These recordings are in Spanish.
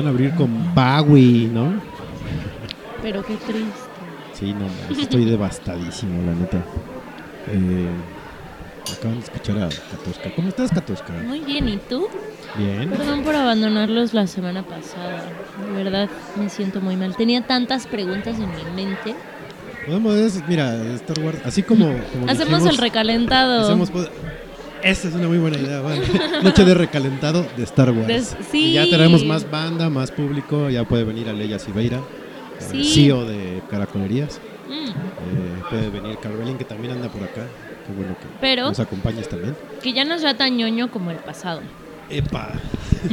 Emoción abrir con Bowie, ¿no? Pero qué triste. Sí, no, estoy devastadísimo, la neta. Eh, acaban de escuchar a Katoshka. ¿Cómo estás, Katoshka? Muy bien, ¿y tú? Bien. Perdón por abandonarlos la semana pasada. De verdad me siento muy mal. Tenía tantas preguntas en mi mente. Podemos, mira, Star Wars, así como. como Hacemos dijimos, el recalentado. hacemos Esta es una muy buena idea, vale. Noche de recalentado de Star Wars. De- sí. Y ya tenemos más banda, más público. Ya puede venir Aleya Silveira, Sí. CEO de Caracolerías. Mm, Eh, puede venir Carvelin, que también anda por acá. Qué bueno que Pero- nos acompañes también. que ya no sea tan ñoño como el pasado. ¡Epa!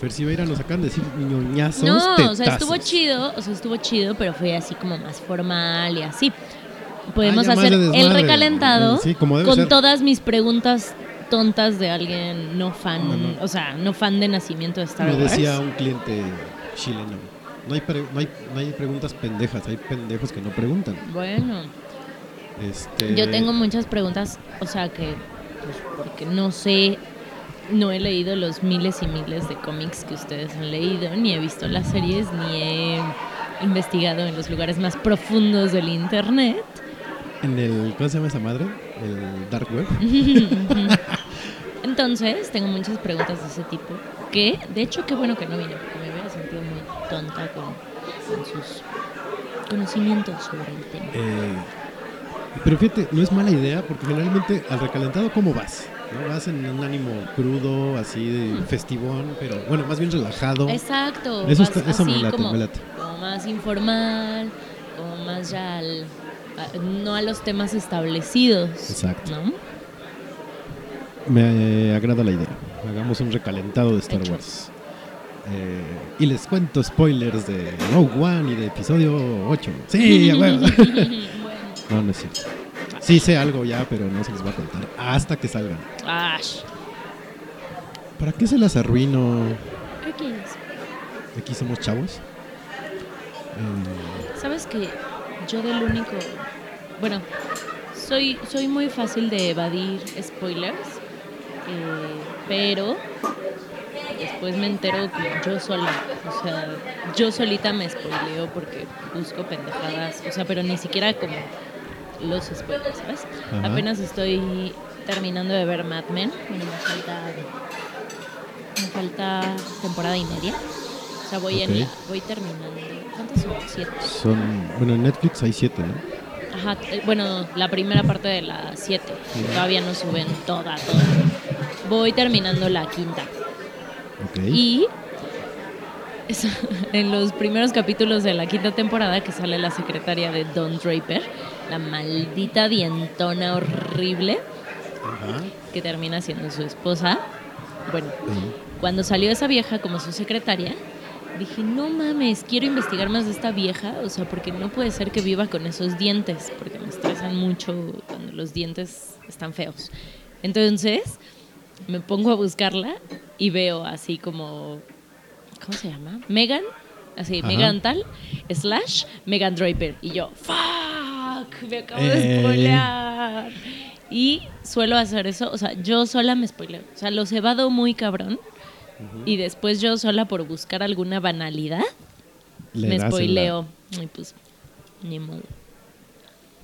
Fer Silveira nos acaban de decir ñoñazos. No, o sea, estuvo chido, o sea, estuvo chido, pero fue así como más formal y así. Podemos hacer el recalentado sí, como debe con ser. todas mis preguntas tontas de alguien no fan, No, no. o sea, no fan de nacimiento de Star Me Wars. decía un cliente chileno. No hay, no, hay, no hay preguntas pendejas, hay pendejos que no preguntan. Bueno, Este, yo tengo muchas preguntas, o sea, que pues, porque no sé, no he leído los miles y miles de cómics que ustedes han leído, ni he visto las series, ni he investigado en los lugares más profundos del internet. En el. ¿Cómo se llama esa madre? El Dark Web. Entonces, tengo muchas preguntas de ese tipo. Que, de hecho, qué bueno que no vine, porque me hubiera sentido muy tonta con, con sus conocimientos sobre el tema. Eh, pero fíjate, no es mala idea porque generalmente al recalentado, ¿cómo vas? ¿No? Vas en un ánimo crudo, así de festivón, pero bueno, más bien relajado. Exacto. Eso está- eso me así late, como, me late. como más informal, como más ya al- no a los temas establecidos. Exacto. ¿no? Me eh, agrada la idea. Hagamos un recalentado de Star Hecho. Wars. Eh, y les cuento spoilers de Rogue One y de episodio 8. Sí, a huevo. No, no es cierto. Sí sé algo ya, pero no se les va a contar hasta que salgan. Ash. ¿Para qué se las arruino? X. Aquí somos chavos. Eh, ¿Sabes que yo del único... Bueno, soy, soy muy fácil de evadir spoilers, eh, pero después me entero que yo sola, o sea, yo solita me spoileo porque busco pendejadas, o sea, pero ni siquiera como los spoilers, ¿sabes? Apenas estoy terminando de ver Mad Men, bueno, me falta, me falta temporada y media, sea, voy, Ok. en la- voy terminando, ¿cuántas son? Siete. son. Bueno, en Netflix hay siete, ¿no? Ajá, eh, bueno, la primera parte de las 7. Todavía no suben toda, toda. Voy terminando la quinta. Ok. Y es- en los primeros capítulos de la quinta temporada que sale la secretaria de Don Draper, la maldita dientona horrible que termina siendo su esposa. Bueno, cuando salió esa vieja como su secretaria, dije, no mames, quiero investigar más de esta vieja, o sea, porque no puede ser que viva con esos dientes, porque me estresan mucho cuando los dientes están feos. Entonces, me pongo a buscarla y veo así como, ¿cómo se llama? Megan, así, Ajá. Megan tal, slash Megan Draper. Y yo, fuck, me acabo Eh. de spoilear. Y suelo hacer eso, o sea, yo sola me spoileo. O sea, los evado muy cabrón. Y después yo sola por buscar alguna banalidad, Le me spoileo. Y pues, ni modo.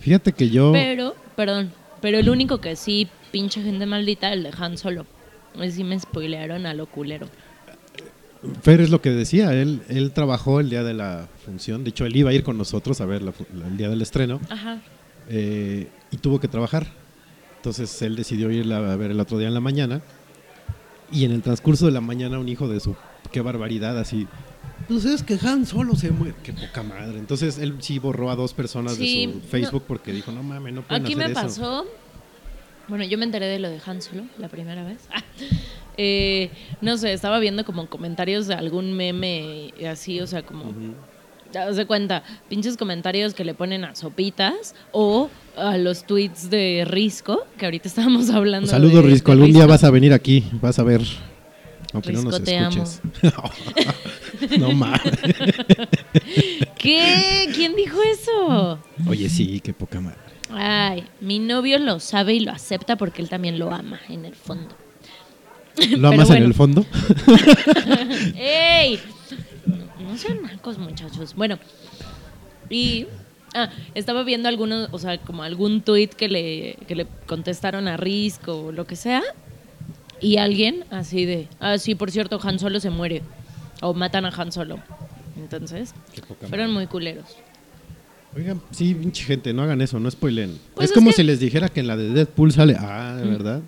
Fíjate que yo. Pero, perdón, pero el único que sí, pinche gente maldita, el de Han Solo. Ese sí me spoilearon a lo culero. Fer es lo que decía, él, él trabajó el día de la función, de hecho él iba a ir con nosotros a ver la el día del estreno Ajá. eh, y tuvo que trabajar. Entonces él decidió ir a ver el otro día en la mañana y en el transcurso de la mañana un hijo de su, qué barbaridad, así, pues es que Han solo se muere, qué poca madre. Entonces él sí borró a dos personas Sí, de su Facebook porque dijo, no mames, no pueden Aquí hacer me eso". pasó. Bueno, yo me enteré de lo de Han Solo la primera vez. Eh, no sé, estaba viendo como comentarios de algún meme así, o sea, como. Ya se cuenta, pinches comentarios que le ponen a sopitas o a los tweets de Risco, que ahorita estábamos hablando. Un saludo de- Risco, de algún día vas a venir aquí, vas a ver. Aunque no nos Risco, amo. escuches. no mames. ¿Qué? ¿Quién dijo eso? Oye, sí, qué poca madre. Ay, mi novio lo sabe y lo acepta porque él también lo ama en el fondo. ¿Lo amas bueno. en el fondo? ¡Ey! No, sean macos, muchachos. Bueno, y ah, estaba viendo algunos, o sea, como algún tuit que le, que le contestaron a Risk o lo que sea. Y alguien así de, ah, sí, por cierto, Han Solo se muere. O matan a Han Solo. Entonces, fueron muy culeros. Oigan, sí, pinche gente, no hagan eso, no spoilen. Pues es es como que- si les dijera que en la de Deadpool sale. Ah, ¿de verdad?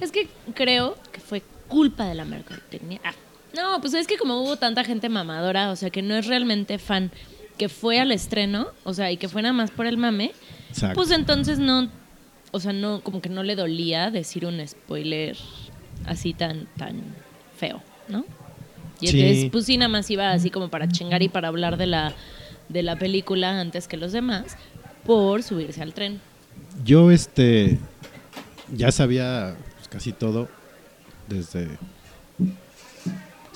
Es que creo que fue culpa de la mercadotecnia. Ah, no, pues es que como hubo tanta gente mamadora, o sea, que no es realmente fan, que fue al estreno, o sea, y que fue nada más por el mame, Exacto. pues entonces no, o sea, no, como que no le dolía decir un spoiler así tan, tan feo, ¿no? Y Sí. entonces, pues sí, nada más iba así como para chingar y para hablar de la, de la película antes que los demás, por subirse al tren. Yo, este, ya sabía pues, casi todo desde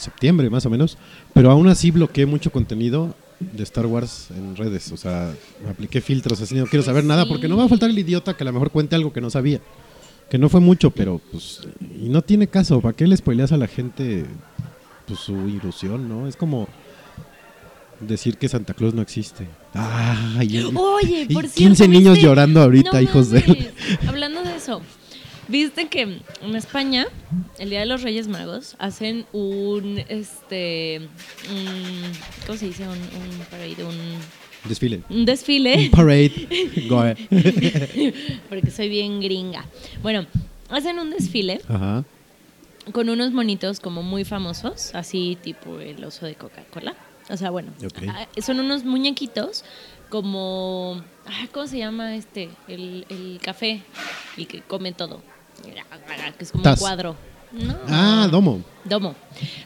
septiembre, más o menos, pero aún así bloqueé mucho contenido de Star Wars en redes, o sea, me apliqué filtros, así no quiero saber nada, porque no va a faltar el idiota que a lo mejor cuente algo que no sabía, que no fue mucho, pero pues, y no tiene caso, ¿para qué le spoileas a la gente pues, su ilusión, no? Es como decir que Santa Claus no existe. El- Oye, y por cierto. 15 niños llorando ahorita, No hijos de... Hablando de eso, viste que en España, el Día de los Reyes Magos, hacen un. este un- ¿Cómo se dice? Un, un parade, un, Desfile. un desfile. Parade. Go ahead. porque soy bien gringa. Bueno, hacen un desfile Ajá. con unos monitos como muy famosos, así tipo el oso de Coca-Cola. O sea, bueno, ah, son unos muñequitos como... ah, ¿Cómo se llama este? El, el café, el que come todo. Que es como Taz. un cuadro. No. Ah, domo. Domo.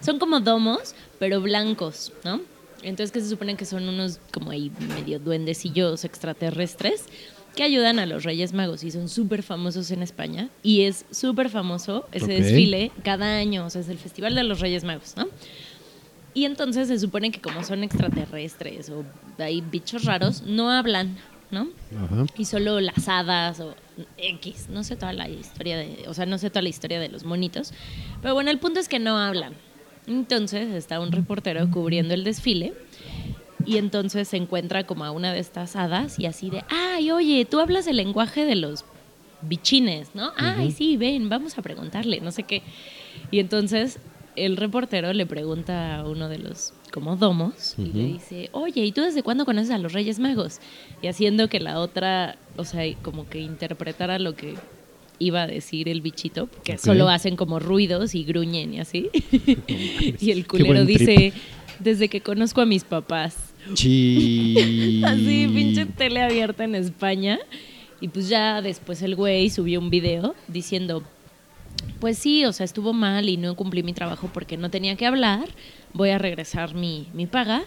Son como domos, pero blancos, ¿no? Entonces que se supone que son unos como ahí medio duendecillos extraterrestres que ayudan a los Reyes Magos y son súper famosos en España. Y es súper famoso ese desfile cada año, o sea, es el Festival de los Reyes Magos, ¿no? Y entonces se supone que como son extraterrestres o hay bichos raros, no hablan, ¿no? Ajá. y solo las hadas o X, no sé toda la historia de, o sea, no sé toda la historia de los monitos, pero bueno, el punto es que no hablan. Entonces está un reportero cubriendo el desfile y entonces se encuentra como a una de estas hadas y así de, ay, oye, tú hablas el lenguaje de los bichines, ¿no? Ay, sí, ven, vamos a preguntarle, no sé qué. Y entonces el reportero le pregunta a uno de los como domos y le dice, oye, ¿y tú desde cuándo conoces a los Reyes Magos? Y haciendo que la otra, o sea, como que interpretara lo que iba a decir el bichito, que Ok. solo hacen como ruidos y gruñen y así. y el culero dice, desde que conozco a mis papás. Así, pinche tele abierta en España. Y pues ya después el güey subió un video diciendo, pues sí, o sea, estuvo mal y no cumplí mi trabajo porque no tenía que hablar, voy a regresar mi, mi paga,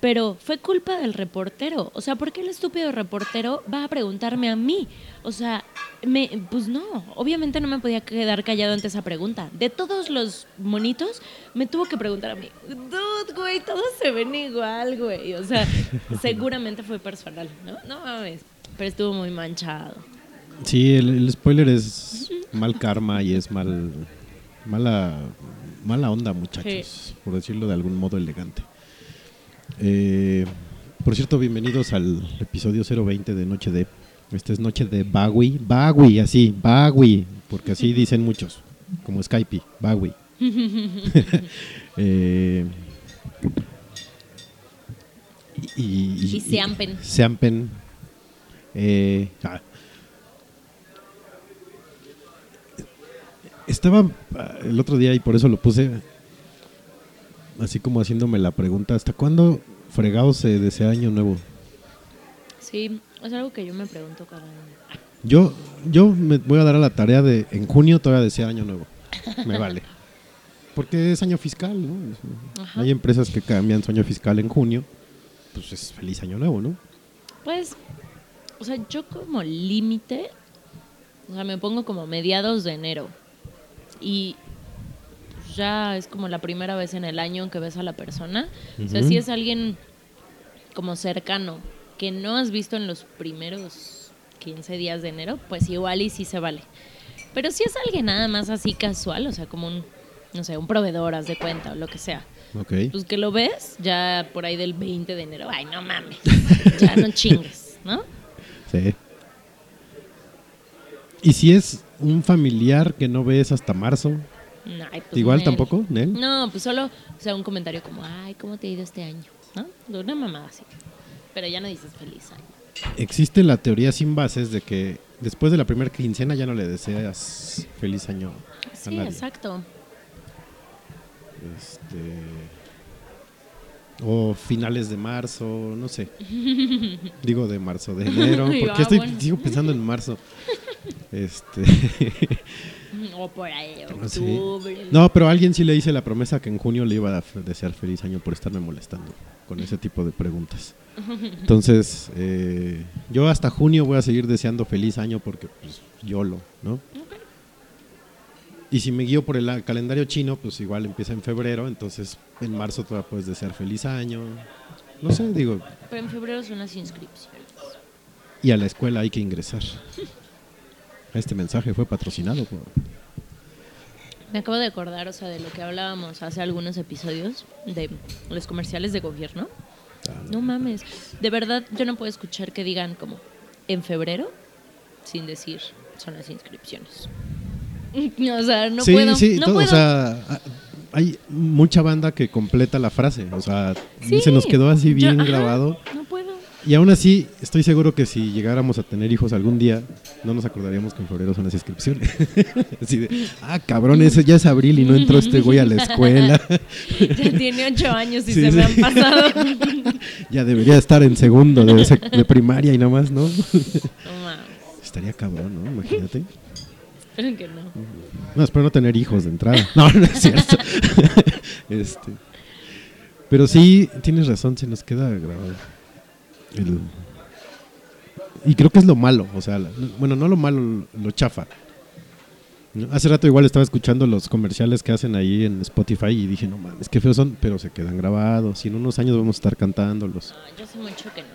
pero fue culpa del reportero. O sea, ¿por qué el estúpido reportero va a preguntarme a mí? O sea, me, pues no, obviamente no me podía quedar callado ante esa pregunta. De todos los monitos, me tuvo que preguntar a mí. Dude, güey, todos se ven igual, güey. O sea, seguramente fue personal, ¿no? No mames. Pero estuvo muy manchado. Sí, el, el spoiler es mal karma y es mal mala mala onda, muchachos, por decirlo de algún modo elegante. Eh, por cierto, bienvenidos al episodio 020 de Noche de. Esta es Noche de Bagui. Bagui, así, Bagui, porque así dicen muchos, como Skype, Bagui. Eh, y, y, Y Seampen. Seampen. Eh, ah. Estaba ah, el otro día y por eso lo puse así como haciéndome la pregunta, ¿hasta cuándo fregado se desea año nuevo? Sí, es algo que yo me pregunto cada año. Yo, yo me voy a dar a la tarea de en junio todavía desea año nuevo. Me vale. Porque es año fiscal, ¿no? Ajá. Hay empresas que cambian su año fiscal en junio. Pues es feliz año nuevo, ¿no? Pues, o sea, yo como límite, o sea, me pongo como mediados de enero. Y ya es como la primera vez en el año que ves a la persona. O sea, si es alguien como cercano que no has visto en los primeros 15 días de enero, pues igual y sí se vale. Pero si es alguien nada más así casual, o sea, como un, no sé, un proveedor, haz de cuenta, o lo que sea. Ok. Pues que lo ves ya por ahí del 20 de enero. Ay, no mames. Ya no chingues, ¿no? Sí. ¿Y si es un familiar que no ves hasta marzo? No, ay, pues, ¿Igual Nel. tampoco, Nel? No, pues solo, o sea, un comentario como, ay, ¿cómo te ha ido este año? ¿No? De una mamada así. Pero ya no dices feliz año. Existe la teoría sin bases de que después de la primera quincena ya no le deseas feliz año a Sí, nadie. exacto. Este, o finales de marzo, no sé. Digo de marzo, de enero. Porque ah, estoy bueno. sigo pensando en marzo. Este, O por ahí, sí. octubre. No, pero a alguien sí le hice la promesa que en junio le iba a desear feliz año por estarme molestando con ese tipo de preguntas. Entonces, eh, yo hasta junio voy a seguir deseando feliz año porque pues YOLO, ¿no? Y si me guío por el calendario chino, pues igual empieza en febrero, entonces en marzo todavía puedes desear feliz año. No sé, digo, Pero en febrero son las inscripciones. y a la escuela hay que ingresar. Este mensaje fue patrocinado por... Me acabo de acordar, o sea, de lo que hablábamos hace algunos episodios de los comerciales de gobierno. No mames, de verdad yo no puedo escuchar que digan como en febrero sin decir son las inscripciones. O sea, no sí, puedo. sí, no todo, puedo. o sea, hay mucha banda que completa la frase, o sea, Sí, se nos quedó así yo- bien ajá, grabado. No puedo. Y aún así, estoy seguro que si llegáramos a tener hijos algún día, no nos acordaríamos que en febrero son las inscripciones. así de, ah, cabrón, ese ya es abril y no entró este güey a la escuela. Ya tiene ocho años y Sí, se me sí. han pasado. ya debería estar en segundo de, sec- de primaria y nada más, ¿no? Estaría cabrón, ¿no? Imagínate. espero que no. No, espero no tener hijos de entrada. No, no es cierto. este, pero sí, tienes razón, se nos queda grabado. El- y creo que es lo malo, o sea, bueno, no lo malo, lo chafa. Hace rato igual estaba escuchando los comerciales que hacen ahí en Spotify y dije, no mames, qué feos son, pero se quedan grabados y en unos años vamos a estar cantándolos. No, yo sé mucho que no.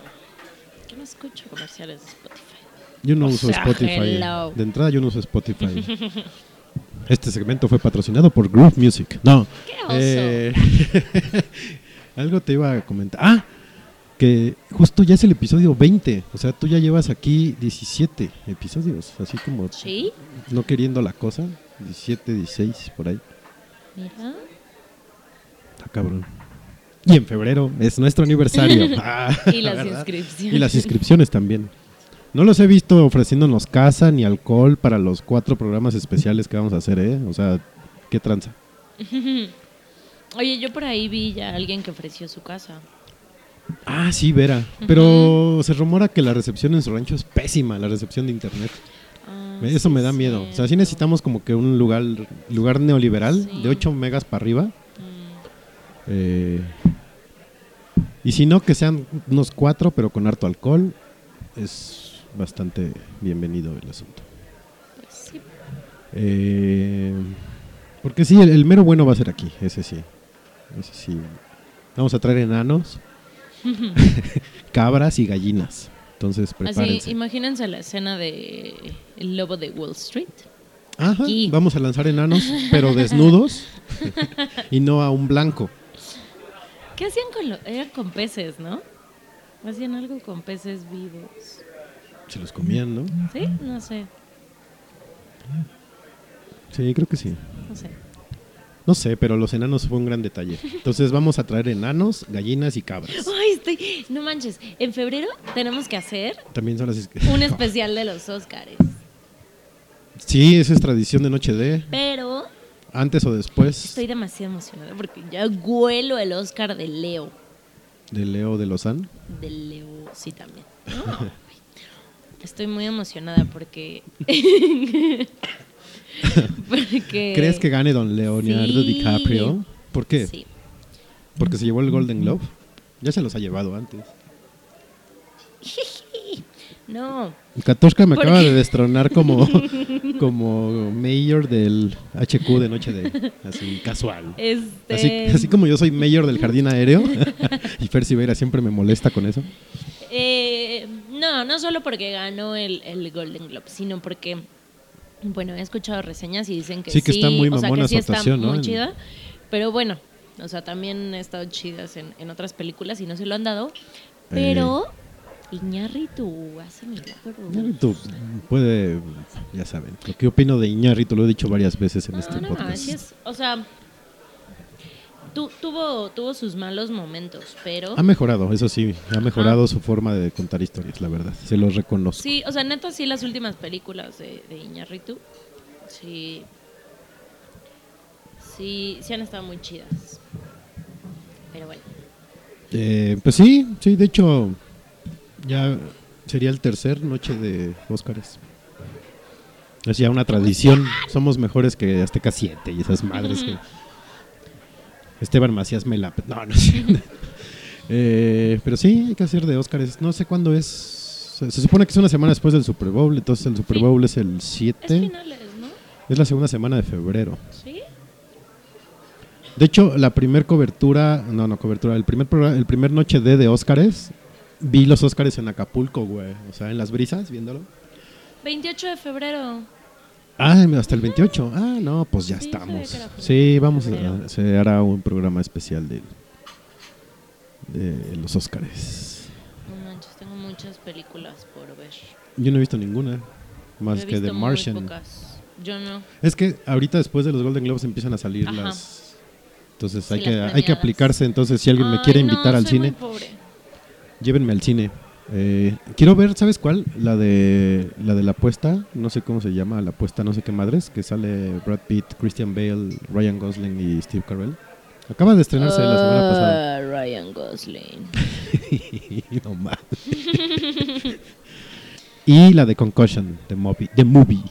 Yo no escucho comerciales de Spotify. Yo no O uso sea, Spotify. hello. De entrada yo no uso Spotify. Este segmento fue patrocinado por Groove Music. No. ¡Qué oso! Eh, algo te iba a comentar. Ah, que justo ya es el episodio 20. O sea, tú ya llevas aquí 17 episodios. Así como ¿Sí? no queriendo la cosa. 17, 16, por ahí. Mira. Está cabrón. Y en febrero es nuestro aniversario. Ah, Y las ¿verdad? inscripciones. Y las inscripciones también. No los he visto ofreciéndonos casa ni alcohol para los cuatro programas especiales que vamos a hacer, ¿eh? O sea, qué tranza. Oye, yo por ahí vi ya a alguien que ofreció su casa. Ah, sí, Vera. Pero se rumora que la recepción en su rancho es pésima, la recepción de internet. Ah, Eso sí, me da miedo. O sea, sí necesitamos como que un lugar, lugar neoliberal Sí. de 8 megas para arriba. Mm. Eh, y si no, que sean unos cuatro, pero con harto alcohol. Es bastante bienvenido el asunto. Pues sí. Eh, porque sí, el, el mero bueno va a ser aquí, ese sí. Ese sí. Vamos a traer enanos, cabras y gallinas. Entonces Así, prepárense. imagínense la escena de El Lobo de Wall Street. Ajá, aquí. vamos a lanzar enanos, pero desnudos y no a un blanco. ¿Qué hacían con lo, Era con peces, ¿no? Hacían algo con peces vivos. Se los comían, ¿no? ¿Sí? No sé, Sí, creo que sí. no sé. No sé, pero los enanos fue un gran detalle. Entonces vamos a traer enanos, gallinas y cabras. Ay, estoy... No manches, en febrero tenemos que hacer También son las... un especial de los Óscares. Sí, esa es tradición de Noche de... Pero Antes o después estoy demasiado emocionada porque ya huelo el Óscar de Leo. de Leo de Lozán. De Leo, sí también. ¿no? Estoy muy emocionada porque... porque... ¿Crees que gane don Leonardo Sí. DiCaprio? ¿Por qué? Sí. Porque se llevó el Golden Globe. Ya se los ha llevado antes. No, Katoshka me ¿Por acaba qué? de destronar como, como mayor del HQ de Noche de. Así, casual. este... Así, así como yo soy mayor del jardín aéreo y Fer Silveira siempre me molesta con eso. Eh, no, no solo porque ganó el, el Golden Globe, sino porque Bueno, he escuchado reseñas y dicen que Sí, sí. que está muy o sea, que sí está ¿no? muy chida. Pero bueno, o sea, también he estado chidas en, en otras películas y no se lo han dado. Pero Iñárritu hace milagros. Iñárritu puede, ya saben, lo que opino de Iñárritu lo he dicho varias veces en No, este no, podcast. así es. O sea, tu- tuvo, tuvo sus malos momentos, pero... Ha mejorado, eso sí, ha mejorado su forma de contar historias, la verdad, se los reconozco. Sí, o sea, neta, sí, las últimas películas de, de Iñárritu, sí, sí, sí han estado muy chidas. Pero bueno, Eh, pues sí, sí, de hecho, ya sería el tercer noche de Óscares. Es ya una tradición, somos mejores que Azteca 7 y esas madres que... Esteban Macías me la... No, no sé. Eh, pero sí, hay que hacer de Óscares. No sé cuándo es. Se, se supone que es una semana después del Super Bowl, entonces el Super. Bowl es el es 7. finales, ¿no? Es la segunda semana de febrero. Sí. De hecho, la primer cobertura, no, no cobertura, el primer programa, el primer noche de de Óscares, vi los Óscares en Acapulco, güey. O sea, en las brisas, viéndolo. 28 de febrero. Ah, hasta el 28. Ah, no, pues ya Sí, estamos. Sí, vamos a, se hará un programa especial de, de los Óscares. No manches, tengo muchas películas por ver. Yo no he visto ninguna, más que The visto muy Martian. pocas. Yo no. Es que ahorita después de los Golden Globes empiezan a salir Ajá. las... Entonces Sí, hay, que, hay que aplicarse. Entonces, si alguien me Ay, quiere no, invitar al soy cine, muy pobre. llévenme al cine. Eh, quiero ver, ¿sabes cuál? La de la de la apuesta, no sé cómo se llama, la apuesta no sé qué madres, que sale Brad Pitt, Christian Bale, Ryan Gosling y Steve Carell. Acaba de estrenarse la semana pasada. Ah, Ryan Gosling. No mames. y la de Concussion, The Movie, The Movie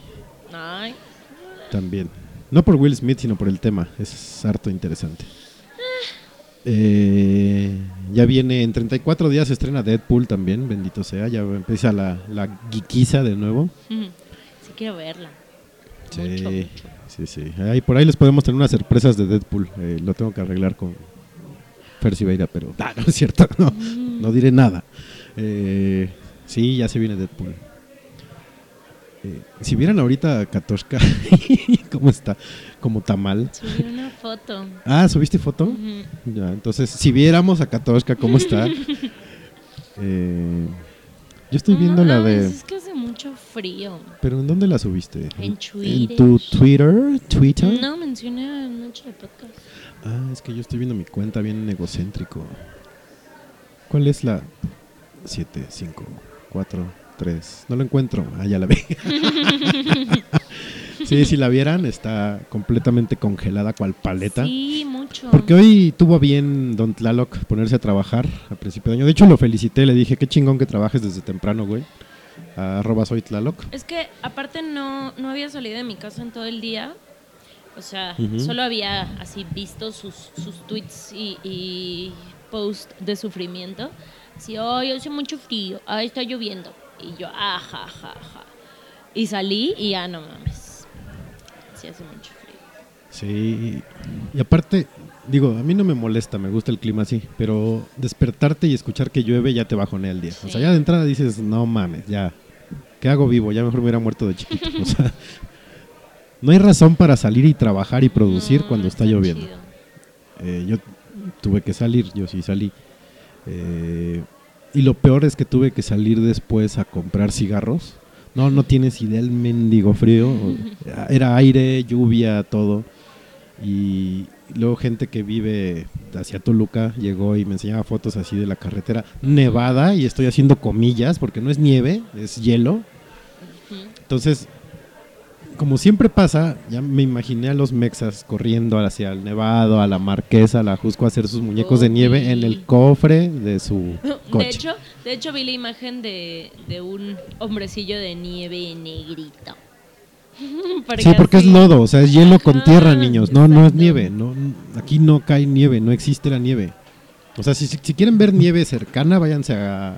también. No por Will Smith, sino por el tema. Es harto interesante. Eh, ya viene en 34 días se estrena Deadpool también, bendito sea. Ya empieza la, la geekiza de nuevo. sí quiero verla. Sí, Mucho, mucho. sí, sí. Ahí, por ahí les podemos tener unas sorpresas de Deadpool. Eh, lo tengo que arreglar con Fer Siveira, pero ah, no es cierto. No, no diré nada. Eh, sí, ya se viene Deadpool. Eh, si vieran ahorita a Katoshka, ¿cómo está? Como tamal. Subí una foto. Ah, ¿subiste foto? Ujú. Ya, entonces, si viéramos a Katoshka, ¿cómo está? Eh, yo estoy viendo No la de... Es que hace mucho frío. ¿Pero en dónde la subiste? En ¿En Twitter. tu Twitter? ¿Twitter? No, mencioné anoche de podcast. Ah, es que yo estoy viendo mi cuenta bien egocéntrico. ¿Cuál es la 7, 5, 4, 3? No lo encuentro. Ah, ya la vi. sí, si la vieran, está completamente congelada cual paleta. Sí, mucho. Porque hoy tuvo bien Don Tlaloc ponerse a trabajar a principio de año. De hecho, lo felicité, le dije, qué chingón que trabajes desde temprano, güey. Arroba soy Tlaloc. Es que aparte no, no había salido de mi casa en todo el día. O sea, solo había así visto sus, sus tweets y, y post de sufrimiento. Así, ay, hace mucho frío, ay, está lloviendo. Y yo, ah, ja, ja, ja. Y salí y ya no mames. Sí, hace mucho frío. Sí, y aparte, digo, a mí no me molesta, me gusta el clima así, pero despertarte y escuchar que llueve ya te bajonea el día. O sea, ya de entrada dices, no mames, ya, ¿qué hago vivo? Ya mejor me hubiera muerto de chiquito. O sea, no hay razón para salir y trabajar y producir No, cuando está lloviendo. Eh, yo tuve que salir, yo sí salí. Eh, y lo peor es que tuve que salir después a comprar cigarros. No, no tienes idea el mendigo frío. Era aire, lluvia, todo. Y luego gente que vive hacia Toluca llegó y me enseñaba fotos así de la carretera nevada y estoy haciendo comillas porque no es nieve, es hielo. Entonces, como siempre pasa, ya me imaginé a los mexas corriendo hacia el Nevado, a la Marquesa, a la Jusco a hacer sus muñecos de nieve en el cofre de su coche. De hecho, de hecho vi la imagen de, de un hombrecillo de nieve negrito. sí, porque es lodo, o sea, es hielo con tierra, niños. No, no es nieve. No, aquí no cae nieve, no existe la nieve. O sea, si- si quieren ver nieve cercana, váyanse a...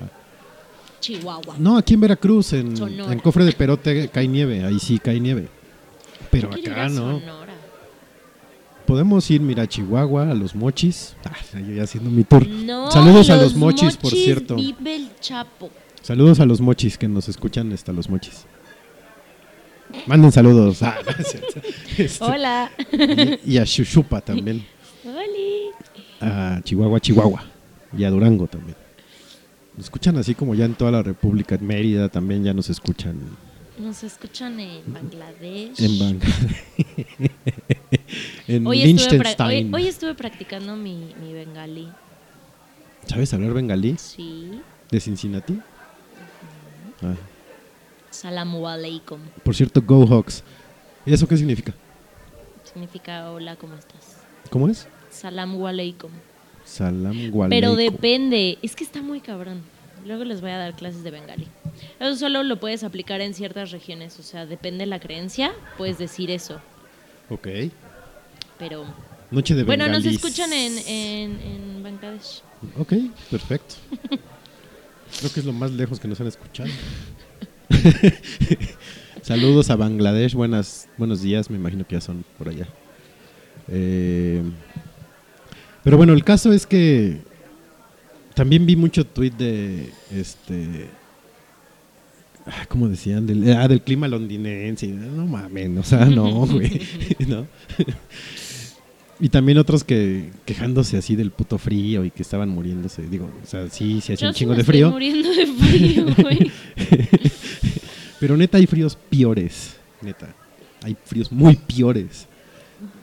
Chihuahua. No, aquí en Veracruz, en, Sonora. en Cofre de Perote cae nieve, ahí sí cae nieve. Pero Yo acá no. Sonora. Podemos ir, mira, a Chihuahua, a los mochis. Ah, yo ya haciendo mi tour. No, Saludos a los mochis, por cierto. Vive el Chapo. Saludos a los mochis que nos escuchan hasta los mochis. Manden saludos. Ah. Este, Hola. y, y a Shushupa también. Oli. A Chihuahua, Chihuahua. Y a Durango también. Nos escuchan así como ya en toda la República. En Mérida también ya nos escuchan. Nos escuchan en Bangladesh. En Bangladesh. en Hoy estuve, hoy- hoy estuve practicando mi, mi bengalí. ¿Sabes hablar bengalí? Sí. ¿De Cincinnati? Ah. Salamu alaikum. Por cierto, Go Hawks. ¿Y eso qué significa? Significa hola, ¿cómo estás? ¿Cómo es? Salamu alaikum. Salam Pero depende. Es que está muy cabrón. Luego les voy a dar clases de bengalí. Eso solo lo puedes aplicar en ciertas regiones. O sea, depende de la creencia, puedes decir eso. Ok. Pero Noche de bueno, nos escuchan en, en, en Bangladesh. Ok, perfecto. Creo que es lo más lejos que nos han escuchado. Saludos a Bangladesh, buenas, buenos días, me imagino que ya son por allá. Eh, pero bueno, el caso es que también vi mucho tweet de este ah, ¿cómo decían? Del, ah, del clima londinense. No mames, o sea, no, güey. ¿no? Y también otros que quejándose así del puto frío y que estaban muriéndose. Digo, o sea, sí, sí hace Yo un sí chingo me de estoy frío. muriendo de frío, güey. Pero neta hay fríos peores. Neta. Hay fríos muy peores.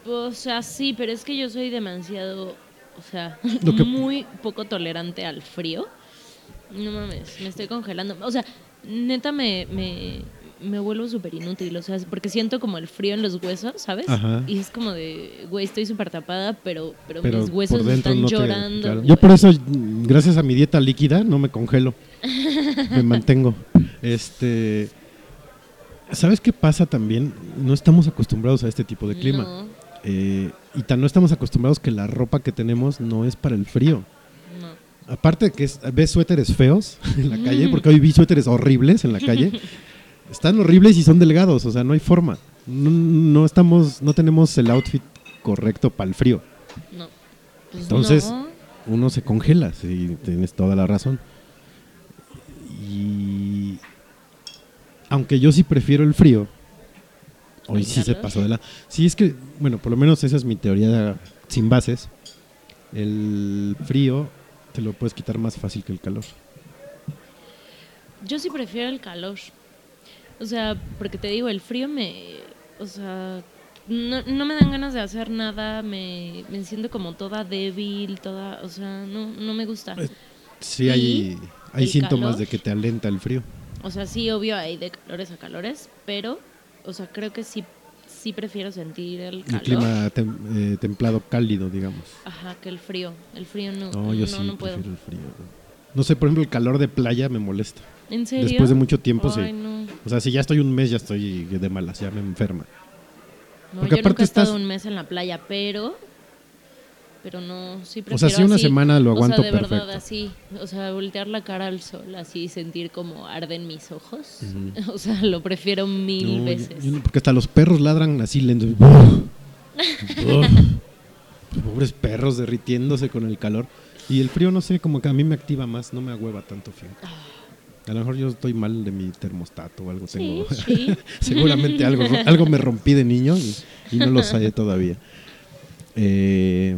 O sea, sí, pero es que yo soy demasiado, o sea, que- muy poco tolerante al frío. No mames, me estoy congelando. O sea, neta me, me, me vuelvo súper inútil, o sea, porque siento como el frío en los huesos, ¿sabes? Ajá. Y es como de, güey, estoy súper tapada, pero, pero, Pero mis huesos están no te- llorando. claro. Yo por eso, gracias a mi dieta líquida, no me congelo. me mantengo. Este. ¿Sabes qué pasa también? No estamos acostumbrados a este tipo de clima. No, Eh, y tan no estamos acostumbrados que la ropa que tenemos no es para el frío. no. Aparte de que es- ves suéteres feos en la calle, porque hoy vi suéteres horribles en la calle. Están horribles y son delgados, o sea, no hay forma. No, no estamos, no tenemos el outfit correcto para el frío. No. Pues Entonces, no. uno se congela, sí, tienes toda la razón. Y aunque yo sí prefiero el frío, hoy sí se pasó de la... Sí, es que, bueno, por lo menos esa es mi teoría sin bases. El frío te lo puedes quitar más fácil que el calor. Yo sí prefiero el calor. O sea, porque te digo, el frío me. O sea, no, no me dan ganas de hacer nada, me, me siento como toda débil, toda. O sea, no, no me gusta. Eh, Sí, ¿Y hay, síntomas calor? de que te alenta el frío. O sea, sí, obvio, hay de calores a calores, pero. O sea, creo que sí, sí prefiero sentir el El calor. clima tem- eh, templado, cálido, digamos. Ajá, que el frío. El frío no. No, yo no, sí no puedo. prefiero el frío. No sé, por ejemplo, el calor de playa me molesta. ¿En serio? Después de mucho tiempo, sí. Ay, no. O sea, si ya estoy un mes, ya estoy de malas, ya me enferma. No, Porque yo aparte nunca he estado estás- un mes en la playa, pero pero no, sí prefiero O sea, sí una así, semana lo aguanto O sea, de verdad, así, o sea, voltear la cara al sol, así, sentir como arden mis ojos. O sea, lo prefiero mil No, veces. yo porque hasta los perros ladran así. Uf. Pobres perros derritiéndose con el calor. Y el frío, no sé, como que a mí me activa más, no me agüeva tanto frío. A lo mejor yo estoy mal de mi termostato o algo Sí, tengo. sí. Seguramente algo, algo me rompí de niño y, y no lo sé todavía. Eh,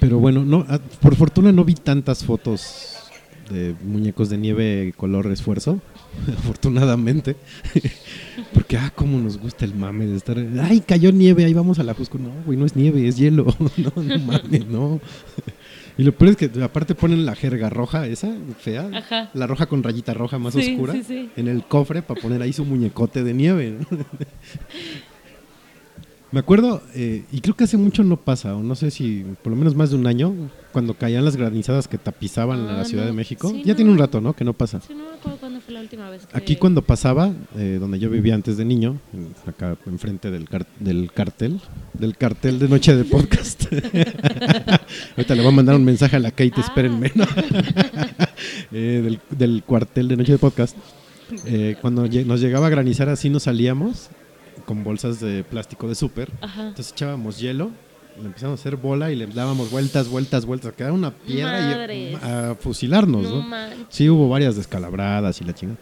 pero bueno, no, ah, por fortuna no vi tantas fotos de muñecos de nieve color esfuerzo, afortunadamente. Porque, ah, cómo nos gusta el mame de estar. Ay, cayó nieve, ahí vamos a la Jusco. No, güey, no es nieve, es hielo. No, no mames, no. Y lo peor es que aparte ponen la jerga roja, esa fea, Ajá. la roja con rayita roja más Sí, oscura, sí, sí. en el cofre para poner ahí su muñecote de nieve. Me acuerdo, eh, y creo que hace mucho no pasa, o no sé si por lo menos más de un año, cuando caían las granizadas que tapizaban Ah, la Ciudad no. de México. Sí, ya no. tiene un rato, ¿no? Que no pasa. Sí, no me acuerdo cuándo fue la última vez que... Aquí cuando pasaba, eh, donde yo vivía antes de niño, en- acá enfrente del, car- del cartel, del cartel de noche de podcast. Ahorita le voy a mandar un mensaje a la Kate, Ah. espérenme. ¿no? Eh, del, del cuartel de noche de podcast. Eh, cuando nos llegaba a granizar así nos salíamos con bolsas de plástico de súper. Entonces echábamos hielo, le empezamos a hacer bola y le dábamos vueltas, vueltas, vueltas. Quedaba una piedra y a fusilarnos, No ¿no? Sí, hubo varias descalabradas y la chingada.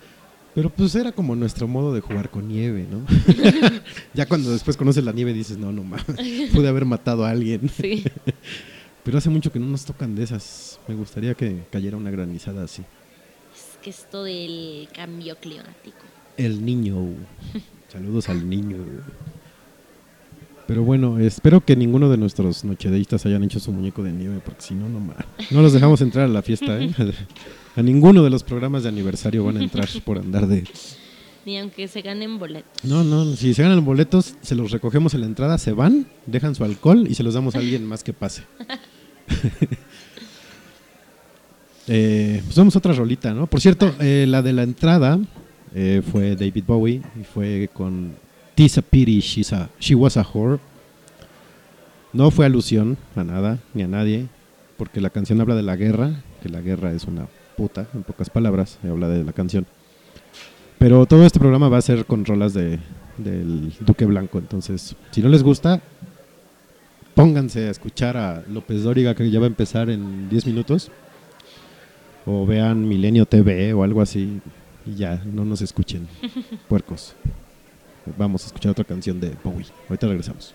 Pero pues era como nuestro modo de jugar con nieve, ¿no? ya cuando después conoces la nieve dices, no, no mames, pude haber matado a alguien. Sí. Pero hace mucho que no nos tocan de esas. Me gustaría que cayera una granizada así. Es que esto del cambio climático. El niño. Saludos al niño. Pero bueno, espero que ninguno de nuestros nochedeístas hayan hecho su muñeco de nieve, porque si no, no No los dejamos entrar a la fiesta, ¿eh? A ninguno de los programas de aniversario van a entrar por andar de... Ni aunque se ganen boletos. No, no, si se ganan boletos, se los recogemos en la entrada, se van, dejan su alcohol y se los damos a alguien más que pase. eh, pues vamos a otra rolita, ¿no? Por cierto, eh, la de la entrada eh, fue David Bowie y fue con Tis a Pity, She's a- She Was a Whore. No fue alusión a nada ni a nadie, porque la canción habla de la guerra, que la guerra es una puta, en pocas palabras, habla de la canción. Pero todo este programa va a ser con rolas de, del Duque Blanco. Entonces, si no les gusta, pónganse a escuchar a López Dóriga, que ya va a empezar en 10 minutos. O vean Milenio TV o algo así. Y ya, no nos escuchen, puercos. Vamos a escuchar otra canción de Bowie. Ahorita regresamos.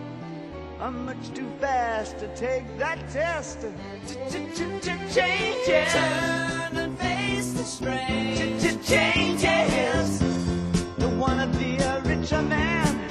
I'm much too fast to take that test. Changes. Turn and face the strain. Changes. Don't wanna be a richer man.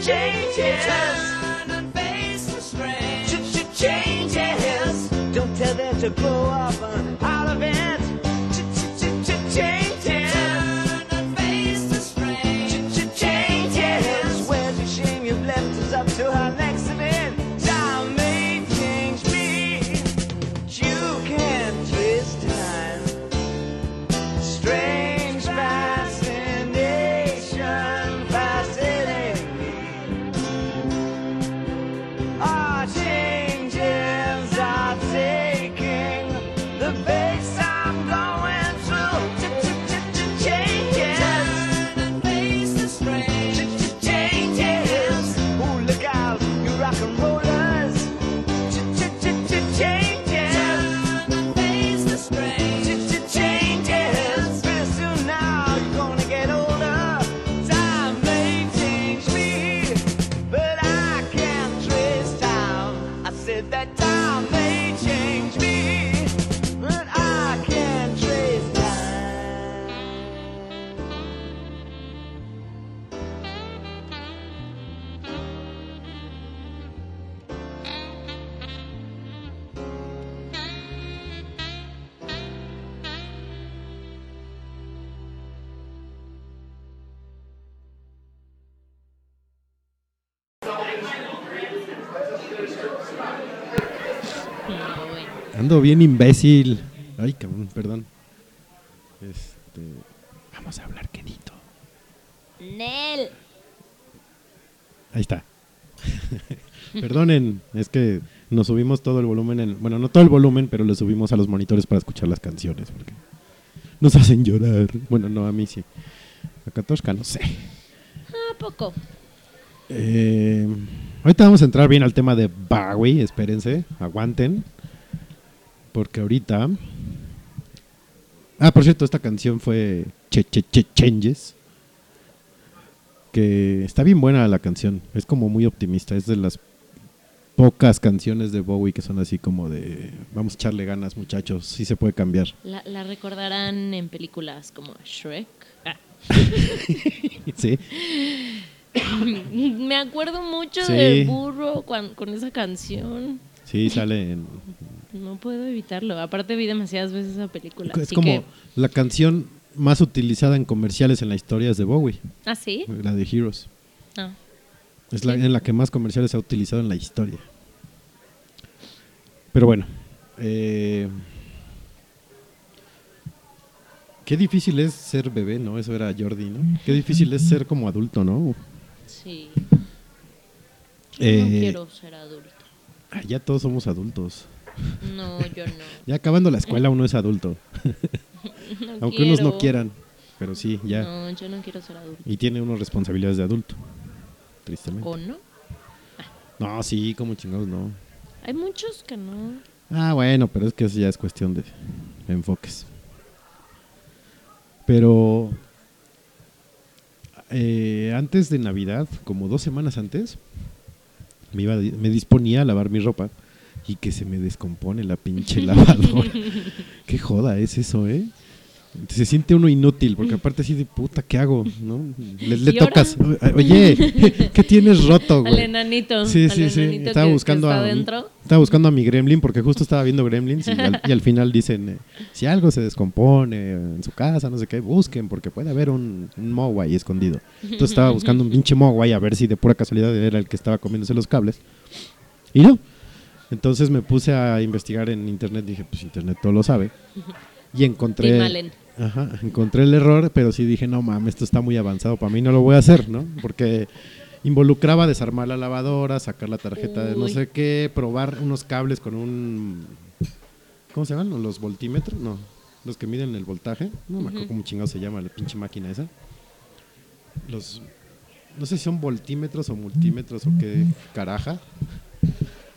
Changes. Turn and face the strange. Changes. Don't tell them to grow up out of it. Ando bien imbécil. Ay, cabrón, perdón. Este, vamos a hablar quedito. Nel. Ahí está. Perdonen, es que nos subimos todo el volumen, en- bueno, no todo el volumen, pero lo subimos a los monitores para escuchar las canciones, porque nos hacen llorar. Bueno, no, a mí sí. A Katoshka, no sé. ¿A poco? Eh, ahorita vamos a entrar bien al tema de Bowie, espérense, aguanten. Porque ahorita... Ah, por cierto, esta canción fue Che Che Che Changes. Que está bien buena la canción, es como muy optimista, es de las pocas canciones de Bowie que son así como de vamos a echarle ganas muchachos, sí se puede cambiar. La, la recordarán en películas como Shrek. Ah. sí, Me acuerdo mucho Sí. del burro cuan- con esa canción. sí sale en, No puedo evitarlo. Aparte vi demasiadas veces esa película. es así como que- la canción más utilizada en comerciales en la historia es de Bowie. ¿Ah, sí? La de Heroes. Ah. Es la, en la que más comerciales se ha utilizado en la historia. Pero bueno. eh, qué difícil es ser bebé, ¿no? Eso era Jordi, ¿no? Qué difícil es ser como adulto, ¿no? Sí. Eh, no quiero ser adulto. ah, ya todos somos adultos. No, yo no. Ya acabando la escuela uno es adulto. No Aunque unos no quiero. quieran. Pero sí, ya. No, yo no quiero ser adulto. Y tiene unas responsabilidades de adulto. Tristemente. ¿O no? No, sí, como chingados, no. Hay muchos que no. Ah, bueno, pero es que eso ya es cuestión de enfoques. Pero eh, antes de Navidad, como dos semanas antes, me, iba, me disponía a lavar mi ropa y que se me descompone la pinche lavadora. Qué joda es eso, ¿eh? Se siente uno inútil, porque aparte así de puta, ¿qué hago? ¿No? Le, tocas. Oye, ¿qué tienes roto, güey? Al enanito. Sí, sí, sí. Estaba que- buscando a estaba buscando a mi Gremlin porque justo estaba viendo Gremlins y al, y al final dicen eh, si algo se descompone en su casa, no sé qué, busquen porque puede haber un, un Mogwai escondido. Entonces estaba buscando un pinche Mogwai a ver si de pura casualidad era el que estaba comiéndose los cables. Y no. Entonces me puse a investigar en internet, dije, pues internet todo lo sabe. Y encontré. Ajá, encontré el error, pero sí dije, no mames, esto está muy avanzado para mí, no lo voy a hacer, ¿no? Porque involucraba desarmar la lavadora, sacar la tarjeta de no sé qué, probar unos cables con un... ¿Cómo se llaman? ¿Los voltímetros? No, los que miden el voltaje. No me acuerdo cómo chingado se llama la pinche máquina esa. Los... No sé si son voltímetros o multímetros o qué caraja.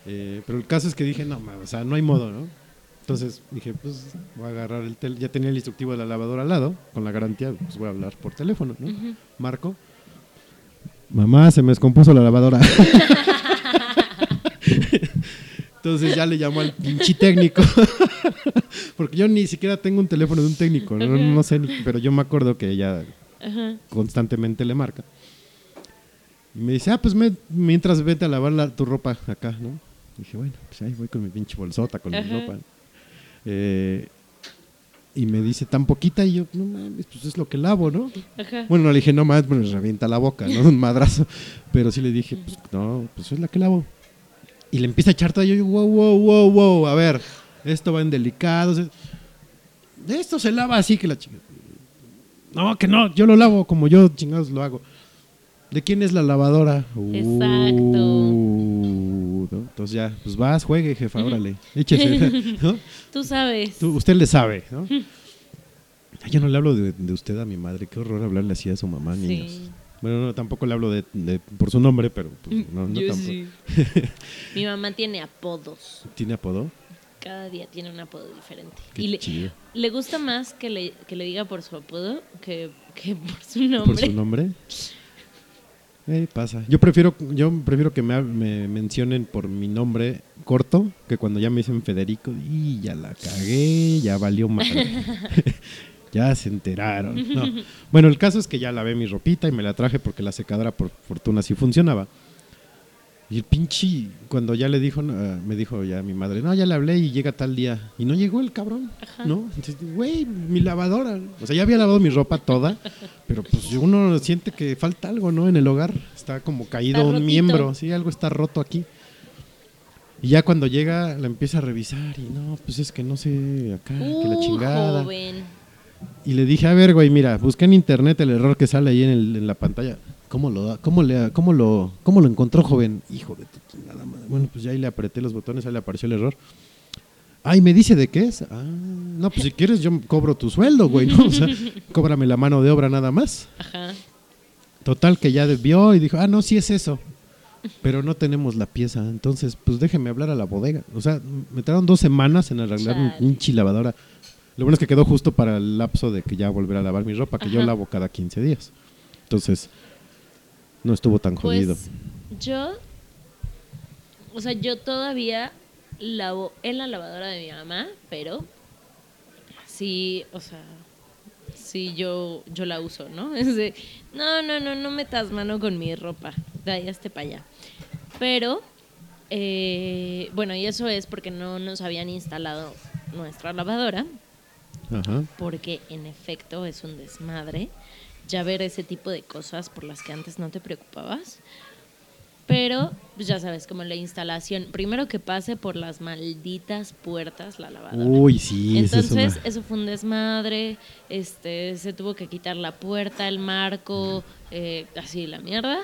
Eh, pero el caso es que dije, no, o sea, no hay modo, ¿no? Entonces dije, pues voy a agarrar el tel ya tenía el instructivo de la lavadora al lado, con la garantía, pues voy a hablar por teléfono, ¿no? Marco. Mamá, se me descompuso la lavadora. Entonces ya le llamo al pinche técnico. Porque yo ni siquiera tengo un teléfono de un técnico, no, no sé, ni- pero yo me acuerdo que ella Ajá. constantemente le marca. Y me dice, ah, pues me- mientras vete a lavar la- tu ropa acá, ¿no? Dije, bueno, pues ahí voy con mi pinche bolsota, con mi ropa. Eh, y me dice, tan poquita, y yo, no mames, pues es lo que lavo, ¿no? Ajá. Bueno, no le dije, no mames, me revienta la boca, ¿no? Un madrazo. Pero sí le dije, pues no, pues es la que lavo. Y le empieza a echar todo, y yo, wow, wow, wow, wow, a ver, esto va en delicados. es- Esto se lava así que la chica. No, que no, yo lo lavo como yo chingados lo hago. ¿De quién es la lavadora? Exacto. Uh, ¿no? Entonces ya, pues vas, juegue, jefa, órale, échese. ¿no? Tú sabes. Tú- usted le sabe, ¿no? Ay, Yo no le hablo de, de usted a mi madre, qué horror hablarle así a su mamá, Sí. niños. Bueno, no, tampoco le hablo de, de- por su nombre, pero pues, no, no Yo tampoco. sí. Mi mamá tiene apodos. ¿Tiene apodo? Cada día tiene un apodo diferente. Qué y le, chido. le gusta más que le, que le diga por su apodo que, que por su ¿Por nombre. su nombre? Eh, pasa. Yo prefiero, yo prefiero que me, me mencionen por mi nombre corto que cuando ya me dicen Federico y ya la cagué, ya valió mal. ya se enteraron. No. Bueno, el caso es que ya lavé mi ropita y me la traje porque la secadora por fortuna sí funcionaba. Y el pinche, cuando ya le dijo, eh, me dijo ya mi madre, no, ya le hablé y llega tal día. Y no llegó el cabrón, Ajá. ¿no? Entonces, güey, mi lavadora. O sea, ya había lavado mi ropa toda, pero pues uno siente que falta algo, ¿no? En el hogar. Está como caído Está un rotito. miembro, sí, algo está roto aquí. Y ya cuando llega, la empieza a revisar y no, pues es que no sé acá, que la Uh, chingada. joven. Y le dije, a ver, güey, mira, busqué en internet el error que sale ahí en, el- en la pantalla. ¿Cómo lo, da- cómo, le, cómo, lo, ¿Cómo lo encontró, joven? Hijo de tu chingada madre. Bueno, pues ya ahí le apreté los botones, ahí le apareció el error. Ay, ¿me dice de qué es? Ah, no, pues si quieres yo cobro tu sueldo, güey, ¿no? O sea, cóbrame la mano de obra nada más. Ajá. Total, que ya vio y dijo, ah, no, sí es eso. Pero no tenemos la pieza, entonces, pues déjeme hablar a la bodega. O sea, me tardaron dos semanas en arreglar Chale. pinche lavadora. Lo bueno es que quedó justo para el lapso de que ya volver a lavar mi ropa, que yo lavo cada 15 días. Entonces, no estuvo tan jodido. Pues yo, o sea, yo todavía lavo en la lavadora de mi mamá, pero sí, o sea, sí yo, yo la uso, ¿no? Es de, no, no, no, no metas mano con mi ropa, de ahí hasta para allá. Pero, eh, bueno, y eso es porque no nos habían instalado nuestra lavadora, Ajá. porque en efecto es un desmadre ya ver ese tipo de cosas por las que antes no te preocupabas. Pero, pues ya sabes, como la instalación, primero que pase por las malditas puertas la lavadora. Uy, sí, es Entonces, eso fue un desmadre, este, se tuvo que quitar la puerta, el marco, eh, así la mierda,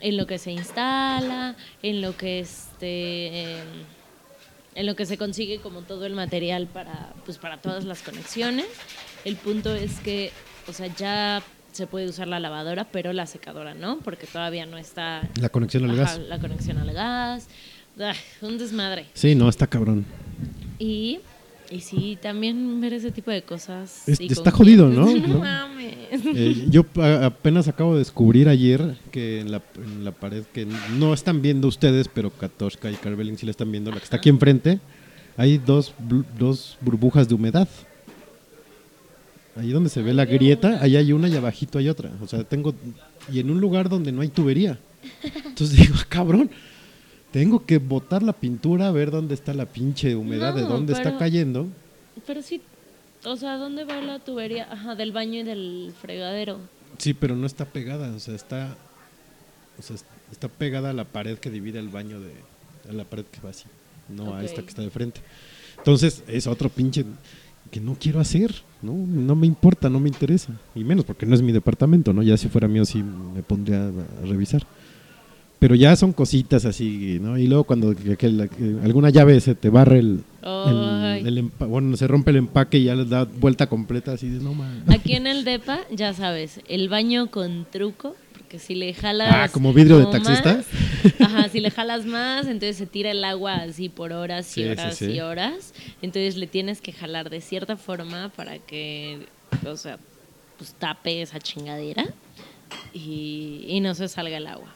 en lo que se instala, en lo que este, em, en lo que se consigue como todo el material para, pues para todas las conexiones. El punto es que, o sea, ya se puede usar la lavadora, pero la secadora no, porque todavía no está La conexión al Ajá, gas. la conexión al gas, un desmadre. Sí, no, está cabrón. Y, y sí, también ver ese tipo de cosas. Es- está jodido, ¿no? No ¿No? mames. Eh, yo apenas acabo de descubrir ayer que en la, en la pared que no están viendo ustedes, pero Katoshka y Carvelin sí la están viendo, la que está aquí enfrente, hay dos, dos burbujas de humedad. Ahí donde se ve la grieta, ahí hay una y abajito hay otra. O sea, tengo... Y en un lugar donde no hay tubería. Entonces digo, "Ah, cabrón, tengo que botar la pintura a ver dónde está la pinche humedad, de No, dónde está pero- cayendo. Pero sí, o sea, ¿dónde va la tubería? Ajá, del baño y del fregadero. Sí, pero no está pegada, o sea, está, o sea, es- está pegada a la pared que divide el baño de, a la pared que va así, no a esta que está de frente. Entonces, es otro pinche que no quiero hacer, ¿no? No me importa, no me interesa, y menos porque no es mi departamento, ¿no? Ya si fuera mío sí me pondría a revisar. Pero ya son cositas así, ¿no? Y luego cuando que- que la- que alguna llave se te barre el, bueno, se rompe el empaque y ya le da vuelta completa, así de no mames. Aquí en el DEPA, ya sabes, el baño con truco, porque si le jalas. Ah, ¿como vidrio de taxista? más, ajá, si le jalas más, entonces se tira el agua así por horas y Sí, sí, horas sí. y horas. Entonces le tienes que jalar de cierta forma para que, o sea, pues tape esa chingadera y, y no se salga el agua.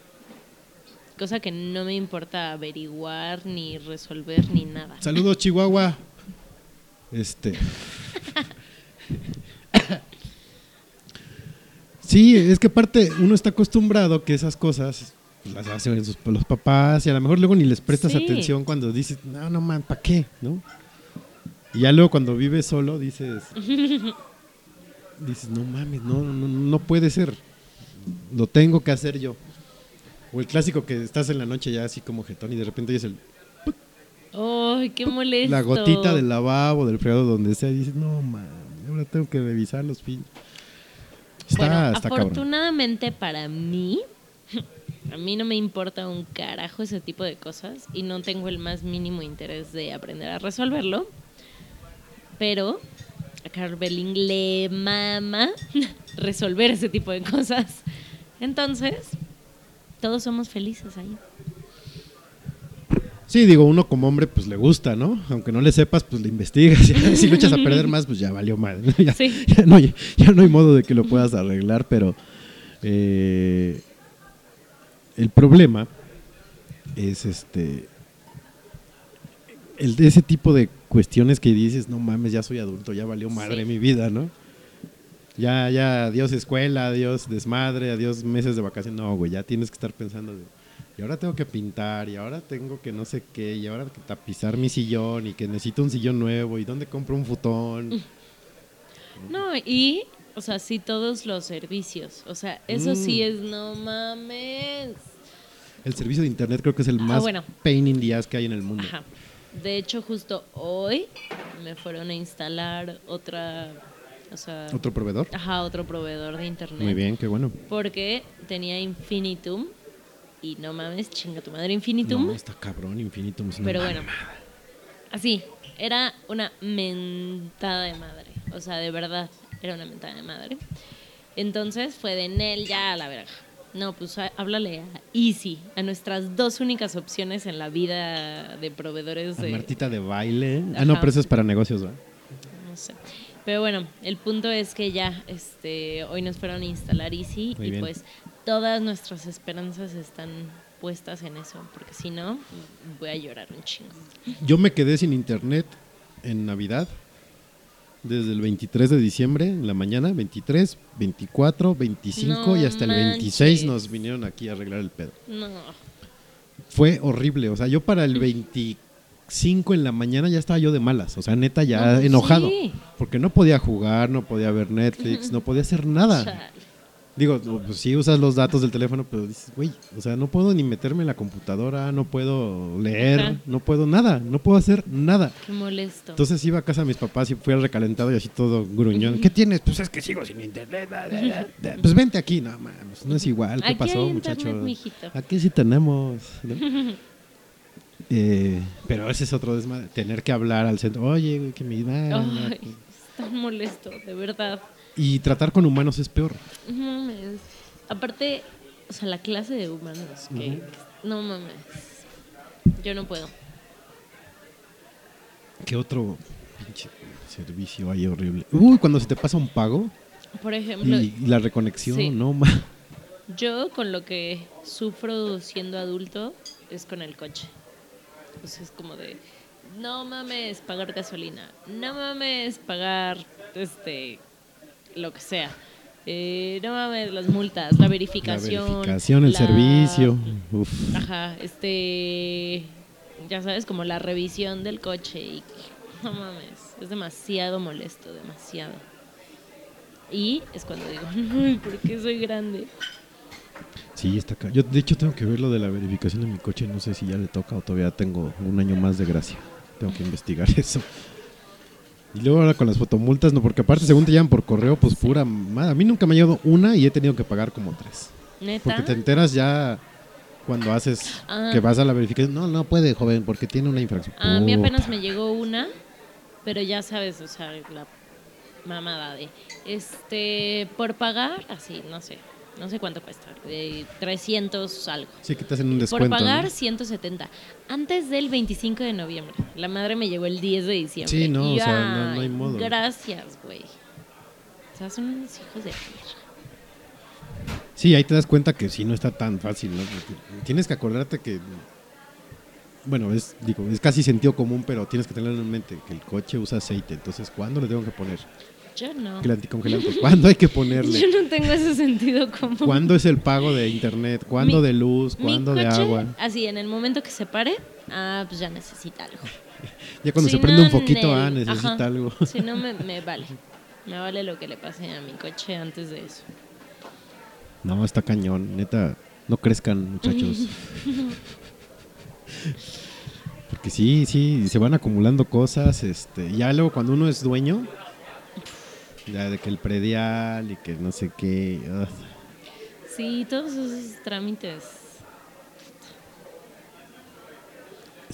Cosa que no me importa averiguar, ni resolver, ni nada. Saludos, Chihuahua. Este. Sí, es que aparte uno está acostumbrado que esas cosas pues, las hacen sus- los papás y a lo mejor luego ni les prestas Sí. atención cuando dices, no, no man, ¿para qué? ¿No? Y ya luego cuando vives solo dices, dices, no mames, no, no, no puede ser. Lo tengo que hacer yo. O el clásico que estás en la noche ya así como jetón y de repente oyes el ¡Ay, qué molesto! la gotita del lavabo, del fregado, donde sea, y dices, no, man, ahora tengo que revisar los pin. Está, bueno, está cabrón. afortunadamente para mí, a mí no me importa un carajo ese tipo de cosas y no tengo el más mínimo interés de aprender a resolverlo. Pero a Carvelin le mama resolver ese tipo de cosas. Entonces, todos somos felices ahí. Sí, digo, uno como hombre, pues le gusta, ¿no? Aunque no le sepas, pues le investigas. si lo echas a perder más, pues ya valió mal. ¿no? Ya, Sí. ya no, hay- ya no hay modo de que lo puedas arreglar, pero eh, el problema es este. El ese tipo de cuestiones que dices, no mames, ya soy adulto, ya valió madre Sí. mi vida, ¿no? Ya, ya, adiós escuela, adiós desmadre, adiós meses de vacaciones. No, güey, ya tienes que estar pensando de, y ahora tengo que pintar, y ahora tengo que no sé qué, y ahora que tapizar mi sillón, y que necesito un sillón nuevo, y dónde compro un futón. No, y, o sea, sí todos los servicios. O sea, eso sí Mm. es, no mames. El servicio de internet creo que es el Ah, más bueno. pain in the ass que hay en el mundo. Ajá. De hecho, justo hoy me fueron a instalar otra, o sea, ¿Otro proveedor? ajá, otro proveedor de internet. Muy bien, qué bueno. Porque tenía Infinitum y no mames, chinga tu madre Infinitum. No, está cabrón, Infinitum. es una Pero bueno, así, era una mentada de madre. O sea, de verdad, era una mentada de madre. Entonces fue de Nel ya a la verga. No, pues há- háblale a Easy, a nuestras dos únicas opciones en la vida de proveedores A de... Martita de baile. Ah, no, pero eso es para negocios, ¿va? No sé. Pero bueno, el punto es que ya este, hoy nos fueron a instalar Easy Muy y bien. pues todas nuestras esperanzas están puestas en eso, porque si no, voy a llorar un chingo. Yo me quedé sin internet en Navidad desde el 23 de diciembre en la mañana, 23, 24, 25 No y hasta el manches. 26 nos vinieron aquí a arreglar el pedo. No, Fue horrible, o sea, yo para el 25 en la mañana ya estaba yo de malas, o sea, neta ya No, pues enojado, sí. porque no podía jugar, no podía ver Netflix, no podía hacer nada. chale. Digo, pues sí usas los datos del teléfono, pero dices, güey, o sea, no puedo ni meterme en la computadora, no puedo leer, Ajá. no puedo nada, no puedo hacer nada. Qué molesto. Entonces iba a casa de mis papás y fui al recalentado y así todo gruñón. ¿Qué tienes? Pues es que sigo sin internet. Pues vente aquí, no mames, no es igual. ¿Qué Aquí pasó, hay internet, muchachos? mijito. Aquí sí tenemos. ¿no? Eh, pero ese es otro desmadre. Tener que hablar al centro. Oye, güey, que me es tan molesto, de verdad. Y tratar con humanos es peor. Mames. Aparte, o sea, la clase de humanos, que, no mames. Yo no puedo. ¿Qué otro pinche servicio hay horrible? Uy, cuando se te pasa un pago Por ejemplo, y, y la reconexión, Sí. no ma. yo con lo que sufro siendo adulto es con el coche. Pues es como de, no mames, pagar gasolina. No mames, pagar, este, lo que sea. Eh, no mames, las multas, la La verificación. verificación, el la- servicio. Uf. Ajá, este, ya sabes, como la revisión del coche y no mames, es demasiado molesto, demasiado. Y es cuando digo, ay, ¿por qué soy grande? Sí, está acá. Yo, de hecho, tengo que ver lo de la verificación de mi coche. No sé si ya le toca o todavía tengo un año más de gracia. Tengo que investigar eso. Y luego ahora con las fotomultas, no, porque aparte, según te llaman por correo, pues pura madre. A mí nunca me ha llegado una y he tenido que pagar como tres. Neta. Porque te enteras ya cuando haces Ah. que vas a la verificación. No, no puede, joven, porque tiene una infracción. A mí apenas me llegó una, pero ya sabes, o sea, la mamada de, este, por pagar, así, no sé, no sé cuánto cuesta, de 300 algo. Sí, que te hacen un descuento. Por pagar ¿no? 170. Antes del 25 de noviembre. La madre me llegó el 10 de diciembre. Sí, no, Y o sea, no- no hay "Ay, modo". Gracias, güey. O sea, son unos hijos de perra. Sí, ahí te das cuenta que sí no está tan fácil, ¿no? Porque tienes que acordarte que bueno, es digo, es casi sentido común, pero tienes que tenerlo en mente que el coche usa aceite, entonces ¿cuándo le tengo que poner? Yo no. Que el anticongelante, ¿cuándo hay que ponerle? Yo no tengo ese sentido común. ¿Cuándo es el pago de internet? ¿Cuándo Mi- de luz? Mi ¿Cuándo de agua? Así, en el momento que se pare, ah, pues ya necesita algo. Ya cuando Si se prende no, un foquito, Nel. ah, necesita Ajá. algo. Si no, me, me vale. Me vale lo que le pase a mi coche antes de eso. No, está cañón, neta, no crezcan, muchachos. Porque sí, sí, se van acumulando cosas, este, ya luego cuando uno es dueño, ya de que el predial y que no sé qué, ugh. Sí, todos esos trámites.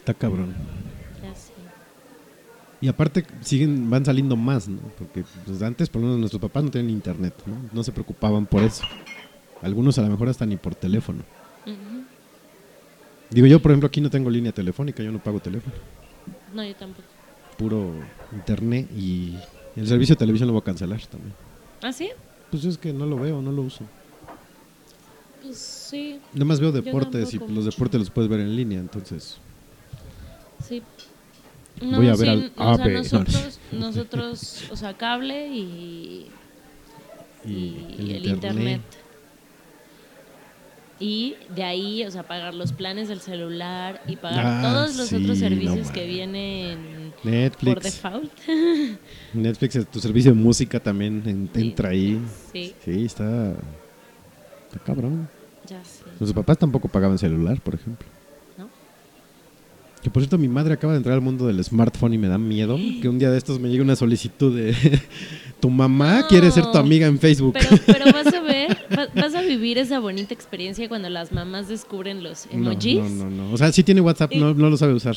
está cabrón. Ya sé. Y aparte siguen, van saliendo más, ¿no? Porque pues, antes, por lo menos nuestros papás no tenían internet, ¿no? No se preocupaban por eso. Algunos a lo mejor hasta ni por teléfono. Digo, yo por ejemplo aquí no tengo línea telefónica, yo no pago teléfono. No, yo tampoco. Puro internet y el servicio de televisión lo voy a cancelar también. ¿Ah, sí? Pues es que no lo veo, no lo uso. Pues sí, Nada más veo deportes y los deportes los puedes ver en línea, entonces. sí. Voy a ver al o sea, nosotros, nosotros, o sea, cable y, y el, internet. Y de ahí, o sea, pagar los planes del celular y pagar Ah, todos los sí, otros no servicios que vienen por default. Netflix, tu servicio de música también en- Sí. entra ahí. Sí. Sí, está. Está cabrón. Ya sé. Papás tampoco pagaban celular, por ejemplo. Que por cierto, mi madre acaba de entrar al mundo del smartphone y me da miedo que un día de estos me llegue una solicitud de tu mamá No. quiere ser tu amiga en Facebook. Pero, pero vas a ver, va- vas a vivir esa bonita experiencia cuando las mamás descubren los No, emojis. No, no, no. O sea, sí tiene WhatsApp, Y- no, no lo sabe usar.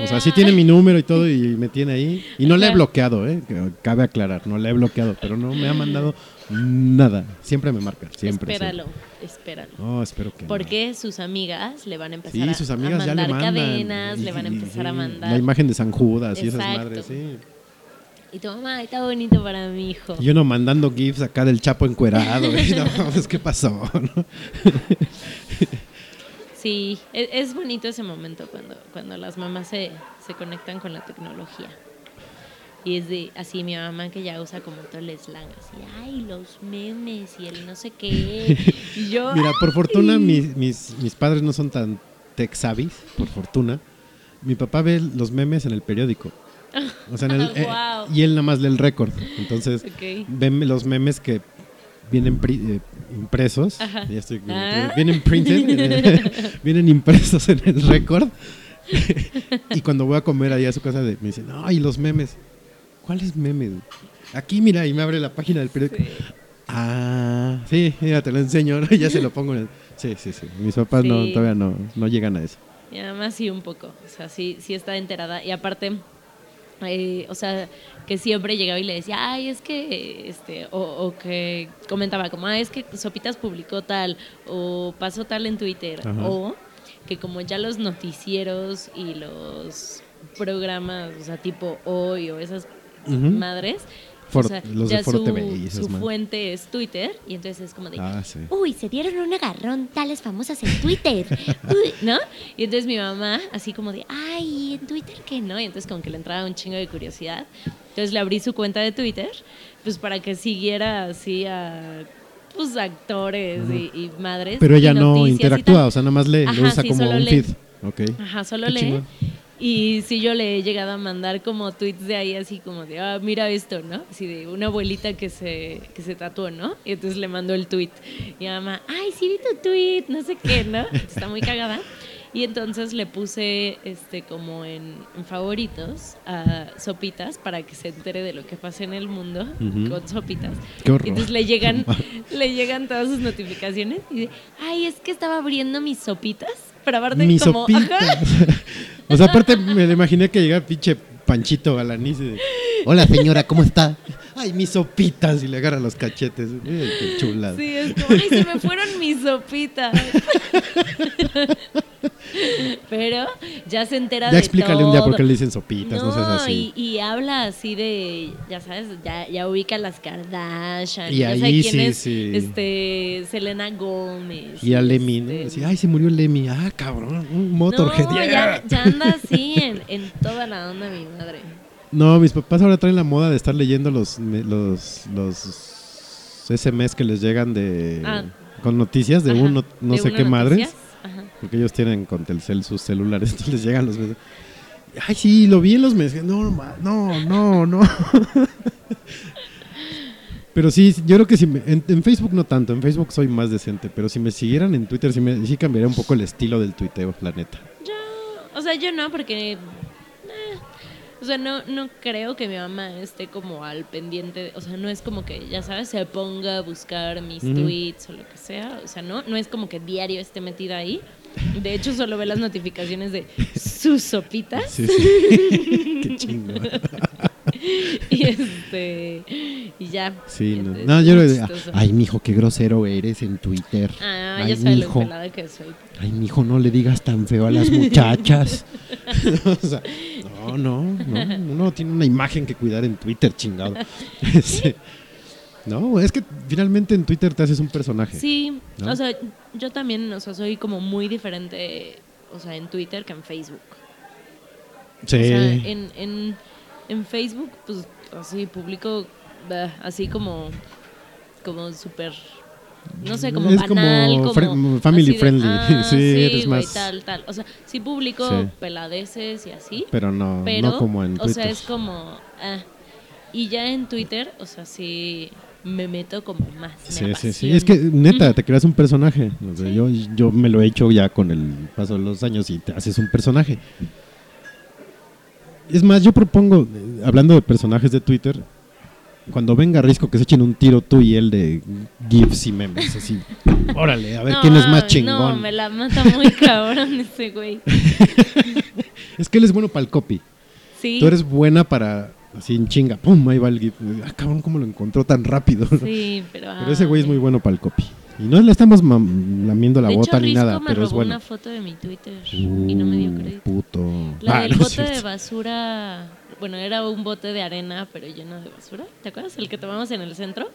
O sea, sí tiene mi número y todo y me tiene ahí. Y no le he bloqueado, ¿eh? Cabe aclarar, no le he bloqueado, pero no me ha mandado nada. Siempre me marca, siempre. espéralo, siempre. espéralo. No, espero que no. Porque sus amigas le van a empezar Sí, a, sus a amigas ya mandar le mandan. cadenas, Y- le van a y- empezar a mandar. La imagen de San Judas y esas madres, sí. Y tu mamá, está bonito para mi hijo. Y uno mandando gifs acá del Chapo encuerado. no, pues, ¿qué pasó? ¿no? Sí, e- es, bonito ese momento cuando, cuando las mamás se, se conectan con la tecnología. Y es de así mi mamá que ya usa como todo el slang, así, ay, los memes y el no sé qué. Y yo, Mira, por fortuna mis, mis, mis padres no son tan tech savvy, por fortuna. Mi papá ve los memes en el periódico. O sea, en el, eh, Guau. y él nada más lee el récord. Entonces, Ok. ven los memes que vienen pri- eh, impresos. Ajá. Ya estoy- Ah. Vienen printed, vienen impresos en el récord. y cuando voy a comer ahí a su casa, de- me dicen, ay, los memes. ¿Cuáles memes? Aquí, mira, y me abre la página del periódico. Ah, sí, mira, te lo enseño, ¿no? ya se lo pongo en el... Sí, sí, sí. Mis papás no, todavía no, no llegan a eso. Mi mamá sí un poco, o sea, sí, sí está enterada. Y aparte, eh, o sea, que siempre llegaba y le decía, ay, es que, este, o, o que comentaba como, ah, es que Sopitas publicó tal, o pasó tal en Twitter, Ajá. o que como ya los noticieros y los programas, o sea, tipo hoy o esas madres, For- o sea, los de ya Foro su, TV y esas su fuente es Twitter, y entonces es como de, Ah, sí. Uy, se dieron un agarrón tales famosas en Twitter. Uy, ¿no? Y entonces mi mamá, así como de, ay, en Twitter que no. Y entonces como que le entraba un chingo de curiosidad. Entonces le abrí su cuenta de Twitter, pues para que siguiera así a pues actores y, y madres. Pero ella no interactúa, o sea, nada más lee, lo Ajá, usa sí, como un feed. Ok. Ajá, solo Qué lee. Y sí, yo le he llegado a mandar como tweets de ahí, así como de, ah, mira esto, ¿no? Así de una abuelita que se, que se tatuó, ¿no? Y entonces le mandó el tweet. Y mi mamá, ay, sí vi tu tweet, no sé qué, ¿no? Está muy cagada. Y entonces le puse este como en, en favoritos a Sopitas para que se entere de lo que pasa en el mundo con Sopitas. Qué horror. Y entonces le llegan, le llegan todas sus notificaciones y dice, ay, es que estaba abriendo mis sopitas. Pero aparte Mis como, ajá, o sea, aparte me lo imaginé que llegaba pinche Panchito Galaniz Hola señora, ¿cómo está? Ay, mis sopitas. Y le agarra los cachetes. Ay, qué chulada. Sí, es como, ay, se me fueron mis sopitas. Pero ya se entera Ya de explícale un día por qué le dicen sopitas, no, seas así. Y, y habla así de, ya sabes, ya, ya ubica las Kardashian. Y ya ahí sabe quién sí, es sí. este, Selena Gómez. Y a Lemmy, ¿no? este, Así, ay, se murió Lemmy. Ah, cabrón, un Motorhead. No, ya, ya anda así en, en toda la onda mi madre. No, mis papás ahora traen la moda de estar leyendo los, los, los SMS que les llegan de Ah. con noticias de Ajá, uno no de sé qué madres. Ajá. Porque ellos tienen con Telcel sus celulares, entonces les llegan los mensajes. Ay, sí, lo vi en los mensajes. No, no, no, no. pero sí, yo creo que si me- en, en Facebook no tanto, en Facebook soy más decente, pero si me siguieran en Twitter sí, me, sí cambiaría un poco el estilo del tuiteo, la neta. Yo, o sea, yo no, porque. eh, o sea, no, no creo que mi mamá esté como al pendiente. de- o sea, no es como que, ya sabes, se ponga a buscar mis tweets o lo que sea. O sea, no, no es como que diario esté metida ahí. De hecho, solo ve las notificaciones de sus sopitas. Sí, sí. Qué chingón. Y este. Y ya. Sí, no. Entonces, No, yo lo chistoso. Ay, mijo, qué grosero eres en Twitter. Ah, Ay, ya sabe lo pelada que soy. Ay, mijo, no le digas tan feo a las muchachas. O sea, no, no, no. Uno tiene una imagen que cuidar en Twitter, chingado. Sí. No, es que finalmente en Twitter te haces un personaje. Sí, ¿No? o sea, yo también, o sea, soy como muy diferente, o sea, en Twitter que en Facebook. Sí. O sea, en, en, en Facebook, pues así publico bah, así como, como súper, no sé, como Es como banal, como, fre- family de, friendly. "Ah, Sí, eres güey, más- tal, tal. O sea, sí publico Sí. peladeces y así, Pero no, pero, no como en o Twitter. sea, es como, ah. y ya en Twitter, o sea, sí, me meto como más. me Sí, sí, sí. apasiono. Es que neta, te creas un personaje. O sea, yo, yo me lo he hecho ya con el paso de los años y te haces un personaje. Es más, yo propongo, eh, hablando de personajes de Twitter, cuando venga Risco que se echen un tiro tú y él de GIFs y memes, así. Órale, a ver No, quién es más chingón. No, me la mata muy cabrón ese güey. Es que él es bueno para el copy. Sí. Tú eres buena para, así en chinga, pum, ahí va el GIF. Ah, cabrón, ¿cómo lo encontró tan rápido? Sí, pero. Pero ese güey es muy bueno para el copy. Y no le estamos lamiendo la de bota hecho, ni Risco nada, me pero es bueno. una foto de mi Twitter y no me dio Uh, crédito. Puto. La Ah, del no bote de basura. Bueno, era un bote de arena, pero lleno de basura. ¿Te acuerdas? El que tomamos en el centro.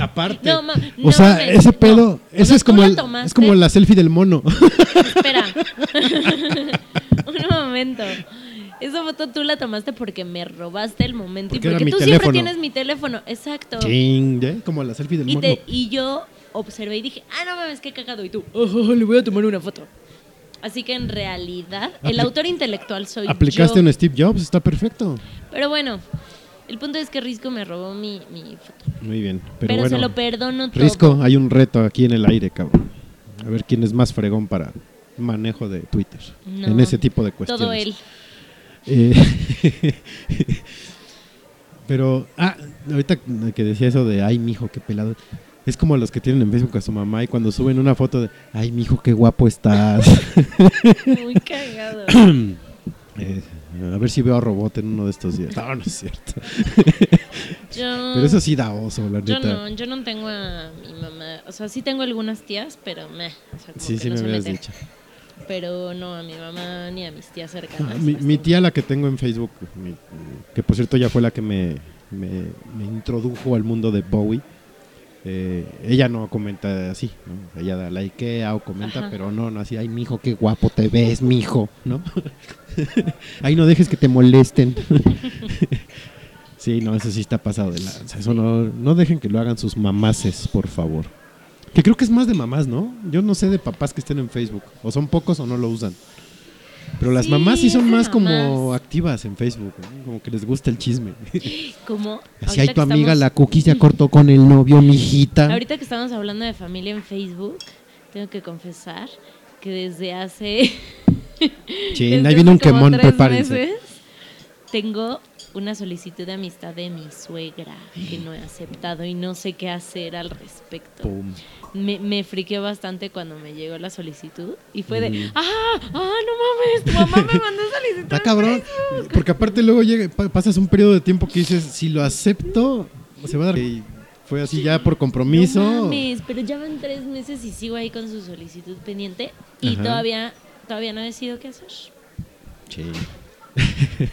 Aparte. No, ma- o sea, ese pedo, ese es como la el, es como la selfie del mono. Espera. un momento. Esa foto tú la tomaste porque me robaste el momento Porque y porque tú siempre tienes mi teléfono. Exacto. Ching, ¿eh? como la selfie del Y, mono. te- y yo observé y dije, ah, no mames, qué cagado. Y tú, "Oh, le voy a tomar una foto. Así que en realidad, el autor intelectual soy Aplicaste yo. un Steve Jobs, está perfecto. Pero bueno, el punto es que Risco me robó mi, mi foto. Muy bien. Pero, Pero, bueno, se lo perdono todo. Risco, hay un reto aquí en el aire, cabrón. A ver quién es más fregón para manejo de Twitter. No, en ese tipo de cuestiones. Todo él. Eh, pero, ah, ahorita que decía eso de, ay, mijo, qué pelado. Es como los que tienen en Facebook a su mamá y cuando suben una foto de, ay, mijo, qué guapo estás. Muy cagado. Eh, a ver si veo a Robot en uno de estos días. No, no es cierto. Yo, Pero eso sí da oso, la yo neta. no, yo no tengo a mi mamá. O sea, sí tengo algunas tías, pero meh. O sea, Sí, que sí no me habías meten. dicho. Pero no a mi mamá ni a mis tías Ah, cercanas. mi, las mi tengo. tía, la que tengo en Facebook, mi- que por cierto ya fue la que me, me, me introdujo al mundo de Bowie. Eh, ella no comenta así, ¿no? Ella da likea o comenta, Ajá. pero no, no así, ay, mijo, qué guapo te ves, mijo, ¿no? ay, no dejes que te molesten. sí, no, eso sí está pasado de lanza. Eso no, no dejen que lo hagan sus mamaces, por favor. Que creo que es más de mamás, ¿no? Yo no sé de papás que estén en Facebook. O son pocos o no lo usan. Pero las Sí, mamás sí son más como mamás. activas en Facebook, ¿no? como que les gusta el chisme. ¿Cómo? Así hay tu amiga, estamos- la cookie se cortó con el novio, mijita. Ahorita que estamos hablando de familia en Facebook, tengo que confesar que desde hace. Sí, ahí viene un como quemón, prepárense. meses, tengo una solicitud de amistad de mi suegra que no he aceptado y no sé qué hacer al respecto. Pum. Me, me friqueó bastante cuando me llegó la solicitud y fue de, Mm. ¡ah! ¡ah, no mames! Tu mamá me mandó solicitud. Está cabrón. Facebook". Porque aparte luego llega, pa- pasas un periodo de tiempo que dices, si lo acepto, se va a dar. Y fue así ya por compromiso. No mames, pero ya van tres meses y sigo ahí con su solicitud pendiente y Ajá. todavía, todavía no decido qué hacer. Sí.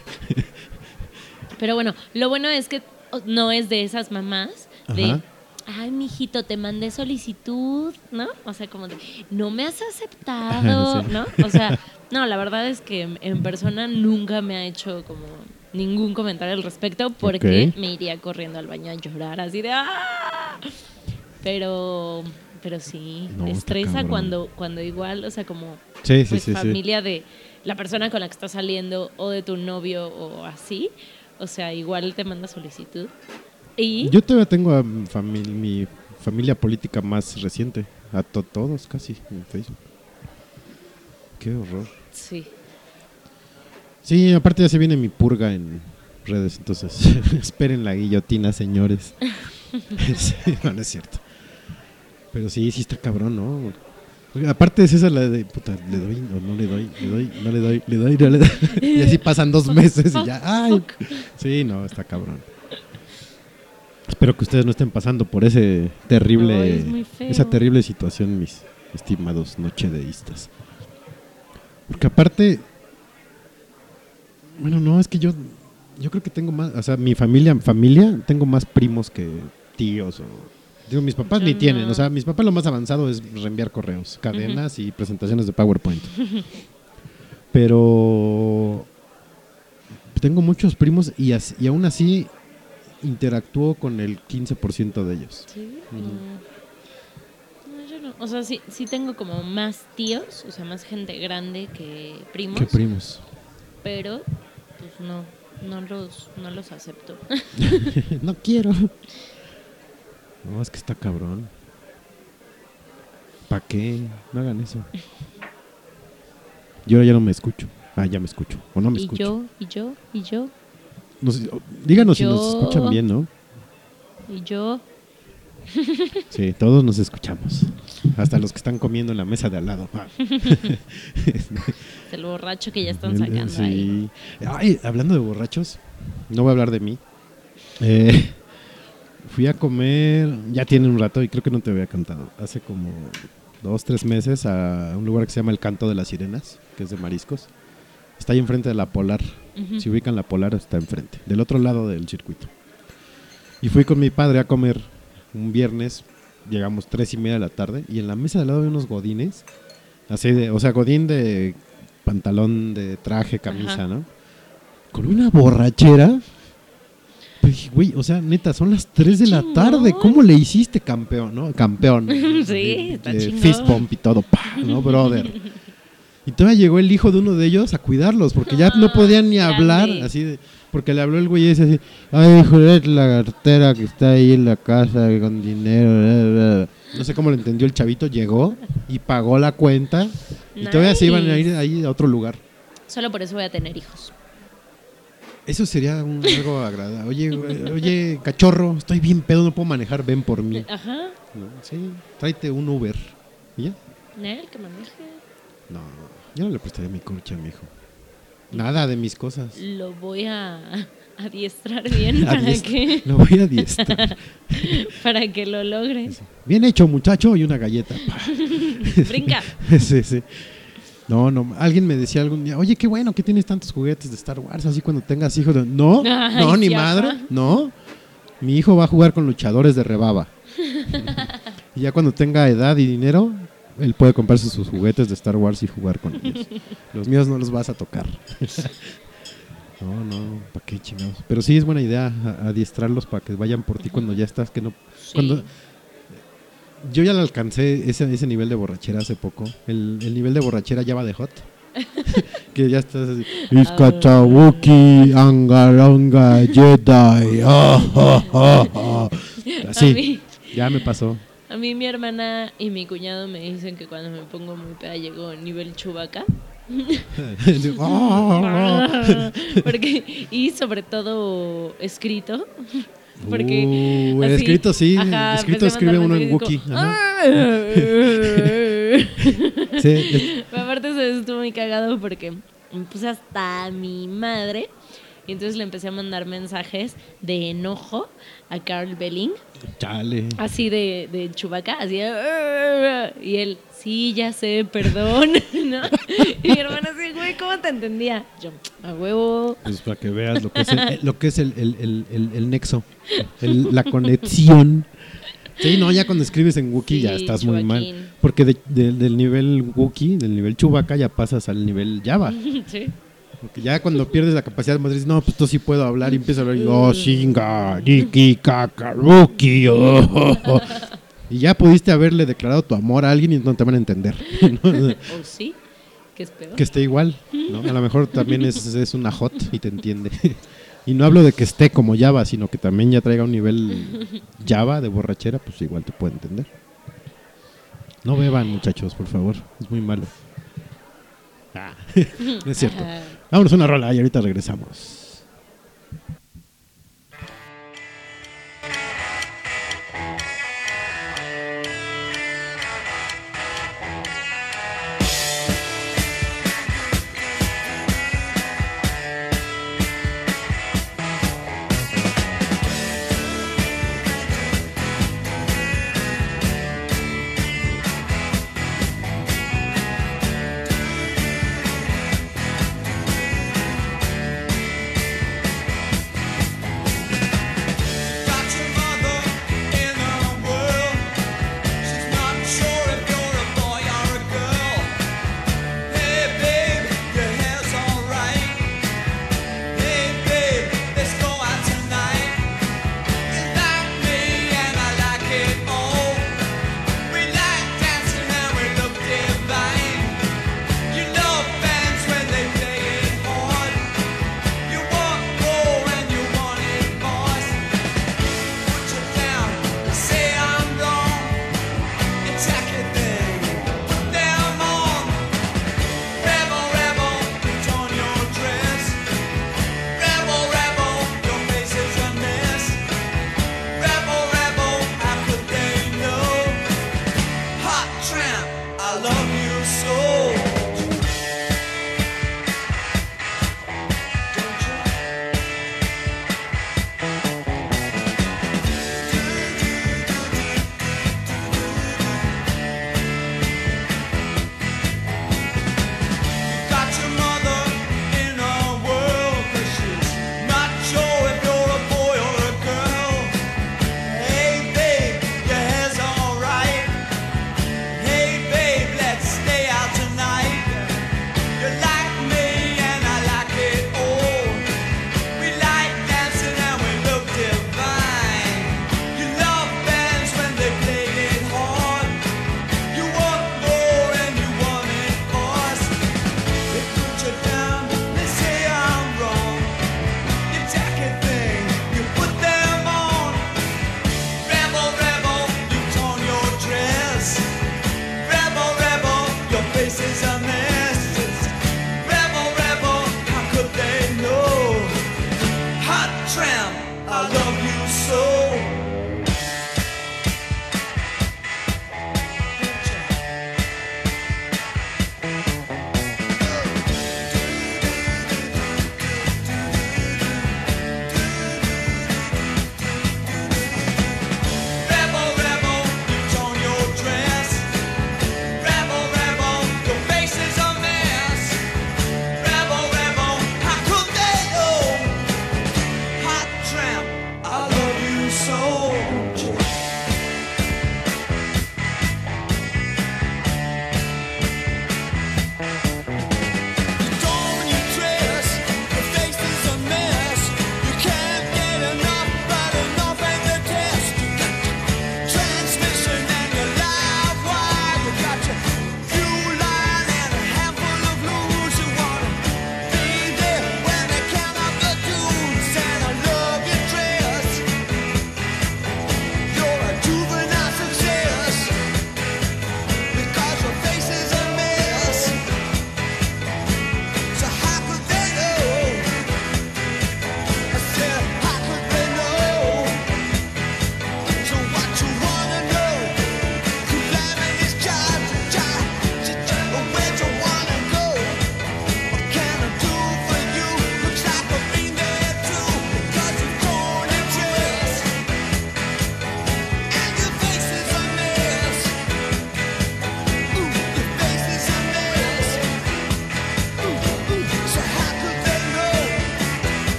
Pero bueno, lo bueno es que no es de esas mamás de, Ajá. Ay, mijito, te mandé solicitud, ¿no? O sea, como de, no me has aceptado, Sí. ¿no? O sea, no, la verdad es que en- persona nunca me ha hecho como ningún comentario al respecto porque me iría corriendo al baño a llorar así de, ¡ah! Pero, pero sí, No, estresa cuando, cuando igual, o sea, como Sí, pues, sí. familia de la persona con la que estás saliendo o de tu novio o así. O sea, igual te manda solicitud. Y Yo todavía tengo a mi, fami- mi familia política más reciente. A to- todos casi en Facebook. Qué horror. sí. Sí, aparte ya se viene mi purga en redes, entonces esperen la guillotina, señores. Sí, no, no es cierto. Pero sí, sí está cabrón, ¿no? Aparte es esa la de, puta, le doy o no le doy, le doy, no le doy, le doy, no le doy. Y así pasan dos meses y ya, ay. Sí, no, está cabrón. Espero que ustedes no estén pasando por ese terrible, es esa terrible situación, mis estimados nochedeístas. Porque aparte, bueno, no, es que yo, yo creo que tengo más, o sea, mi familia, familia, tengo más primos que tíos o, digo, mis papás Yo ni tienen, o sea, mis papás lo más avanzado es reenviar correos, cadenas y presentaciones de PowerPoint. Pero tengo muchos primos y, y aún así interactúo con el 15% de ellos. Sí. Ujú. No. No, yo no. O sea, sí, sí tengo como más tíos, o sea, más gente grande que primos. ¿Qué primos? pero, pues no, no los, no los acepto. no quiero. No, es que está cabrón. ¿Para qué? No hagan eso. Yo ya no me escucho. Ah, ya me escucho. O no me y escucho. yo, y yo, y yo, No sé, o- díganos si nos escuchan bien, ¿no? y yo. Sí, todos nos escuchamos. Hasta los que están comiendo en la mesa de al lado. El borracho que ya están sacando ahí. Ay, hablando de borrachos, no voy a hablar de mí. Eh, fui a comer, ya tiene un rato y creo que no te había cantado. Hace como dos, tres meses a un lugar que se llama El Canto de las Sirenas, que es de mariscos. Está ahí enfrente de la Polar. Ujú. Si ubican la Polar, está enfrente, del otro lado del circuito. Y fui con mi padre a comer un viernes, llegamos tres y media de la tarde, y en la mesa de al lado había unos godines, así de, o sea, godín de pantalón, de traje, camisa, Ajá. ¿no? Con una borrachera. Pues dije, güey, o sea, neta, son las 3 de la Chingón. tarde. ¿Cómo le hiciste campeón, no? Campeón. Sí, De- está de chingón. Fist bump y todo, pa, ¿no, brother? Y todavía llegó el hijo de uno de ellos a cuidarlos, porque ya no Ah, podían ni hablar, grande. así de, porque le habló el güey ese así, ay, joder, la cartera que está ahí en la casa con dinero. bla, bla, bla". No sé cómo lo entendió el chavito, llegó y pagó la cuenta y todavía se iban a ir ahí a otro lugar. Solo por eso voy a tener hijos. Eso sería un- algo agradable. Oye, oye, cachorro, estoy bien pedo, no puedo manejar, ven por mí. Ajá. ¿No? Sí, tráete un Uber. ¿Y ya? Nel, que maneje. No, yo no le prestaría mi coche a mi hijo. Nada de mis cosas. Lo voy a adiestrar bien para Adiestra- que, Lo voy a adiestrar. para que lo logre. Bien hecho, muchacho, y una galleta. Brinca. sí, sí. No, no, alguien me decía algún día, oye, qué bueno que tienes tantos juguetes de Star Wars, así cuando tengas hijos. No, Ay, no, ni madre, ajá. no. Mi hijo va a jugar con luchadores de rebaba. y ya cuando tenga edad y dinero, él puede comprarse sus juguetes de Star Wars y jugar con ellos. Los míos no los vas a tocar. no, no, ¿para qué chingados? Pero sí es buena idea a- adiestrarlos para que vayan por ti cuando ya estás, que no... Cuando, yo ya le alcancé ese, ese nivel de borrachera hace poco. El, el nivel de borrachera ya va de hot. que ya estás así. Iskatabuki, Angaronga, Jedi. ah, ah, ah, ah". A Así. Ya me pasó. A mí mi hermana y mi cuñado me dicen que cuando me pongo muy peda llego a nivel chubaca. Ah, ah. Porque, y sobre todo escrito. Porque Uh, así, escrito sí, ajá, escrito escribe uno en Wookiee. Sí, Pero aparte se estuvo muy cagado porque me puse hasta mi madre y entonces le empecé a mandar mensajes de enojo a Carl Belling, chale. así de, de chubaca, así y él, sí, ya sé, perdón, ¿no? Y mi hermana así, güey, ¿cómo te entendía? Yo, a huevo. Pues para que veas lo que es el, lo que es el, el- el- el- el nexo, la conexión. Sí, no, ya cuando escribes en Wookiee ya estás muy mal. Porque de- de- del nivel Wookiee, del nivel Chewbacca, ya pasas al nivel Java. Sí. Porque ya cuando pierdes la capacidad, más dices, no, pues tú sí puedo hablar y empiezas a hablar. y, Oh, shinga, riki, kaka, Wookiee, oh, oh, oh". Y ya pudiste haberle declarado tu amor a alguien y no te van a entender. ¿no? ¿O sí? ¿Qué es peor? que esté igual, ¿no? A lo mejor también es, es una hot y te entiende. Y no hablo de que esté como Java, sino que también ya traiga un nivel Java de borrachera, pues igual te puede entender. No beban, muchachos, por favor. Es muy malo. Ah, no es cierto. Vámonos una rola y ahorita regresamos.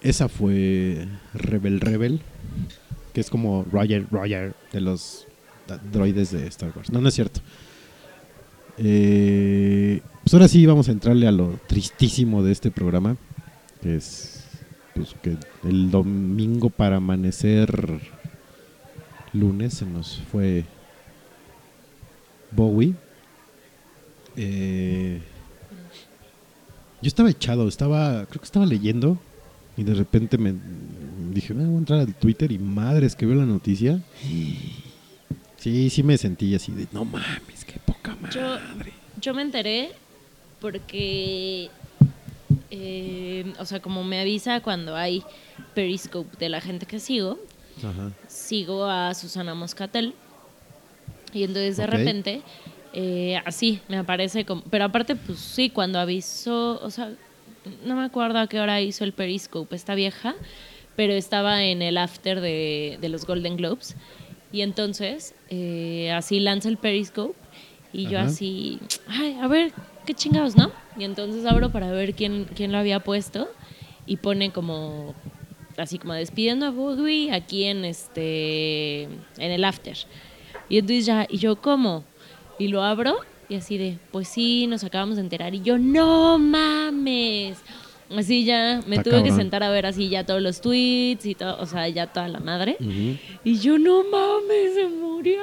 Esa fue Rebel Rebel, que es como Roger Roger de los droides de Star Wars. No, no es cierto. Eh, pues ahora sí vamos a entrarle a lo tristísimo de este programa, que es pues, que el domingo para amanecer lunes se nos fue Bowie. Eh, yo estaba echado, estaba, creo que estaba leyendo y de repente me dije, "Ah, voy a entrar al Twitter y madres que veo la noticia. Sí, sí me sentí así de, no mames, qué poca madre. Yo, yo me enteré porque, eh, o sea, como me avisa cuando hay Periscope de la gente que sigo, Ajá. sigo a Susana Moscatel y entonces de repente eh, así me aparece como pero aparte pues sí cuando avisó o sea no me acuerdo a qué hora hizo el Periscope esta vieja pero estaba en el after de, de los Golden Globes. Y entonces eh, así lanza el Periscope y yo así ay a ver qué chingados no y entonces abro para ver quién quién lo había puesto y pone como así como despidiendo a Bowie aquí en este en el after. Y entonces ya, y yo como, y lo abro y así de, pues sí, nos acabamos de enterar y yo no mames. Así ya me Está tuve que sentar a ver así ya todos los tweets y todo, o sea, ya toda la madre. Y yo no mames, se murió.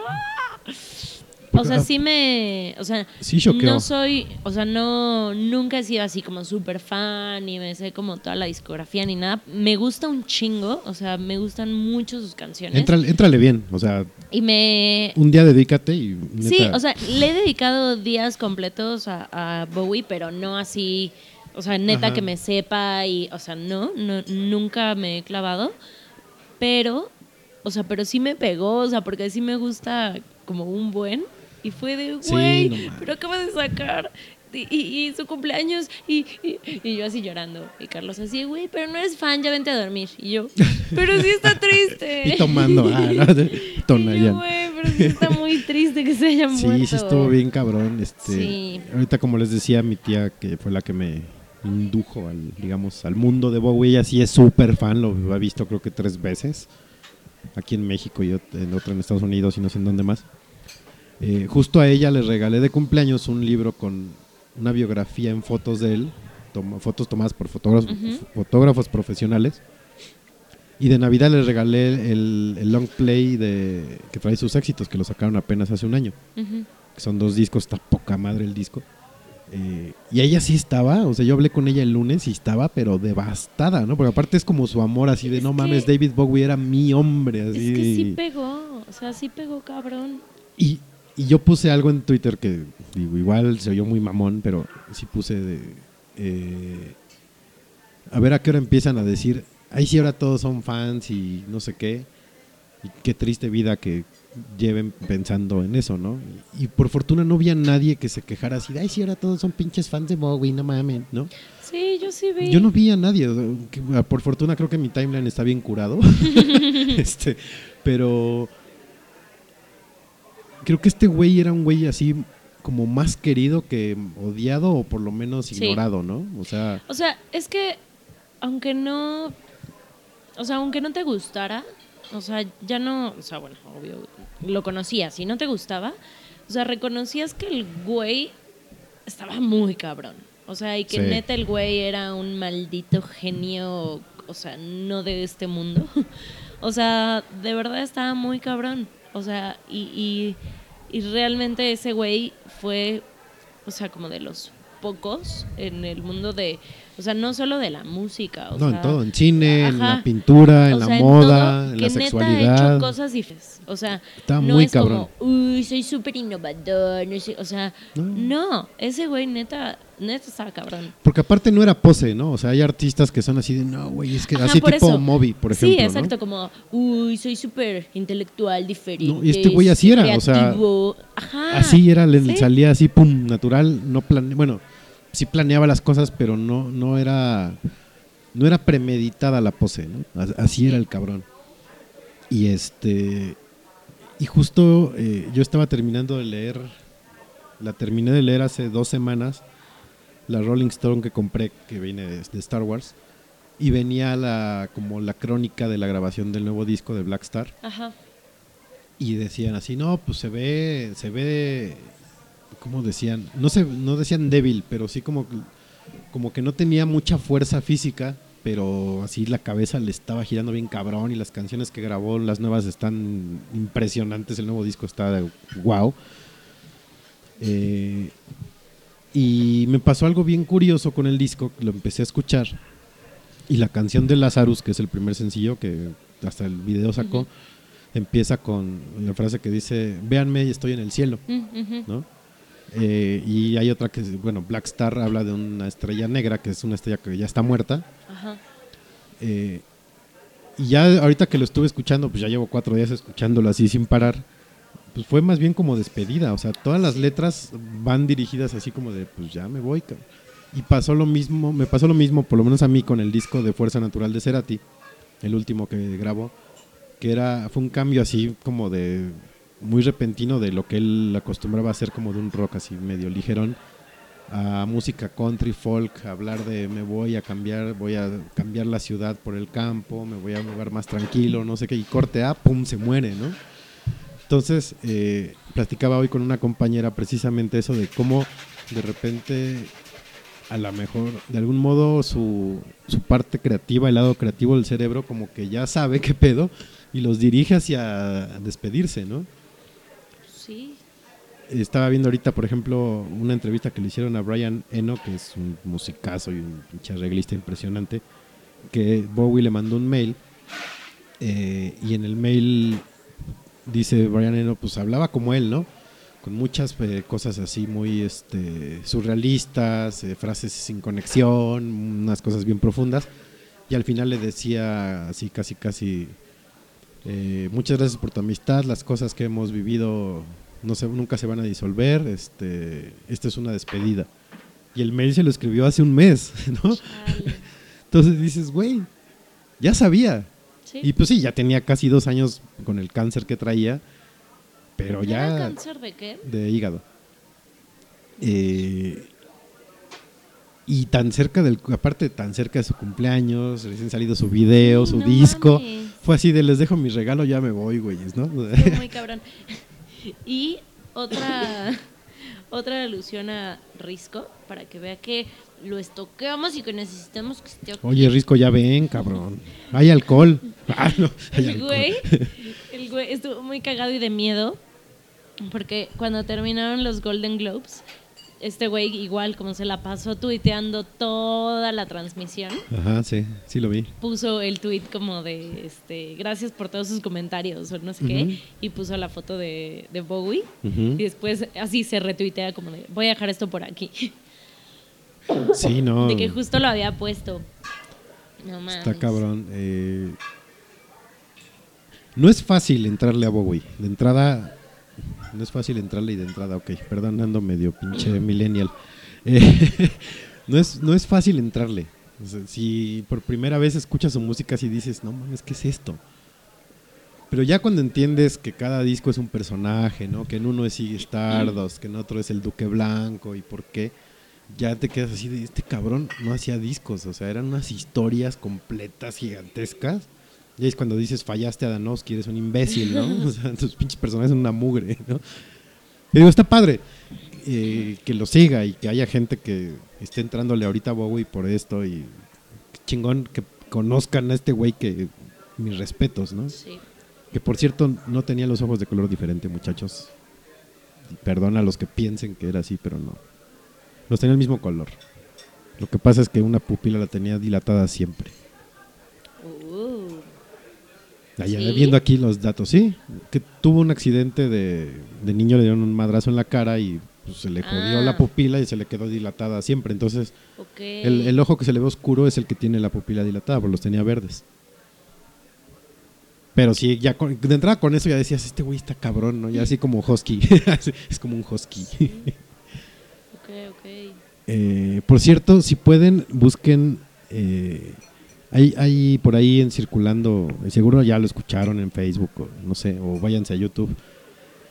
O sea, sí me, o sea, Sí choqueó. no soy, o sea, no, nunca he sido así como súper fan ni me sé como toda la discografía ni nada. Me gusta un chingo, o sea, me gustan mucho sus canciones. Éntrale, éntrale bien, o sea, Y me, un día dedícate y Sí, o sea, le he dedicado días completos a, a Bowie, pero no así, o sea, neta Ajá. que me sepa y, o sea, no, no, nunca me he clavado, pero, o sea, pero sí me pegó, o sea, porque sí me gusta como un buen y fue de, Sí, güey, no mames. pero acaba de sacar y, y- y su cumpleaños y, y, yo así llorando y Carlos así, güey, pero no eres fan, ya vente a dormir y yo, pero sí está triste. y tomando, ah, ¿no? Y yo, güey, pero sí está muy triste que se haya muerto. Sí, sí estuvo bien cabrón. Este, Sí. Ahorita, como les decía, mi tía, que fue la que me indujo al, digamos, al mundo de Bowie, ella sí es súper fan, lo ha visto creo que tres veces, aquí en México y en otra en Estados Unidos y no sé en dónde más. Eh, justo a ella le regalé de cumpleaños un libro con una biografía en fotos de él, toma- fotos tomadas por fotógrafos, fotógrafos profesionales. Y de Navidad les regalé el, el long play de que trae sus éxitos, que lo sacaron apenas hace un año que son dos discos, está poca madre el disco. Eh, y ella sí estaba, o sea, yo hablé con ella el lunes y estaba, pero devastada, ¿no? Porque aparte es como su amor así de, Es no mames, David Bowie era mi hombre, así. Es que sí pegó, o sea, sí pegó cabrón. y, y yo puse algo en Twitter que, digo, igual se oyó muy mamón, pero sí puse de... eh, a ver a qué hora empiezan a decir, ay, sí, ahora todos son fans y no sé qué. Y qué triste vida que lleven pensando en eso, ¿no? Y, y por fortuna no vi a nadie que se quejara así, de, ay, sí, ahora todos son pinches fans de Bowie, no mames, ¿no? Sí, yo sí vi. Yo no vi a nadie. ah, por fortuna creo que mi timeline está bien curado. este, pero creo que este güey era un güey así como más querido que odiado o por lo menos Sí. ignorado, ¿no? O sea, O sea, es que aunque no, o sea, aunque no te gustara, o sea, ya no, o sea, bueno, obvio, lo conocías, si no te gustaba, o sea, reconocías que el güey estaba muy cabrón. O sea, y que Sí. neta el güey era un maldito genio, o sea, no de este mundo. O sea, de verdad estaba muy cabrón. O sea, y, y, y realmente ese güey fue, o sea, como de los pocos en el mundo de, o sea, no solo de la música. O no, sea, en todo, en cine, en la pintura, en la sea, moda, todo, en que la neta ha sexualidad. hecho cosas diferentes. O sea, Está no muy es cabrón. como, uy, soy súper innovador. No sé", o sea, No. no. ese güey neta, neta estaba cabrón. Porque aparte no era pose, ¿no? O sea, hay artistas que son así de, no, güey, es que Ajá, así tipo eso. Moby, por ejemplo. Sí, ¿no? exacto, como, uy, soy súper intelectual, diferente. No, y este güey así era, o sea, creativo". Ajá. Así era, le Sí. salía así, pum, natural, no plane bueno, sí planeaba las cosas, pero no, no era, no era premeditada la pose, ¿no? As- Así era el cabrón. Y este, y justo eh, yo estaba terminando de leer, la terminé de leer hace dos semanas, la Rolling Stone que compré, que viene de, de Star Wars, y venía la como la crónica de la grabación del nuevo disco de Black Star Ajá. y decían así, no, pues se ve, se ve, ¿cómo decían? No se, no decían débil, pero sí como, como que no tenía mucha fuerza física, pero así la cabeza le estaba girando bien cabrón y las canciones que grabó, las nuevas están impresionantes, el nuevo disco está de wow. Eh, y me pasó algo bien curioso con el disco, lo empecé a escuchar y la canción de Lazarus, que es el primer sencillo que hasta el video sacó, empieza con la frase que dice, véanme, estoy en el cielo. ¿no? Eh, y hay otra que, es- bueno, Black Star habla de una estrella negra, que es una estrella que ya está muerta. Ajá. eh, y ya ahorita que lo estuve escuchando, pues ya llevo cuatro días escuchándolo así sin parar, pues fue más bien como despedida, o sea, todas las letras van dirigidas así como de, pues ya me voy. Y pasó lo mismo, me pasó lo mismo, por lo menos a mí, con el disco de Fuerza Natural de Cerati, el último que grabó, que era, fue un cambio así como de, muy repentino de lo que él acostumbraba a hacer como de un rock así medio ligerón, a música country, folk, hablar de me voy a cambiar, voy a cambiar la ciudad por el campo, me voy a un lugar más tranquilo, no sé qué, y corte A, pum, se muere, ¿no? Entonces, eh, platicaba hoy con una compañera precisamente eso de cómo de repente, a lo mejor, de algún modo, su, su parte creativa, el lado creativo del cerebro, como que ya sabe qué pedo y los dirige hacia despedirse, ¿no? Sí. Estaba viendo ahorita, por ejemplo, una entrevista que le hicieron a Brian Eno, que es un musicazo y un arreglista impresionante, que Bowie le mandó un mail eh, y en el mail dice Brian Eno, pues hablaba como él, ¿no? Con muchas eh, cosas así muy este, surrealistas, eh, frases sin conexión, unas cosas bien profundas. Y al final le decía así, casi, casi, eh, muchas gracias por tu amistad, las cosas que hemos vivido no se, nunca se van a disolver, este, esta es una despedida. Y el mail se lo escribió hace un mes, ¿no? Entonces dices, güey, ya sabía. Sí. Y pues sí, ya tenía casi dos años con el cáncer que traía, pero ¿Era ya cáncer de qué? de hígado. Eh, y tan cerca del, aparte tan cerca de su cumpleaños, recién salido su video, su no disco, mames. fue así de les dejo mi regalo, ya me voy, güeyes, ¿no? Muy cabrón. Y otra, otra alusión a Risco, para que vea que lo estoqueamos y que necesitamos que esté. Oye, Risco, ya ven, cabrón. Hay alcohol. Ah, no, hay el alcohol. güey, el güey estuvo muy cagado y de miedo, porque cuando terminaron los Golden Globes, este güey igual como se la pasó tuiteando toda la transmisión, Ajá, sí, sí lo vi. puso el tweet como de este gracias por todos sus comentarios o no sé qué y puso la foto de, de Bowie y después así se retuitea como de voy a dejar esto por aquí Sí, no. de que justo lo había puesto no mames. Está cabrón. eh, no es fácil entrarle a Bowie. De entrada, no es fácil entrarle y de entrada, ok, perdón, ando medio pinche millennial. Eh, no, es, no es fácil entrarle. O sea, si por primera vez escuchas su música y dices, no mames, ¿qué es esto? Pero ya cuando entiendes que cada disco es un personaje, ¿no? Que en uno es Iggy Stardust, que en otro es el Duque Blanco y por qué, ya te quedas así de este cabrón no hacía discos, o sea, eran unas historias completas, gigantescas. Y es cuando dices, fallaste a Danowski, eres un imbécil, ¿no? O sea, tus pinches personajes son una mugre, ¿no? Y digo, está padre eh, que lo siga y que haya gente que esté entrándole ahorita a Bowie por esto y chingón que conozcan a este güey que mis respetos, ¿no? sí Que por cierto no tenía los ojos de color diferente, muchachos. Perdona a los que piensen que era así, pero no. Los tenía el mismo color. Lo que pasa es que una pupila la tenía dilatada siempre. Uh, Allá, ¿Sí? viendo aquí los datos, sí. Que tuvo un accidente de, de niño, le dieron un madrazo en la cara y pues, se le jodió Ah. la pupila y se le quedó dilatada siempre. Entonces, ok el, el ojo que se le ve oscuro es el que tiene la pupila dilatada, porque los tenía verdes. Pero sí, ya con- de entrada con eso ya decías, este güey está cabrón, ¿no? Ya así como husky. es como un husky. ok ok Eh, por cierto, si pueden, busquen. eh, hay, hay por ahí en circulando, seguro ya lo escucharon en Facebook, o no sé, o váyanse a YouTube.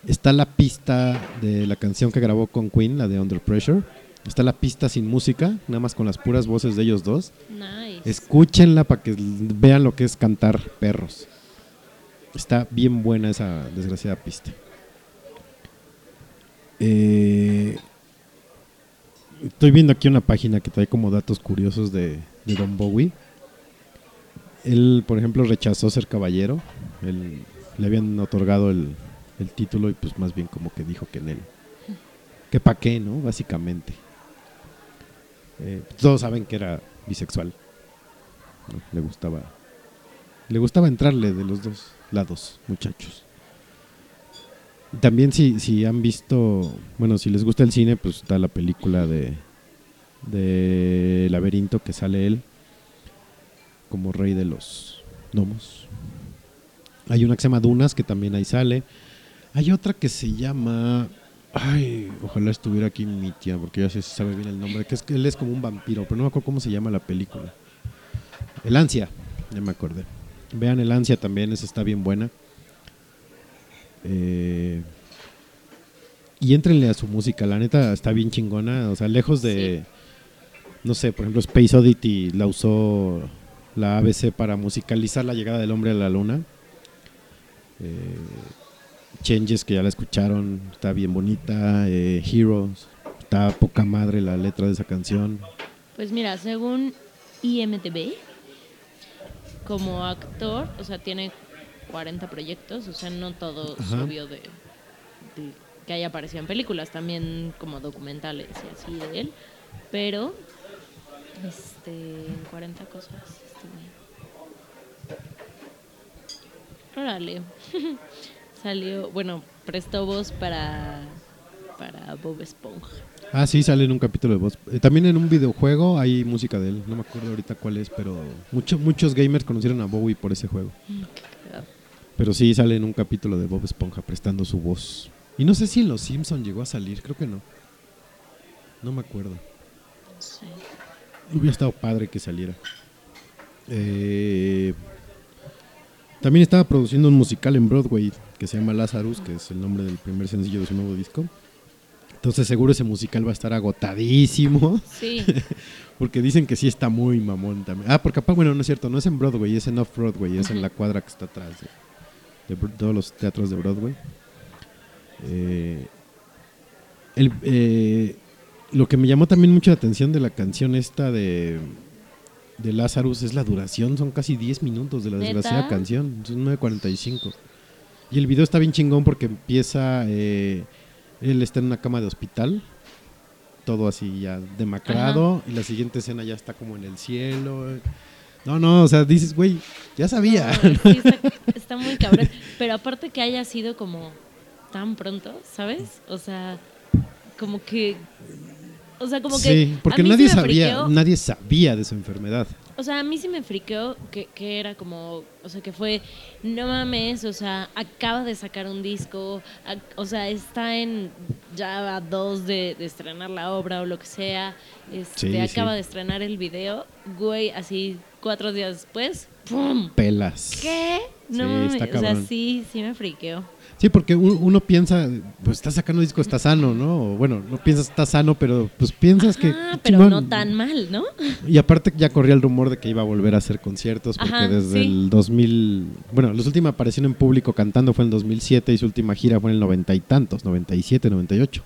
Está la pista de la canción que grabó con Queen, la de Under Pressure, Está la pista sin música, nada más con las puras voces de ellos dos. Nice. Escúchenla para que vean lo que es cantar perros. Está bien buena esa desgraciada pista. Eh, estoy viendo aquí una página que trae como datos curiosos de, de Don Bowie. Él, por ejemplo, rechazó ser caballero. Él- le habían otorgado el, título y pues más bien como que dijo que en él. Que pa' qué, ¿no? Básicamente. Eh, todos saben que era bisexual. Le gustaba. Le gustaba entrarle de los dos lados, muchachos. También si, si han visto, bueno, si les gusta el cine, pues está la película de, de Laberinto que sale él como rey de los gnomos. Hay una que se llama Dunas que también ahí sale. Hay otra que se llama... Ay, ojalá estuviera aquí mi tía porque ya se sabe bien el nombre. Que es que él es como un vampiro, pero no me acuerdo cómo se llama la película. El Ansia, ya me acordé. Vean El Ansia también, esa está bien buena. Eh, y entrenle a su música, la neta está bien chingona. O sea, lejos de. No sé, por ejemplo, Space Oddity la usó la ABC para musicalizar la llegada del hombre a la luna. Eh, Changes, que ya la escucharon, está bien bonita. eh, Heroes, está poca madre la letra de esa canción. Pues mira, según IMDb, como actor, o sea, tiene 40 proyectos, o sea, no todo obvio de, de que haya aparecido en películas, también como documentales y así de él, pero este, en 40 cosas. este. Órale. Salió, bueno, prestó voz para, para Bob Esponja. Ah, sí, sale en un capítulo de voz. Eh, también en un videojuego hay música de él. No me acuerdo ahorita cuál es, pero mucho- muchos gamers conocieron a Bowie por ese juego. Pero sí sale en un capítulo de Bob Esponja prestando su voz. Y no sé si en Los Simpson llegó a salir, creo que no. No me acuerdo. No sé. Hubiera estado padre que saliera. Eh, también estaba produciendo un musical en Broadway que se llama Lazarus, que es el nombre del primer sencillo de su nuevo disco. Entonces seguro ese musical va a estar agotadísimo. Sí, Porque dicen que sí está muy mamón también. Ah, porque bueno, no es cierto, no es en Broadway, es en Off-Broadway, es en la cuadra que está atrás de todos los teatros de Broadway. Eh, el- eh, lo que me llamó también mucho la atención de la canción esta de, de Lazarus es la duración, son casi 10 minutos de la desgraciada canción, son 9.45. Y el video está bien chingón porque empieza, eh, él está en una cama de hospital, todo así ya demacrado, y la siguiente escena ya está como en el cielo. No, no, o sea, dices, güey, ya sabía. No, sí, está, está muy cabrón. Pero aparte que haya sido como tan pronto, ¿sabes? O sea, como que. O sea, como que. sí, porque nadie sí sabía, friqueó. nadie sabía de su enfermedad. O sea, a mí sí me friqueó que, que era como, o sea, que fue, no mames, o sea, acaba de sacar un disco, ac- o sea, está en ya a dos de, de estrenar la obra o lo que sea, este, Sí, acaba sí. de estrenar el video, güey, así cuatro días después, ¡pum! Pelas. ¿Qué? No Sí, mames, o sea, sí, sí me friqueó. Sí, porque un- uno piensa, pues está sacando disco, está sano, ¿no? O, bueno, no piensas está sano, pero pues piensas que... Ah, qué pero chingón. no tan mal, ¿no? Y aparte ya corría el rumor de que iba a volver a hacer conciertos, porque Ajá, desde sí. el 2000... Bueno, la última aparición en público cantando fue en 2007 y su última gira fue en el noventa y tantos, 97, 98.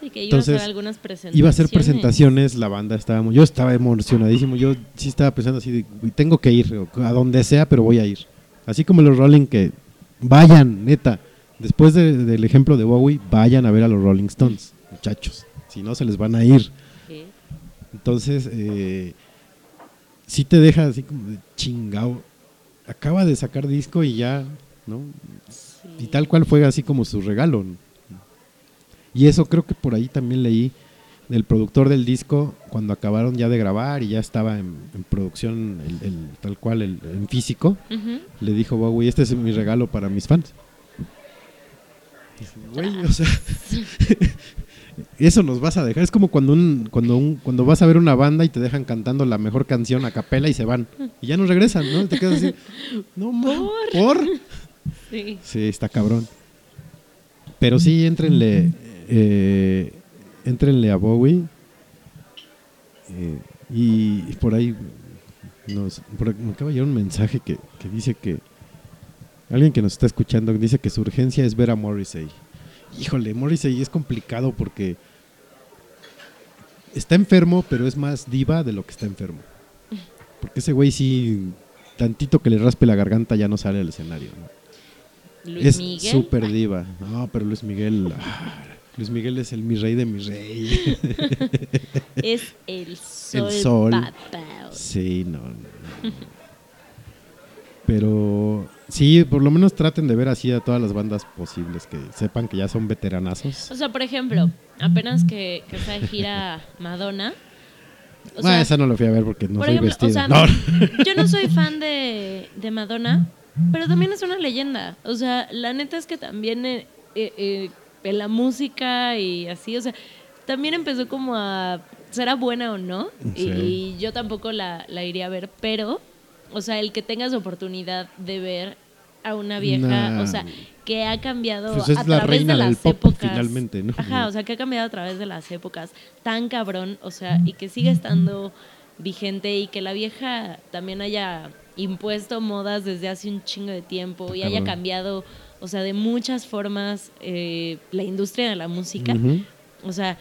Sí, que iba a Entonces, hacer algunas presentaciones. Iba a hacer presentaciones, la banda estaba... muy- Yo estaba emocionadísimo, yo sí estaba pensando así, de, "Uy, tengo que ir, a donde sea, pero voy a ir. Así como los Rolling que vayan, neta. Después de- del ejemplo de Bowie, vayan a ver a los Rolling Stones, muchachos. Si no, se les van a ir. Entonces, eh, sí te deja así como de chingao. Acaba de sacar disco y ya, ¿no? Y tal cual fue así como su regalo. ¿no? Y eso creo que por ahí también leí del productor del disco, cuando acabaron ya de grabar y ya estaba en, en producción el, el- tal cual, el, en físico, le dijo Bowie, este es mi regalo para mis fans. Güey, o sea, eso nos vas a dejar. Es como cuando un, cuando un, cuando vas a ver una banda y te dejan cantando la mejor canción a capela y se van. Y ya no regresan, ¿no? Te quedas así, no mames, ¿por? Sí. Sí, está cabrón. Pero sí, éntrenle, eh, éntrenle a Bowie. Eh, y, por ahí nos, por aquí me acaba de llegar un mensaje que, que dice que alguien que nos está escuchando dice que su urgencia es ver a Morrissey. Híjole, Morrissey es complicado porque está enfermo, pero es más diva de lo que está enfermo. Porque ese güey sí, tantito que le raspe la garganta ya no sale al escenario. ¿no? Luis es Miguel. súper diva. No, pero Luis Miguel, ah, Luis Miguel es el mi rey de mi rey. Es el sol. sol. papá. Sí, no, no, no. Pero sí, por lo menos traten de ver así a todas las bandas posibles que sepan que ya son veteranazos. O sea, por ejemplo, apenas que, que fue de gira Madonna. O Ah, sea, esa no la fui a ver porque no por soy ejemplo, o vestido. sea, No. yo no soy fan de, de Madonna, pero también es una leyenda. O sea, la neta es que también eh, eh, eh, en la música y así, o sea, también empezó como a. ¿Será buena o no? Y-. Y, yo tampoco la, la iría a ver, pero, o sea, el que tengas oportunidad de ver a una vieja, Nah. o sea, que ha cambiado Pues es a la través de las pop, épocas. finalmente, ¿no? Ajá, o sea, que ha cambiado a través de las épocas tan cabrón, o sea, y que sigue estando vigente y que la vieja también haya impuesto modas desde hace un chingo de tiempo y haya cambiado, o sea, de muchas formas eh, la industria de la música. O sea,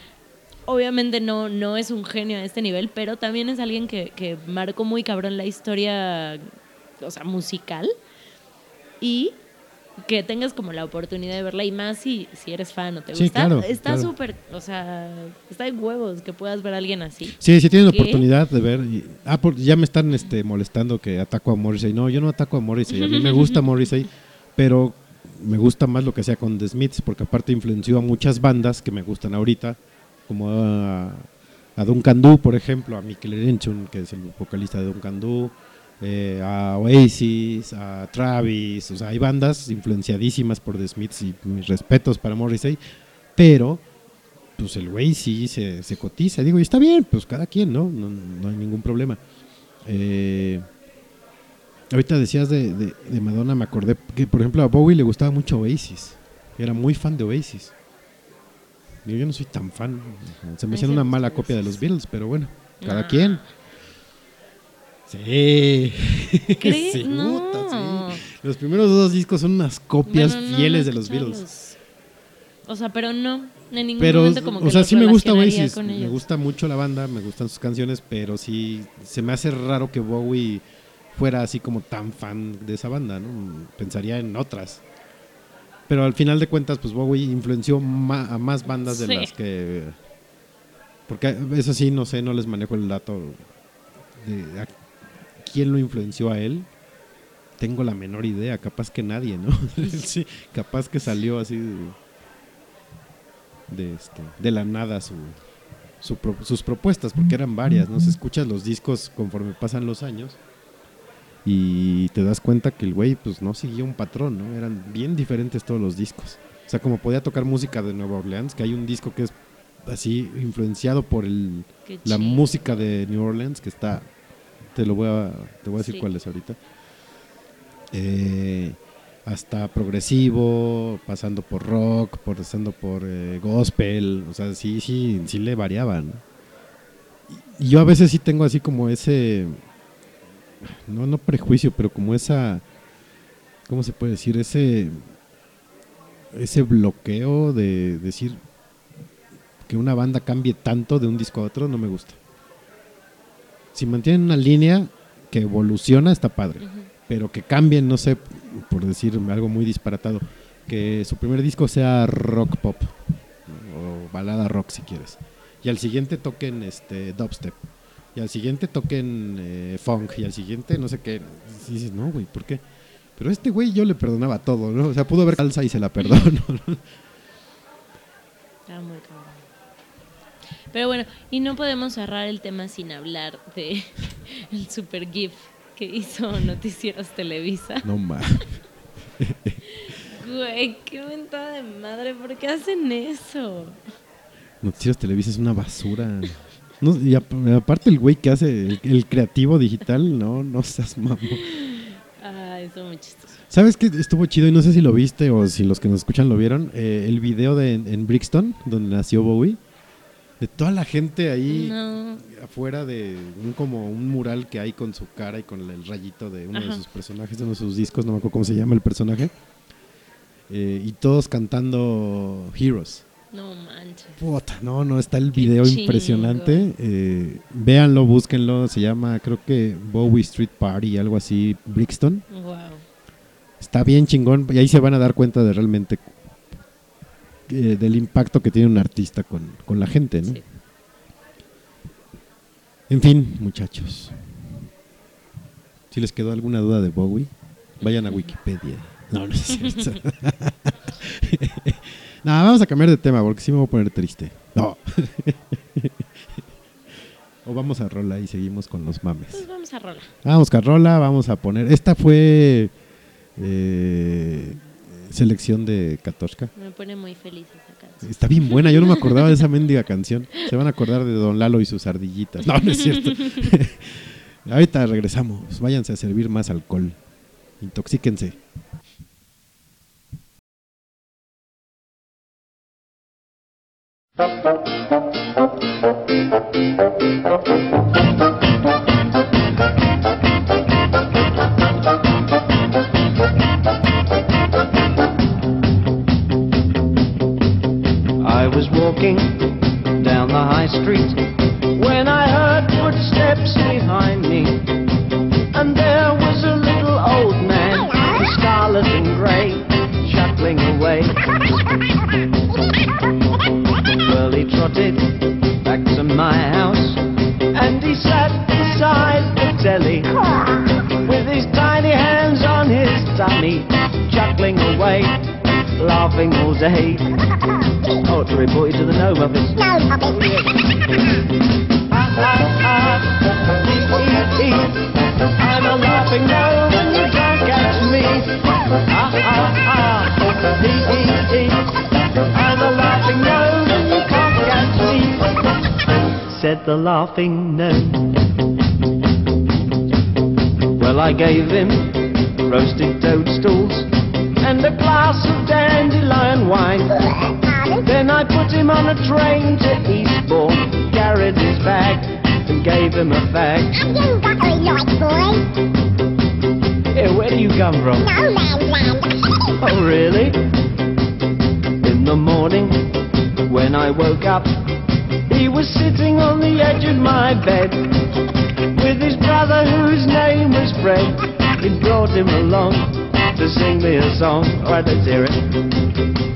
obviamente no, no es un genio a este nivel, pero también es alguien que, que marcó muy cabrón la historia, o sea, musical. Y que tengas como la oportunidad de verla y más si, si eres fan o te Sí, gusta. claro, está claro. súper, o sea, está de huevos que puedas ver a alguien así. Sí, sí tienen ¿Qué? oportunidad de ver. y- ah, por- ya me están este, molestando que ataco a Morrissey. No, yo no ataco a Morrissey. A mí me gusta Morrissey, pero me gusta más lo que sea con The Smiths, porque aparte influenció a muchas bandas que me gustan ahorita, como a, a Duncan Du, por ejemplo, a Mikel Erenchun, que es el vocalista de Duncan Du, eh, a Oasis, a Travis. O sea, hay bandas influenciadísimas por The Smiths y mis respetos para Morrissey, pero pues el güey se, cotiza. Digo, y está bien, pues cada quien, ¿no? No, no hay ningún problema. Eh, ahorita decías de, de- de Madonna, me acordé que, por ejemplo, a Bowie le gustaba mucho Oasis. Era muy fan de Oasis. Digo, yo no soy tan fan. Se me hacían una me mala copia de los Beatles, pero bueno, cada Ah. quien. Sí. ¿Crees? Sí, no. puta, sí. Los primeros dos discos son unas copias Bueno, no, fieles no de los Beatles. O sea, pero no, en ningún Pero, momento como que o sea, sí me gusta Oasis, con me ellos. gusta mucho la banda, me gustan sus canciones, pero sí se me hace raro que Bowie fuera así como tan fan de esa banda, ¿no? Pensaría en otras. Pero al final de cuentas, pues Bowie influenció ma- a más bandas de Sí. las que... Porque eso sí, no sé, no les manejo el dato de a quién lo influenció a él. Tengo la menor idea, capaz que nadie, ¿no? sí, capaz que salió así de, de, este, de la nada su, su pro- sus propuestas, porque eran varias, ¿no? Se escuchas los discos conforme pasan los años y te das cuenta que el güey pues no seguía un patrón, ¿no? Eran bien diferentes todos los discos. O sea, como podía tocar música de Nueva Orleans, que hay un disco que es así influenciado por el, la música de New Orleans, que está, te lo voy a, te voy a decir Sí. cuál es ahorita. Eh, hasta progresivo, pasando por rock, pasando por eh, gospel, o sea, sí, sí, sí le variaban. Y yo a veces sí tengo así como ese, no, no prejuicio, pero como esa, ¿cómo se puede decir? Ese, ese bloqueo de decir que una banda cambie tanto de un disco a otro, no me gusta. Si mantienen una línea que evoluciona, está padre. Pero que cambien, no sé, por decir algo muy disparatado, que su primer disco sea rock pop o balada rock si quieres. Y al siguiente toquen este dubstep. Y al siguiente toquen eh, funk. Y al siguiente no sé qué. Y dices, no, güey, ¿por qué? Pero este güey yo le perdonaba todo, ¿no? O sea, pudo haber salsa y se la perdono. ¿no? Muy cabrón. Pero bueno, y no podemos cerrar el tema sin hablar de el super GIF que hizo Noticieros Televisa. No más. Güey, qué mentada de madre, ¿por qué hacen eso? Noticieros Televisa es una basura. No, y ap- aparte el güey que hace el, el creativo digital, no, no seas mamón. Ah, eso muy chistoso. ¿Sabes qué estuvo chido? Y no sé si lo viste o si los que nos escuchan lo vieron. eh, el video de en, en Brixton, donde nació Bowie. De toda la gente ahí No. afuera de un como un mural que hay con su cara y con el rayito de uno de sus personajes, de uno de sus discos, no me acuerdo cómo se llama el personaje. Eh, y todos cantando Heroes. No manches. Puta, no, no, está el video impresionante. Eh, véanlo, búsquenlo. Se llama, creo que Bowie Street Party, algo así, Brixton. Wow. Está bien chingón. Y ahí se van a dar cuenta de realmente eh, del impacto que tiene un artista con, con la gente, ¿no? Sí. En fin, muchachos. Si les quedó alguna duda de Bowie, vayan a Wikipedia. No, no es cierto. no, vamos a cambiar de tema porque sí me voy a poner triste. No. o vamos a rola y seguimos con los mames. Pues vamos a rola. Vamos, Carrola, vamos a poner. Esta fue eh, selección de Katoshka. Me pone muy feliz esa canción. Está bien buena, yo no me acordaba de esa mendiga canción. Se van a acordar de Don Lalo y sus ardillitas. No, no es cierto. Ahorita regresamos. Váyanse a servir más alcohol. Intoxíquense. I was walking down the high street when I heard footsteps behind me. And there was a little old man oh, in scarlet and grey chuckling away. Trotted back to my house and he sat beside the telly with his tiny hands on his tummy, chuckling away, laughing all day. Oh, to report you to the Gnome Office. No, Poppy. Ee, ee, ee. I'm a laughing gnome and you can't catch me. Ah, ah, ah, ee, ee, Said the laughing gnome. Well, I gave him roasted toadstools and a glass of dandelion wine. Then I put him on a train to Eastbourne, carried his bag, and gave him a fag. Have you got a light, boy? Hey, where do you come from? No man's land. Oh, really? In the morning, when I woke up, was sitting on the edge of my bed with his brother, whose name was Fred. He brought him along to sing me a song. All right, let's hear it.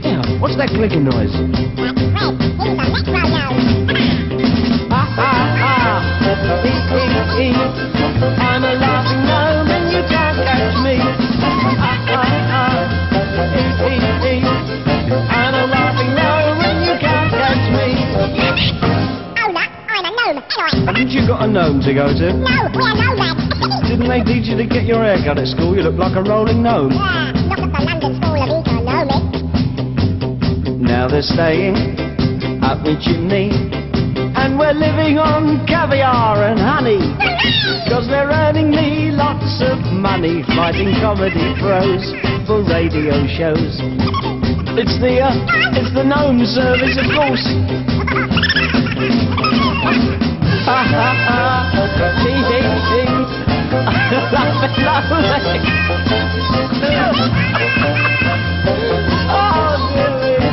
Yeah, what's that clicking noise? I'm a laughing Haven't you got a gnome to go to? No, we're nomads. Didn't they teach you to get your hair cut at school? You look like a rolling gnome. yeah, not at the London School of Economics. Now they're staying up my chimney. And we're living on caviar and honey. Cause they're earning me lots of money fighting comedy pros for radio shows. It's the, uh, it's the gnome service, of course. see, see, see. Laughing lovely. oh, dear.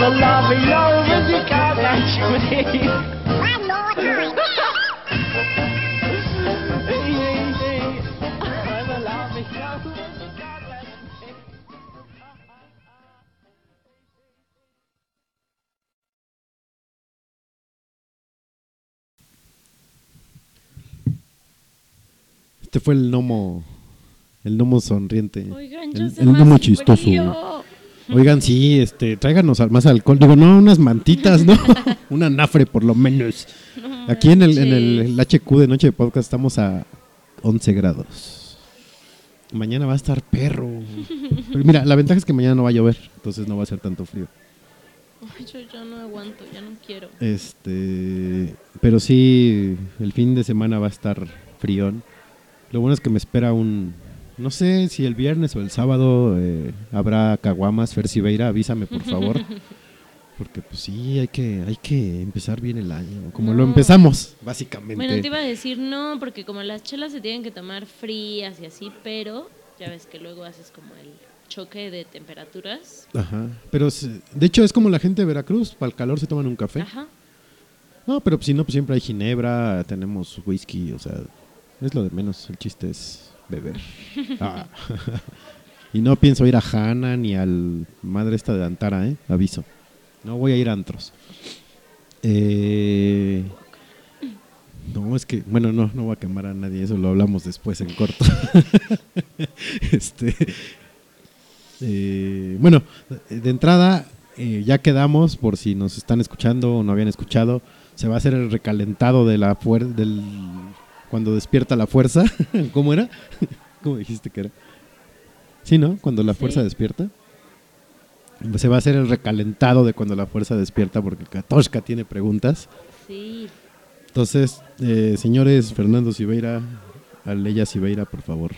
The lovely lovers, you can't actually. Este fue el gnomo. El gnomo sonriente. Oigan, el, el gnomo chistoso. frío. Oigan, sí, este, tráiganos más alcohol. Digo, no, unas mantitas, ¿no? Una nafre por lo menos. Aquí en el, en el, el HQ de Noche de Podcast estamos a 11 grados. Mañana va a estar perro. Pero mira, la ventaja es que mañana no va a llover, entonces no va a ser tanto frío. Ay, yo ya no aguanto, ya no quiero. Este, pero sí, el fin de semana va a estar frión. Lo bueno es que me espera un, no sé si el viernes o el sábado eh, habrá caguamas, Fer Siveira, avísame por favor. Porque pues sí, hay que, hay que empezar bien el año, como No. lo empezamos, básicamente. Bueno, te iba a decir no, porque como las chelas se tienen que tomar frías y así, pero ya ves que luego haces como el choque de temperaturas. Ajá. Pero de hecho es como la gente de Veracruz, para el calor se toman un café. Ajá. No, pero si no, pues siempre hay ginebra, tenemos whisky, o sea, es lo de menos, el chiste es beber. Ah. y no pienso ir a Hanna ni al madre esta de Antara, ¿eh? Aviso. No voy a ir a antros. Eh, no, es que, bueno, no, no voy a quemar a nadie, eso lo hablamos después en corto. este, eh, bueno, de entrada, eh, ya quedamos, por si nos están escuchando o no habían escuchado, se va a hacer el recalentado de la del cuando despierta la fuerza. ¿Cómo era? ¿Cómo dijiste que era? Sí, ¿no? Cuando la Sí. fuerza despierta. Se va a hacer el recalentado de cuando la fuerza despierta, porque Katoshka tiene preguntas. Sí. Entonces, eh, señores Fernando Siveira, Aleya Siveira, por favor,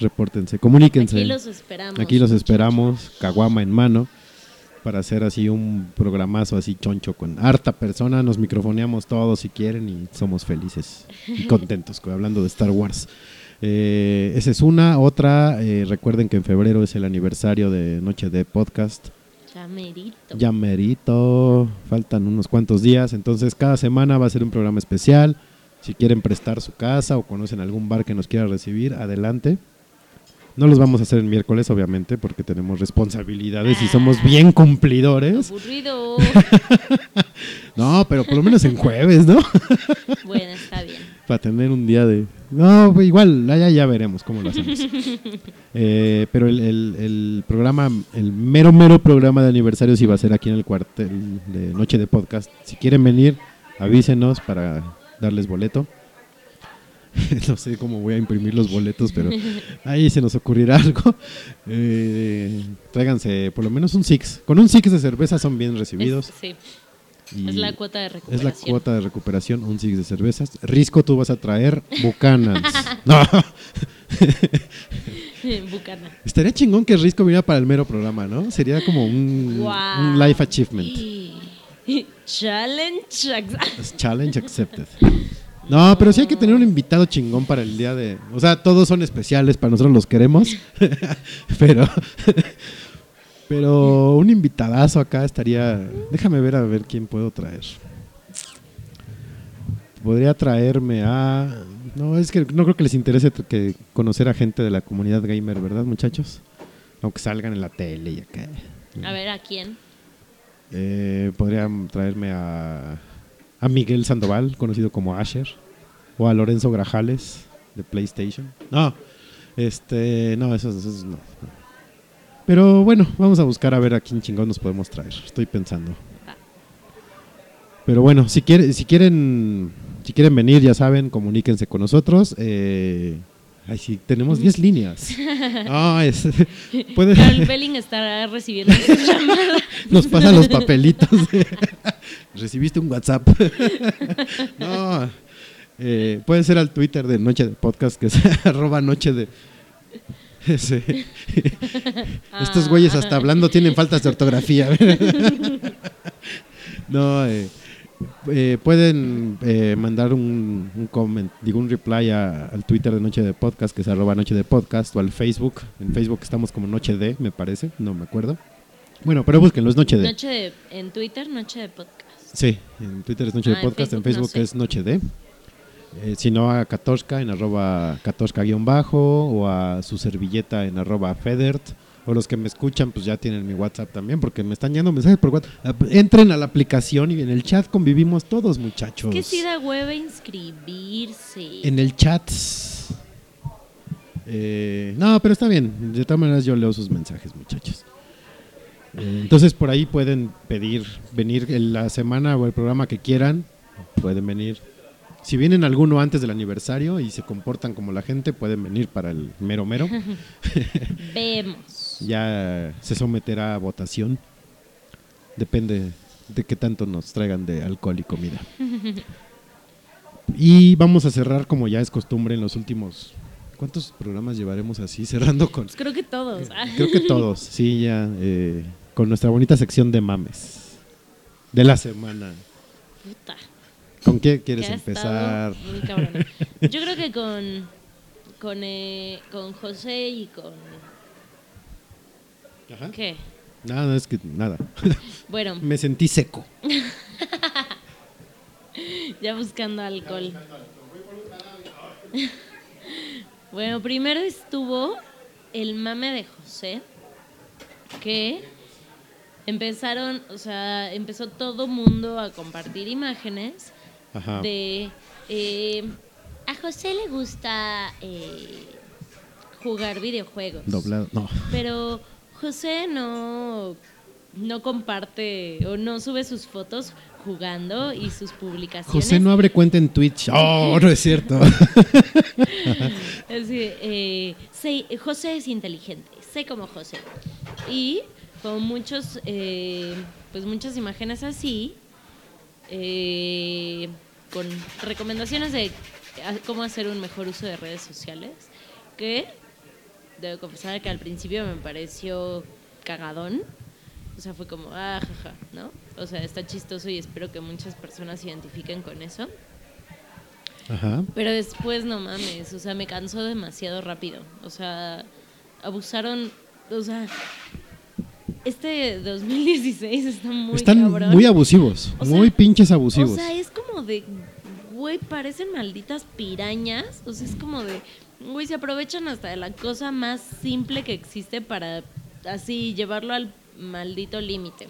repórtense, comuníquense. Aquí los esperamos. Aquí los esperamos, caguama en mano, para hacer así un programazo así choncho con harta persona. Nos microfoneamos todos si quieren y somos felices y contentos co- hablando de Star Wars. Eh, esa es una. Otra, eh, recuerden que en febrero es el aniversario de Noche de Podcast. Ya merito. Ya merito, faltan unos cuantos días, entonces cada semana va a ser un programa especial. Si quieren prestar su casa o conocen algún bar que nos quiera recibir, adelante. No los vamos a hacer el miércoles, obviamente, porque tenemos responsabilidades y somos bien cumplidores. Aburrido. No, pero por lo menos en jueves, ¿no? bueno, está bien. Para tener un día de... No, pues igual, ya, ya veremos cómo lo hacemos. Eh, pero el, el- el programa, el mero, mero programa de aniversario sí va a ser aquí en el cuartel de Noche de Podcast. Si quieren venir, avísenos para darles boleto. no sé cómo voy a imprimir los boletos, pero ahí se nos ocurrirá algo. Eh, tráiganse por lo menos un six. Con un six de cerveza son bien recibidos. Es, sí, y es la cuota de es recuperación. la cuota de recuperación, un six de cervezas. Risco, tú vas a traer Buchanans. no, Bucana. estaría chingón que Risco viniera para el mero programa, ¿no? Sería como un, un life achievement. Challenge. Es Challenge accepted. No, pero sí hay que tener un invitado chingón para el día de... O sea, todos son especiales, para nosotros los queremos. pero... pero un invitadazo acá estaría... Déjame ver a ver quién puedo traer. Podría traerme a... No, es que no creo que les interese que conocer a gente de la comunidad gamer, ¿verdad, muchachos? Aunque salgan en la tele y acá. A ver, ¿a quién? Eh, podría traerme a, a Miguel Sandoval, conocido como Asher, o a Lorenzo Grajales de PlayStation. No, este, no, esos, esos no, no. Pero bueno, vamos a buscar a ver a quién chingón nos podemos traer. Estoy pensando. Pero bueno, si quieren, si quieren, si quieren venir, ya saben, comuníquense con nosotros. Eh, ay, sí, tenemos 10 líneas. Ah, es, puede- Carl Belling estará recibiendo su llamada. nos pasa los papelitos. Recibiste un WhatsApp. no, eh, puede ser al Twitter de Noche de Podcast, que es arroba Noche de... Sí. Estos güeyes hasta hablando tienen faltas de ortografía. no, eh, eh, pueden eh, mandar un, un comment, digo un reply a- al Twitter de Noche de Podcast, que es arroba Noche de Podcast, o al Facebook. En Facebook estamos como Noche de, me parece, no me acuerdo. Bueno, pero búsquenlo, es Noche de. Noche de, en Twitter, noche de podcast. Sí, en Twitter es Noche Ah, de en Podcast, en Facebook no Facebook sé. es Noche de. Eh, si no, a Katoshka en arroba Katoshka guion bajo o a su servilleta en arroba Federt. O los que me escuchan, pues ya tienen mi WhatsApp también, porque me están llegando mensajes por WhatsApp. Ah, Entren a la aplicación y en el chat convivimos todos, muchachos. Que sí da hueva inscribirse. En el chat. Eh, no, pero está bien. De todas maneras, yo leo sus mensajes, muchachos. Eh, entonces, por ahí pueden pedir venir en la semana o el programa que quieran. Pueden venir. Si vienen alguno antes del aniversario y se comportan como la gente, pueden venir para el mero mero. Vemos. Ya se someterá a votación. Depende de qué tanto nos traigan de alcohol y comida. Y vamos a cerrar como ya es costumbre en los últimos... ¿Cuántos programas llevaremos así? Cerrando con... Pues creo que todos. Ah. Creo que todos, sí, ya. eh, con nuestra bonita sección de mames. de la semana. Puta. ¿Con qué quieres que empezar? muy. Yo creo que con con, eh, con José y con Ajá. ¿qué? Nada, es que nada. Bueno, Me sentí seco. ya buscando alcohol. bueno, primero estuvo el mame de José, que empezaron, o sea, empezó todo mundo a compartir imágenes Ajá. de eh, a José le gusta eh, jugar videojuegos. Doblado. No. Pero José no, no comparte o no sube sus fotos jugando y sus publicaciones. José no abre cuenta en Twitch. Oh, no es cierto. Decir, eh, sé- José es inteligente, sé como José. Y con muchos, eh, pues muchas imágenes así, eh, con recomendaciones de cómo hacer un mejor uso de redes sociales, que debo confesar que al principio me pareció cagadón. O sea, fue como, ah, jaja, ¿no? O sea, está chistoso y espero que muchas personas se identifiquen con eso. Ajá. Pero después no mames, o sea, me cansó demasiado rápido. O sea, abusaron, o sea, este 2016 está muy Están cabrón. muy abusivos. O sea, muy pinches abusivos. O sea, es como de, güey, parecen malditas pirañas. O sea, es como de, güey, se aprovechan hasta de la cosa más simple que existe para así llevarlo al maldito límite.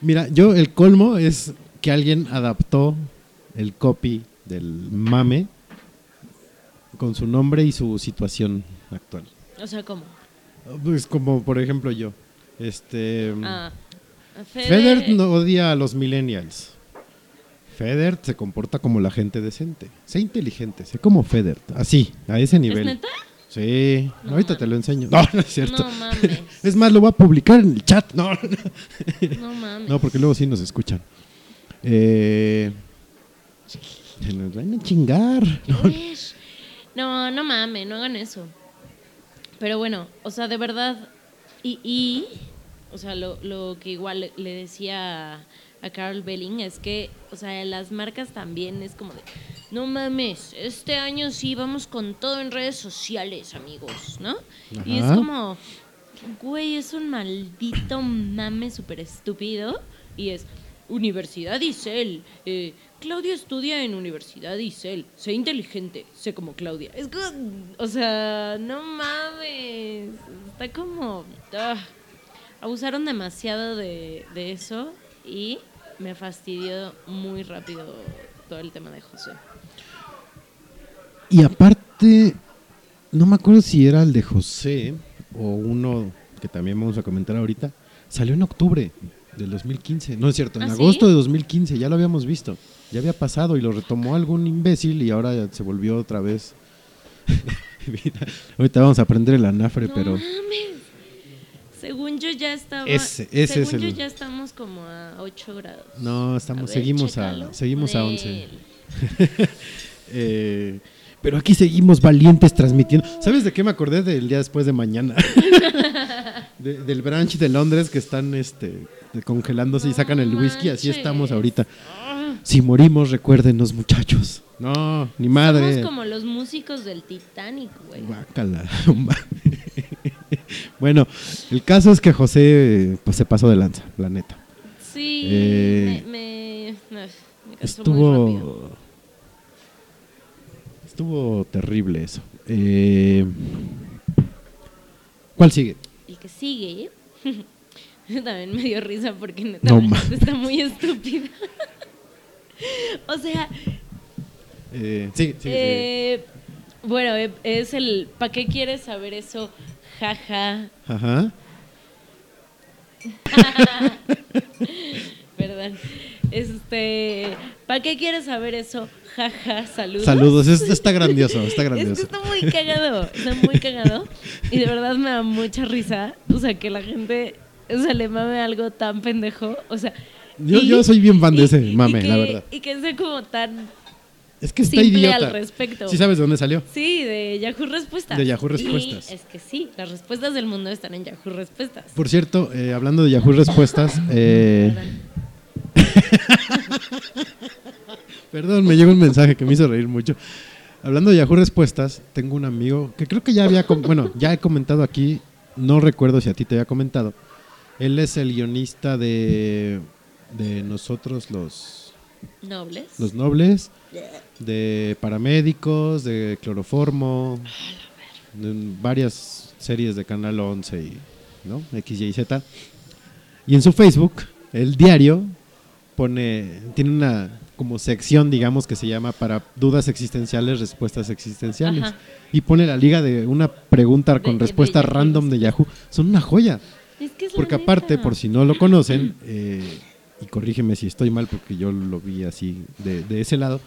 Mira, yo el colmo es que alguien adaptó el copy del mame con su nombre y su situación actual. O sea, ¿cómo? Pues como por ejemplo yo. Este Ah, Fede- Feder no odia a los millennials. Feder se comporta como la gente decente. Sé inteligente, sé como Feder. Así, a ese ¿Es nivel. neta? Sí, No ahorita mames. te lo enseño. No, no es cierto. No mames. Es más, lo voy a publicar en el chat. No, no, No mames. no, porque luego sí nos escuchan. Eh, se nos van a chingar. Uish. No, no mames, no hagan eso. Pero bueno, o sea, de verdad, y, y o sea, lo, lo que igual le decía a, Carol Belling es que, o sea, las marcas también es como de, no mames, este año sí vamos con todo en redes sociales, amigos, ¿no? Y es como, güey, es un maldito mame súper estúpido y es Universidad Isel. Eh, Claudia estudia en Universidad Isel. Sé inteligente, sé como Claudia. Es como, o sea, no mames. Está como... ah, abusaron demasiado de, de eso y me fastidió muy rápido todo el tema de José. Y aparte, no me acuerdo si era el de José o uno que también vamos a comentar ahorita. Salió en octubre del 2015. No es cierto, en ¿Ah, sí? agosto de 2015. Ya lo habíamos visto. Ya había pasado y lo retomó algún imbécil y ahora se volvió otra vez. Ahorita vamos a aprender el anafre, No pero mames. Según yo ya estaba... Ese- ese es según el- yo ya estamos como a 8 grados. no, A estamos, ver, seguimos chécalo. a seguimos a 11. Nel. Eh, pero aquí seguimos valientes transmitiendo. ¿Sabes de qué me acordé del día después de mañana? De- del branch de Londres que están este, congelándose y sacan el whisky. Así estamos ahorita. Si morimos, recuérdenos, muchachos. No, ni madre. Somos como los músicos del Titanic, güey. Guácala. bueno, el caso es que José pues, se pasó de lanza, la neta. Sí, Eh, me. Estuvo. Estuvo terrible eso. Eh, ¿Cuál sigue? El que sigue también me dio risa porque neta No está muy estúpida. o sea, Eh, sigue. eh, bueno, eh, es el ¿para qué quieres saber eso? Jaja. Ajá. Perdón. Este, ¿para qué quieres saber eso? Jaja, saludos. Saludos, es- está grandioso, está Es que grandioso. está muy cagado, está muy cagado. Y de verdad me da mucha risa. O sea, que la gente, o sea, le mame algo tan pendejo. O sea. Yo- yo soy bien fan de ese mame, la verdad. Y que sea como tan. Es que está simple idiota. al respecto. ¿Sí sabes de dónde salió? Sí, de Yahoo Respuestas. De Yahoo Y Respuestas. es que sí, las respuestas del mundo están en Yahoo Respuestas. Por cierto, eh, hablando de Yahoo Respuestas, eh, Perdón. Me llegó un mensaje que me hizo reír mucho. Hablando de Yahoo Respuestas, tengo un amigo que creo que ya había, bueno, ya he comentado aquí, no recuerdo si a ti te había comentado. Él es el guionista de, de nosotros los, Nobles. los nobles, de paramédicos, de cloroformo, de varias series de Canal 11 y ¿no? X, Y Z. Y en su Facebook, el diario pone, tiene una como sección, digamos, que se llama para dudas existenciales, respuestas existenciales. Ajá. Y pone la liga de una pregunta con de respuesta random de Yahoo. Son una joya. Es que es la Porque aparte, neta. por si no lo conocen, eh, y corrígeme si estoy mal porque yo lo vi así de, de ese lado,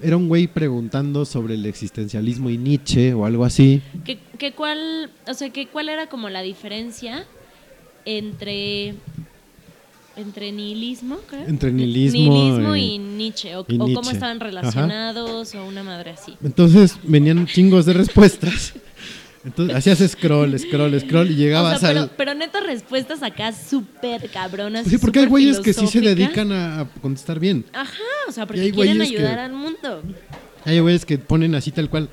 era un güey preguntando sobre el existencialismo y Nietzsche o algo así. ¿Qué, qué cuál, o sea, que cuál era como la diferencia entre entre nihilismo, creo? Entre nihilismo Nihilismo y- y, Nietzsche, o, y o cómo estaban Ajá. relacionados, o una madre así. Entonces venían chingos de respuestas. Entonces hacías scroll, scroll, scroll y O llegabas sea, pero, al... pero neta respuestas acá súper cabronas. Sí, porque hay güeyes que sí se dedican a, contestar bien. Ajá, o sea, porque quieren que- ayudar al mundo. Hay güeyes que ponen así tal cual,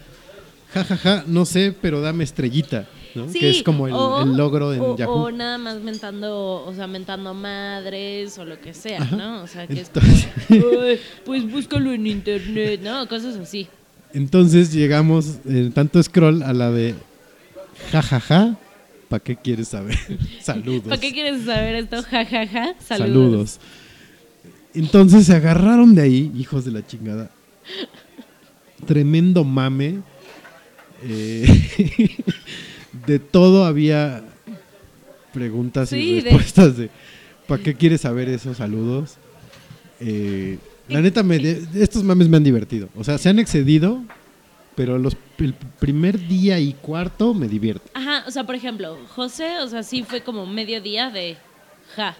ja, ja, ja, no sé, pero dame estrellita, ¿no? Sí, que es como el, o- el logro en o, Yahoo. o nada más mentando, o sea, mentando madres o lo que sea, Ajá. ¿no? O sea, que Entonces- es como, "Ay, pues búscalo en internet, ¿no? Cosas así. Entonces llegamos en tanto scroll a la de jajaja, ¿para qué quieres saber? Saludos. ¿Para qué quieres saber esto? Ja, ja, ja. Saludos. Saludos. Entonces se agarraron de ahí, hijos de la chingada. Tremendo mame. Eh, de todo había preguntas Sí, y de- respuestas de ¿para qué quieres saber esos saludos? Eh, la neta, me, de- estos mames me han divertido. O sea, se han excedido, pero los, el primer día y cuarto me divierte. Ajá, o sea, por ejemplo, José, o sea, sí fue como medio día de ja,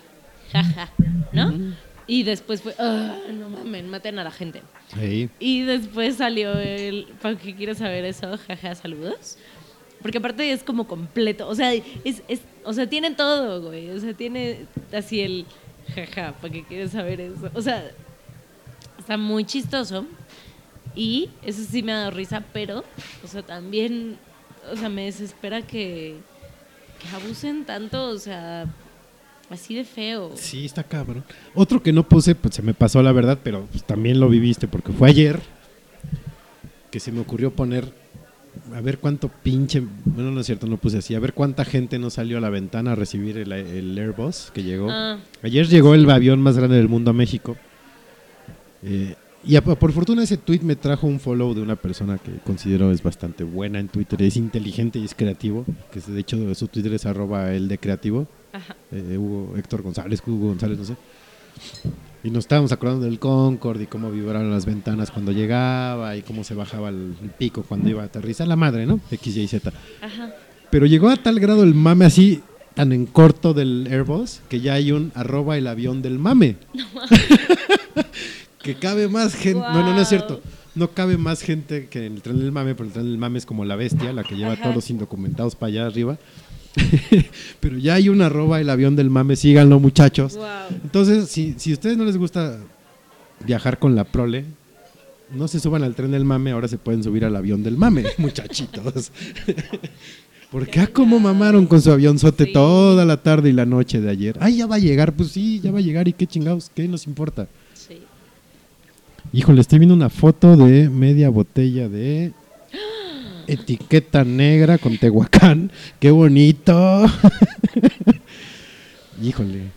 ja, ja, ¿no? Y después fue, "Ah, no mames, maten a la gente. Ahí. Y después salió el, ¿para qué quieres saber eso? Jaja, saludos. Porque aparte es como completo, o sea, es, es, o sea, tiene todo, güey. O sea, tiene así el jaja, ¿para qué quieres saber eso? O sea, está muy chistoso. Y eso sí me ha dado risa, pero, o sea, también, o sea, me desespera que, que abusen tanto, o sea, así de feo. Sí, está cabrón. Otro que no puse, pues se me pasó la verdad, pero pues, también lo viviste porque fue ayer que se me ocurrió poner a ver cuánto pinche, bueno no es cierto, no puse así, a ver cuánta gente no salió a la ventana a recibir el, el Airbus que llegó. Ah. Ayer llegó el avión más grande del mundo a México. Eh, y a- por fortuna ese tweet me trajo un follow de una persona que considero es bastante buena en Twitter, es inteligente y es creativo, que es- de hecho su Twitter es arroba el de creativo Ajá. eh, Hugo, Héctor González, Hugo González, no sé. Y nos estábamos acordando del Concorde y cómo vibraron las ventanas cuando llegaba y cómo se bajaba el pico cuando iba a aterrizar la madre, ¿no? X, Y, Z. Ajá. Pero llegó a tal grado el mame así, tan en corto del Airbus, que ya hay un arroba el avión del mame. que cabe más gente. No, no, no es cierto. No cabe más gente que en el tren del mame, pero el tren del mame es como la bestia, la que lleva a todos los indocumentados para allá arriba. pero ya hay un arroba el avión del mame, síganlo muchachos. Wow. Entonces, si, si a ustedes no les gusta viajar con la prole, no se suban al tren del mame, ahora se pueden subir al avión del mame, muchachitos. Porque ah, cómo mamaron con su avionzote Sí. toda la tarde y la noche de ayer. Ay, ya va a llegar, pues sí, ya va a llegar y qué chingados, ¿qué nos importa? Híjole, estoy viendo una foto de media botella de etiqueta negra con Tehuacán. ¡Qué bonito! Híjole.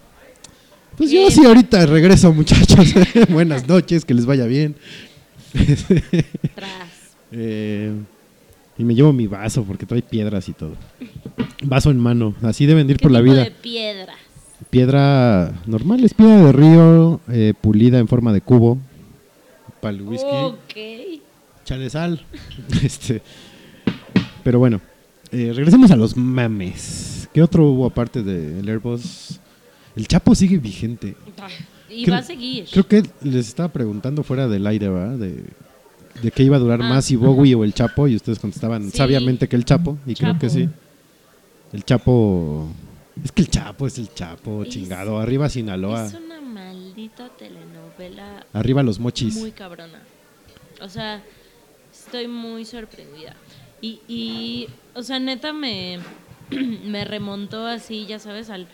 Pues yo sí ahorita regreso, muchachos. Buenas noches, que les vaya bien. Eh, y me llevo mi vaso porque trae piedras y todo. Vaso en mano, así deben de ir ¿Qué por la vida. de piedra? Piedra normal, es piedra de río, eh, pulida en forma de cubo. Para el whisky. Ok. Chale sal. este, pero bueno, eh, regresemos a los mames. ¿Qué otro hubo aparte del Airbus? El Chapo sigue vigente. Y Creo- va a seguir. Creo que les estaba preguntando fuera del aire, ¿verdad? De, de qué iba a durar Ah, más, si Bowie o el Chapo, y ustedes contestaban Sí. sabiamente que el Chapo, y creo que sí. El Chapo. Es que el Chapo es el Chapo, Es- chingado. Arriba Sinaloa. Es una maldita telenovela Arriba los mochis. muy cabrona. O sea, estoy muy sorprendida. Y, y o sea, neta me, me remontó así, ya sabes, al,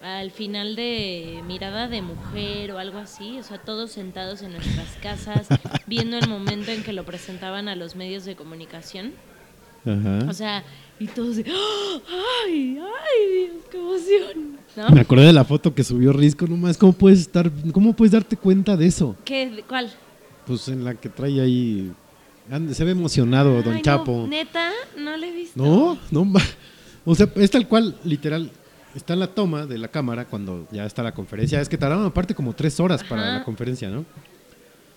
al final de Mirada de Mujer o algo así. O sea, todos sentados en nuestras casas, viendo el momento en que lo presentaban a los medios de comunicación. Ajá. O sea, y todos de, ¡Ah! ¡ay, ay, Dios, qué emoción! ¿No? Me acordé de la foto que subió Risco, nomás, ¿cómo puedes estar, cómo puedes darte cuenta de eso? ¿Qué? ¿Cuál? Pues en la que trae ahí, se ve emocionado Don no, Chapo. Neta, no le he visto. No, no, o sea, es tal cual, literal, está en la toma de la cámara cuando ya está la conferencia, es que tardaron aparte como tres horas para Ajá. la conferencia, ¿no?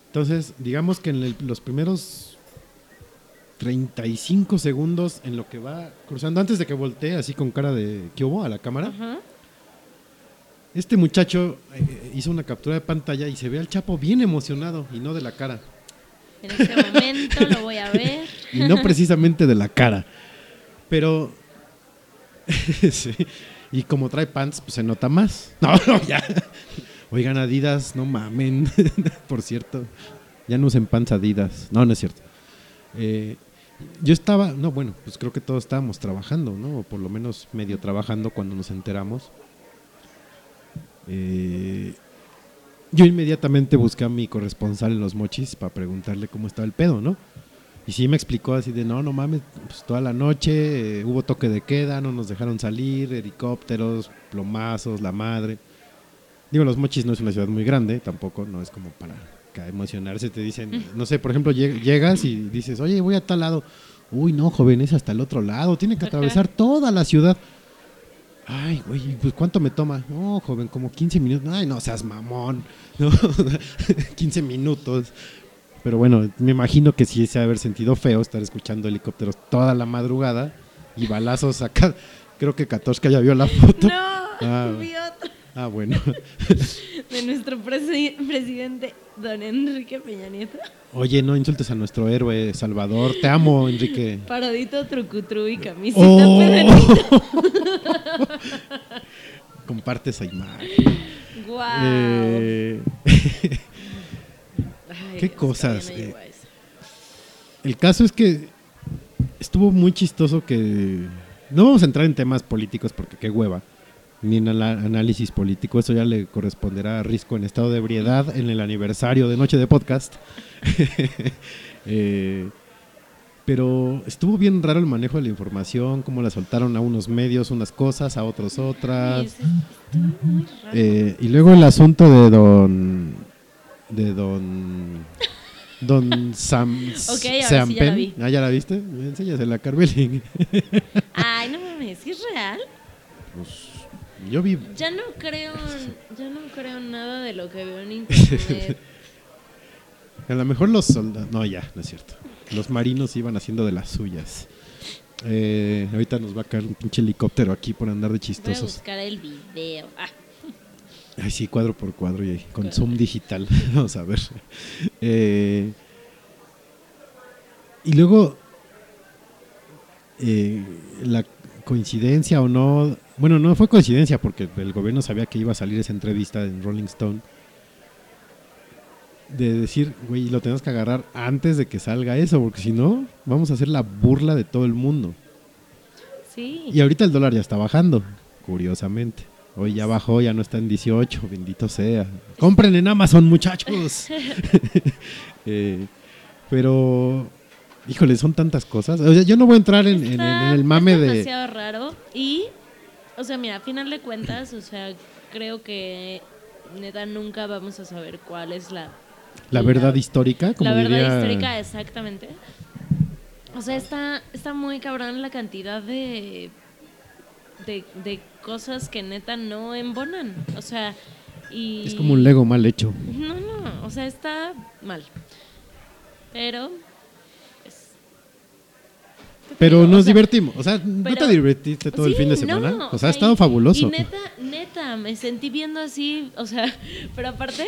Entonces, digamos que en el- los primeros 35 segundos en lo que va cruzando, antes de que voltee así con cara de ¿qué hubo? a la cámara, Ajá. Este muchacho eh, hizo una captura de pantalla y se ve al Chapo bien emocionado y no de la cara. En este momento lo voy a ver. Y no precisamente de la cara. Pero. sí. Y como trae pants, pues se nota más. No, no, ya. Oigan, Adidas, no mamen. Por cierto, ya no usen pants Adidas. No, no es cierto. Eh, yo estaba, no, bueno, pues creo que todos estábamos trabajando, ¿no? O por lo menos medio trabajando cuando nos enteramos. Eh, yo inmediatamente busqué a mi corresponsal en los mochis para preguntarle cómo estaba el pedo, ¿no? Y sí me explicó así de, no, no mames, pues toda la noche eh, hubo toque de queda, no nos dejaron salir, helicópteros, plomazos, la madre. Digo, los mochis no es una ciudad muy grande, tampoco, no es como para emocionarse, te dicen, no sé, por ejemplo, lleg- llegas y dices, oye, voy a tal lado. Uy, no, joven, es hasta el otro lado, tiene que atravesar toda la ciudad. Ay, güey, pues ¿cuánto me toma? No, joven, como 15 minutos. Ay, no seas mamón. No, 15 minutos. Pero bueno, me imagino que sí se ha haber sentido feo estar escuchando helicópteros toda la madrugada y balazos acá. Creo que Katoshka ya vio la foto. No, Ah, vi otro Ah, bueno. de nuestro presi- presidente, don Enrique Peña Nieto. Oye, no insultes a nuestro héroe Salvador. Te amo, Enrique. Paradito, trucutru y camisita Oh. Comparte esa imagen. Guau. Eh, Ay, qué cosas, eh. El caso es que estuvo muy chistoso que... No vamos a entrar en temas políticos porque qué hueva, ni en el análisis político, eso ya le corresponderá a Risco en estado de ebriedad en el aniversario de Noche de Podcast. Eh, pero estuvo bien raro el manejo de la información, cómo la soltaron a unos medios unas cosas, a otros otras. muy raro. Eh, y luego el asunto de don. de don. Don Sam. Ok, ahora sí ya la Seampen. vi. Ah, ¿ya la viste? Enséñasela a Carmelín. Ay, no mames, ¿sí es real? Yo vi. Ya no creo, ya no creo nada de lo que veo en internet. A lo mejor los soldados. No, ya, no es cierto. Los marinos iban haciendo de las suyas. Eh, ahorita nos va a caer un pinche helicóptero aquí por andar de Voy a chistosos. buscar el video. Ah, Ay, sí, cuadro por cuadro y con zoom digital. Vamos a ver. Eh, y luego, eh, la coincidencia o no. Bueno, no fue coincidencia porque el gobierno sabía que iba a salir esa entrevista en Rolling Stone. De decir, güey, lo tenemos que agarrar antes de que salga eso, porque si no, vamos a hacer la burla de todo el mundo. sí. Y ahorita el dólar ya está bajando, curiosamente. Hoy ya bajó, ya no está en 18, bendito sea. Compren en Amazon, muchachos. Eh, pero, híjole, son tantas cosas. O sea, yo no voy a entrar en, en- Está- en el mame es de... demasiado raro y, o sea, mira, a final de cuentas, o sea, creo que neta nunca vamos a saber cuál es la La verdad histórica, como la verdad diría... histórica, exactamente. O sea, está, está muy cabrón la cantidad de, de, de cosas que neta no embonan. O sea, y... Es como un Lego mal hecho. No, no, o sea, está mal. Pero, Pero o nos sea, divertimos. O sea, ¿no te divertiste todo el fin de semana? no, o sea, ha y- estado fabuloso. Y neta, neta, me sentí viendo así, o sea, pero aparte,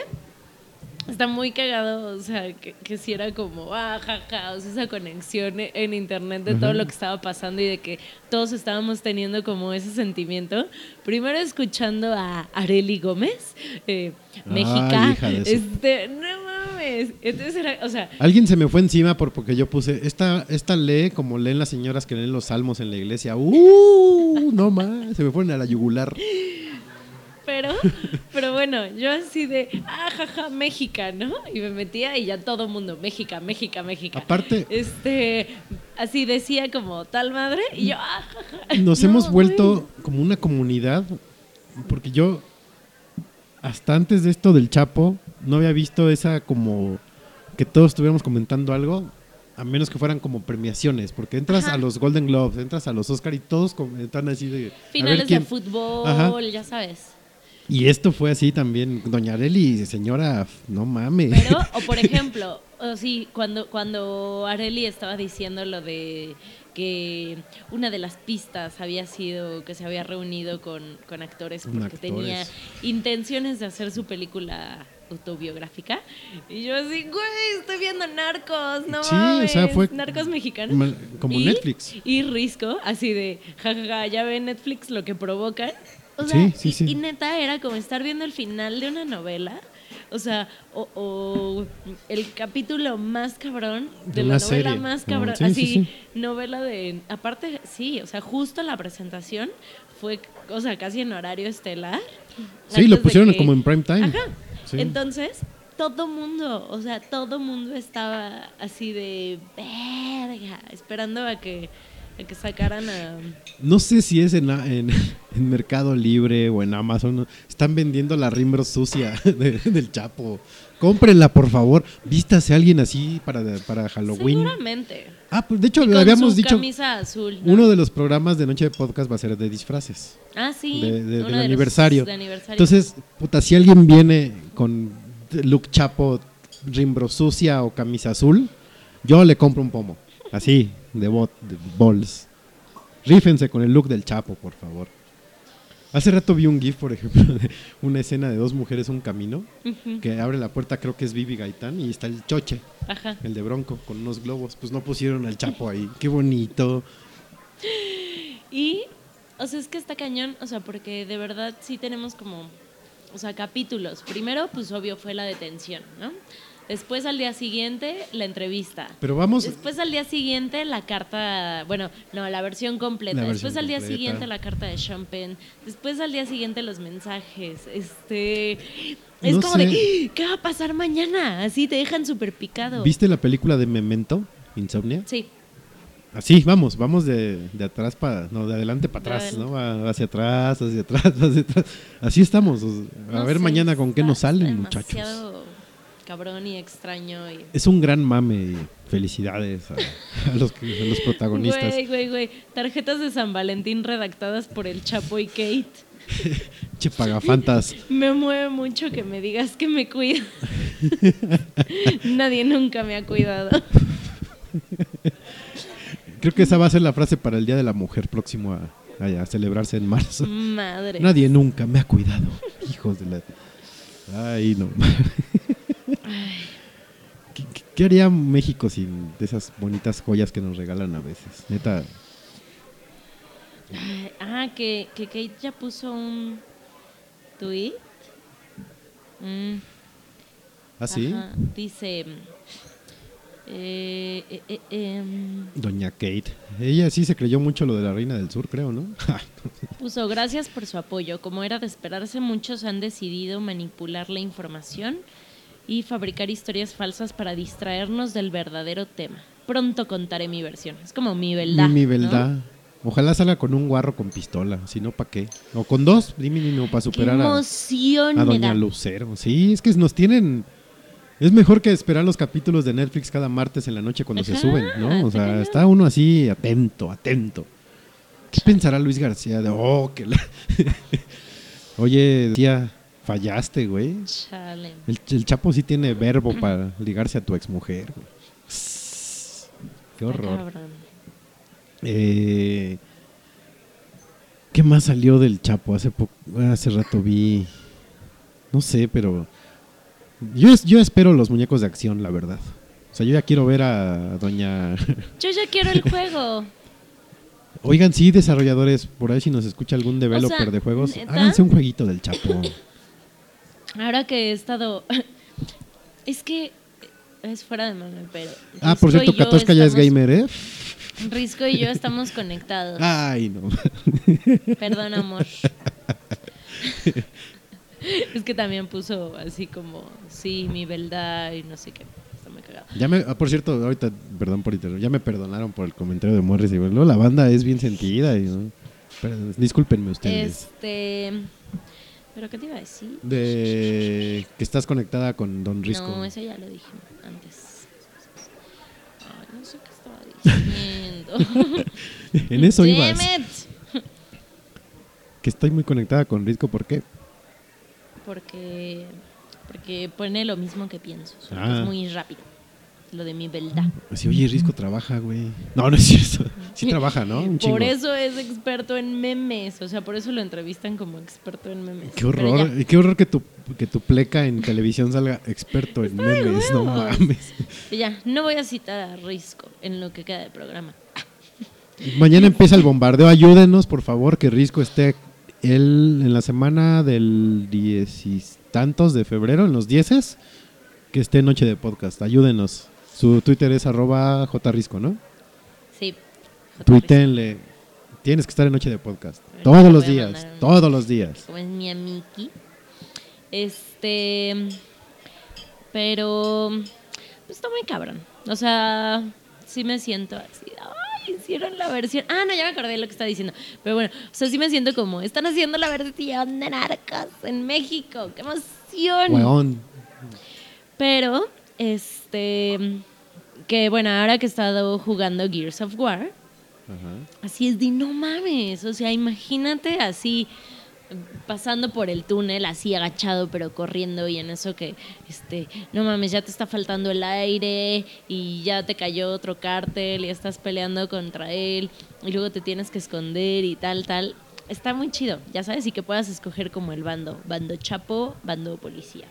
Está muy cagado, o sea, que, que si era como, ah, jaja, o sea, esa conexión en internet de todo lo que estaba pasando y de que todos estábamos teniendo como ese sentimiento. Primero escuchando a Areli Gómez, eh, de su- este, no mames, entonces era, o sea, Alguien se me fue encima por porque yo puse, esta, esta lee como leen las señoras que leen los salmos en la iglesia. ¡Uh! No más, se me fueron a la yugular. Pero, pero bueno, yo así de, ah, jaja, Méxica, ¿no? Y me metía y ya todo mundo, Méxica, Méxica, Méxica. Aparte- Este, así decía como tal madre y yo, ah, jaja. Nos No, hemos vuelto güey. como una comunidad, porque yo, hasta antes de esto del Chapo, no había visto esa como que todos estuviéramos comentando algo, a menos que fueran como premiaciones, porque entras Ajá. a los Golden Globes, entras a los Oscar y todos comentan así de... Finales de fútbol, Ajá. ya sabes. Y esto fue así también, Doña Areli, señora, no mames. Pero, o por ejemplo, o sí, cuando, cuando Areli estaba diciendo lo de que una de las pistas había sido que se había reunido con, con actores porque actores. tenía intenciones de hacer su película autobiográfica. Y yo así, güey, estoy viendo Narcos, no Sí, o mames, sea, fue- Narcos mexicanos. Como Y- Netflix. Y Risco, así de, jajaja, ya ve Netflix lo que provocan. O sea, Sí, sí, y- sí. y neta era como estar viendo el final de una novela. O sea, o, o el capítulo más cabrón de, De la novela serie. más No, cabrón. sí, Así, sí, sí. novela de. Aparte, sí, o sea, justo la presentación fue, o sea, casi en horario estelar. Sí, lo pusieron que- como en prime time. Ajá. Sí. Entonces, todo mundo, o sea, todo mundo estaba así de verga, esperando a que, a que sacaran a. No sé si es en, en- en Mercado Libre o en Amazon. Están vendiendo la rimbro sucia de- del Chapo. Cómprenla, por favor. Vístase a alguien así para, para Halloween. Seguramente. Ah, pues de hecho, Y con habíamos su dicho. camisa azul. ¿no? Uno de los programas de Noche de Podcast va a ser de disfraces. Ah, sí. de- de- uno del de los aniversario. de aniversario. Entonces, puta, si alguien viene con look Chapo, rimbro sucia o camisa azul, yo le compro un pomo. Así, de, bot, de bols. Rífense con el look del Chapo, por favor. Hace rato vi un GIF, por ejemplo, de una escena de dos mujeres, un camino, que abre la puerta, creo que es Vivi Gaitán, y está el choche, Ajá. el de Bronco, con unos globos. Pues no pusieron al Chapo ahí. Qué bonito. Y, o sea, es que está cañón, o sea, porque de verdad sí tenemos como, o sea, capítulos. Primero, pues obvio fue la detención, ¿no? Después al día siguiente, la entrevista. Pero vamos, Después al día siguiente la carta, bueno, no, la versión completa. La Después al día siguiente la carta de Champagne. Después al día siguiente los mensajes. Este es No como sé. de ¿qué va a pasar mañana? Así te dejan súper picado. ¿viste la película de Memento, Insomnia? Sí. Así, vamos, vamos de, de atrás para, no, de adelante para atrás. ¿no? Va Hacia atrás, hacia atrás, hacia atrás. Así estamos. o sea, a ver sé, mañana con qué nos salen, muchachos. cabrón y extraño y Es un gran mame. y Felicidades a, a los, que- a los protagonistas. Güey, güey, güey. Tarjetas de San Valentín redactadas por el Chapo y Kate. Che, pagafantas. Me mueve mucho que me digas que me cuida. Nadie nunca me ha cuidado. Creo que esa va a ser la frase para el Día de la Mujer próximo a, a- a celebrarse en marzo. Madre. Nadie nunca me ha cuidado. Hijos de la... Ay, no. ¿Qué, qué- qué haría México sin de esas bonitas joyas que nos regalan a veces? Neta, Ay, Ah, que, que Kate ya puso un tweet. Mm, ¿así? ajá, Dice. Eh, eh, eh, em, Doña Kate. Ella sí se creyó mucho lo de la Reina del Sur, creo, ¿no? Puso gracias por su apoyo. Como era de esperarse, muchos han decidido manipular la información y fabricar historias falsas para distraernos del verdadero tema. Pronto contaré mi versión. Es como mi verdad. mi ¿no? verdad. Ojalá salga con un guarro con pistola, si no, ¿para qué? O con dos, dime para Qué superar a, emoción a me Doña da. Lucero. Sí, es que nos tienen... Es mejor que esperar los capítulos de Netflix cada martes en la noche cuando se suben, ¿no? O sea, está uno así atento, atento. ¿Qué pensará Luis García de, oh, que la... Oye, tía, fallaste, güey. Chale. El, el Chapo sí tiene verbo para ligarse a tu exmujer. güey. Qué horror. Eh, ¿Qué más salió del Chapo? Hace poco, hace rato vi, no sé, pero Yo, es- yo espero los muñecos de acción, la verdad. O sea, yo ya quiero ver a doña... Yo ya quiero el juego. Oigan, sí, desarrolladores, por ahí si nos escucha algún developer sea, de juegos, ¿neta? háganse un jueguito del Chapo. Ahora que he estado. Es que es fuera de mame, pero. ah, por cierto, Katoshka ya es gamer, ¿eh? Risco y yo estamos conectados. Ay, no. Perdón, amor. es que también puso así como, sí, mi verdad y no sé qué. Está muy cagado. Ya me, ah, por cierto, ahorita, perdón por interrumpir, ya me perdonaron por el comentario de Morris. Y luego la banda es bien sentida. Y, ¿no? Pero, discúlpenme ustedes. Este. ¿Pero qué te iba a decir? De que estás conectada con Don Risco. No, eso ya lo dije antes. Ay, no sé qué estaba diciendo. en eso ibas. Que estoy muy conectada con Risco, ¿por qué? Porque, porque pone lo mismo que pienso. solo que Ah. Es muy rápido. Lo de mi verdad. Así, oye, Risco trabaja, güey. No, no es cierto. Sí trabaja, ¿no? Un chingo. Por eso es experto en memes. O sea, por eso lo entrevistan como experto en memes. Qué Pero horror. ya. Y qué horror que tu, que tu pleca en televisión salga experto en memes. No huevos. mames. Ya, no voy a citar a Risco en lo que queda de programa. Mañana empieza el bombardeo. Ayúdenos, por favor, que Risco esté él en la semana del diez y tantos de febrero, en los dieces, que esté noche de podcast. Ayúdenos. Su Twitter es arroba jrisco, ¿no? Sí. J. Tuítenle. Tienes que estar en noche de podcast. Todos los días. un- Todos los días. como es mi amiki. Este. Pero. Pues está muy cabrón. O sea, sí me siento así. hicieron la versión. Ah, no, ya me acordé de lo que estaba diciendo. Pero bueno, o sea, sí me siento como. Están haciendo la versión de Narcos en México. ¡Qué emoción! Weón. Pero, este. Que bueno, ahora que he estado jugando Gears of War. Así es de no mames, o sea, imagínate así pasando por el túnel, así agachado pero corriendo y en eso que, este, no mames, ya te está faltando el aire y ya te cayó otro cártel y estás peleando contra él y luego te tienes que esconder y tal, tal. Está muy chido, ya sabes, y que puedas escoger como el bando, bando chapo, bando policía.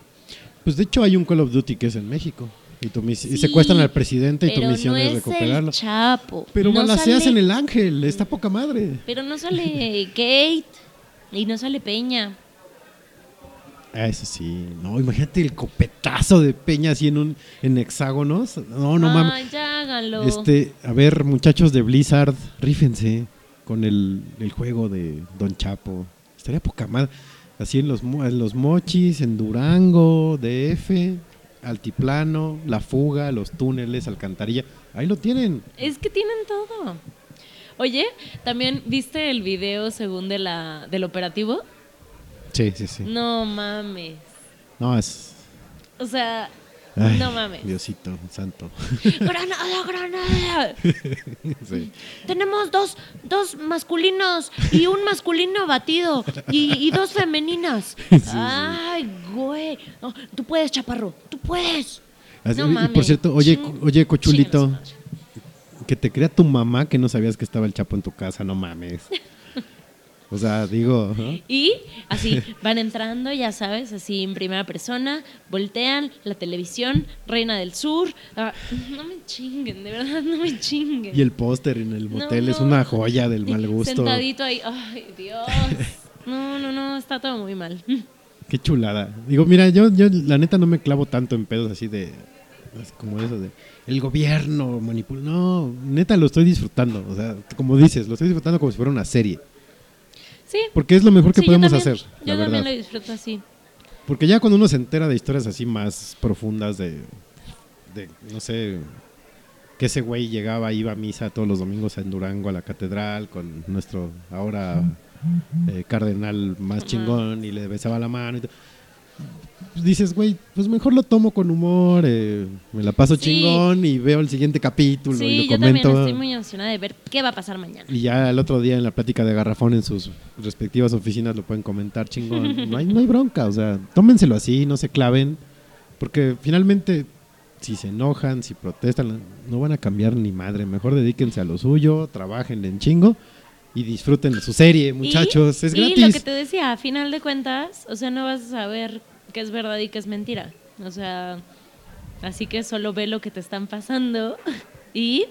Pues de hecho hay un Call of Duty que es en México. Y, tu mis- y Sí, secuestran al presidente y tu misión no es es recuperarlo. el chapo. Pero no balaceas sale- en el ángel, está poca madre. Pero no sale Kate y no sale Peña. Ah, Eso sí. No, imagínate el copetazo de Peña así en un en hexágonos. No, no mames. Ya háganlo. Este, a ver, muchachos de Blizzard, rífense con el, el juego de Don Chapo. Estaría poca madre. Así en los, en los mochis, en Durango, DF, Altiplano, La Fuga, los túneles, Alcantarilla. Ahí lo tienen. Es que tienen todo. Oye, ¿también viste el video según de la, del operativo? Sí, sí, sí. No mames. No, es... O sea, ay, no mames. Diosito santo. ¡Granada, granada! Sí. Tenemos dos, dos masculinos y un masculino batido y, y dos femeninas. Ay, güey. No, tú puedes, chaparro. Tú puedes. Así- No y mames. por cierto, oye, oye, cochulito. Que te crea tu mamá que no sabías que estaba el Chapo en tu casa, no mames. O sea, digo, ¿no? Y así, van entrando, ya sabes, así en primera persona, voltean la televisión, Reina del Sur. ah, no me chinguen, de verdad, no me chinguen. y el póster en el No, motel es no. una joya del mal gusto. Sentadito ahí, ay, Dios. No, no, no, está todo muy mal. Qué chulada. Digo, mira, yo, yo la neta no me clavo tanto en pedos así de. Como eso de. El gobierno manipula. No, neta lo estoy disfrutando. O sea, como dices, lo estoy disfrutando como si fuera una serie. Sí. Porque es lo mejor que sí, yo podemos también, hacer, Yo la también verdad. lo disfruto así. Porque ya cuando uno se entera de historias así más profundas de. de no sé. Que ese güey llegaba, iba a misa todos los domingos en Durango a la catedral con nuestro ahora eh, cardenal más chingón y le besaba la mano. Y to- pues dices, güey, pues mejor lo tomo con humor, eh, me la paso Sí. chingón y veo el siguiente capítulo y lo yo también comento. estoy muy emocionada de ver qué va a pasar mañana. Y ya el otro día en la plática de Garrafón en sus respectivas oficinas lo pueden comentar chingón. No hay, no hay bronca, o sea, tómenselo así, no se claven, porque finalmente si se enojan, si protestan, no van a cambiar ni madre. Mejor dedíquense a lo suyo, trabajen en chingo y disfruten su serie, muchachos. Y- es y gratis. lo que te decía, a final de cuentas, o sea, no vas a saber qué es verdad y qué es mentira. O sea, así que solo ve lo que te están pasando y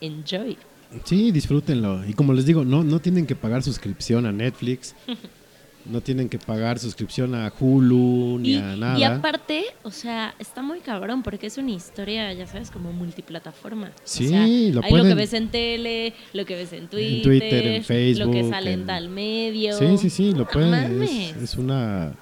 enjoy. Sí, disfrútenlo. Y como les digo, no, no tienen que pagar suscripción a Netflix. No tienen que pagar suscripción a Hulu ni Y, a nada. y aparte, o sea, está muy cabrón porque es una historia, ya sabes, como multiplataforma. Sí, o sea, lo hay lo que pueden- ves en tele, lo que ves en Twitter, En Twitter, en lo que Facebook, sale en, en- tal medio. Sí, sí, sí, lo No pueden. mames. Es, es una,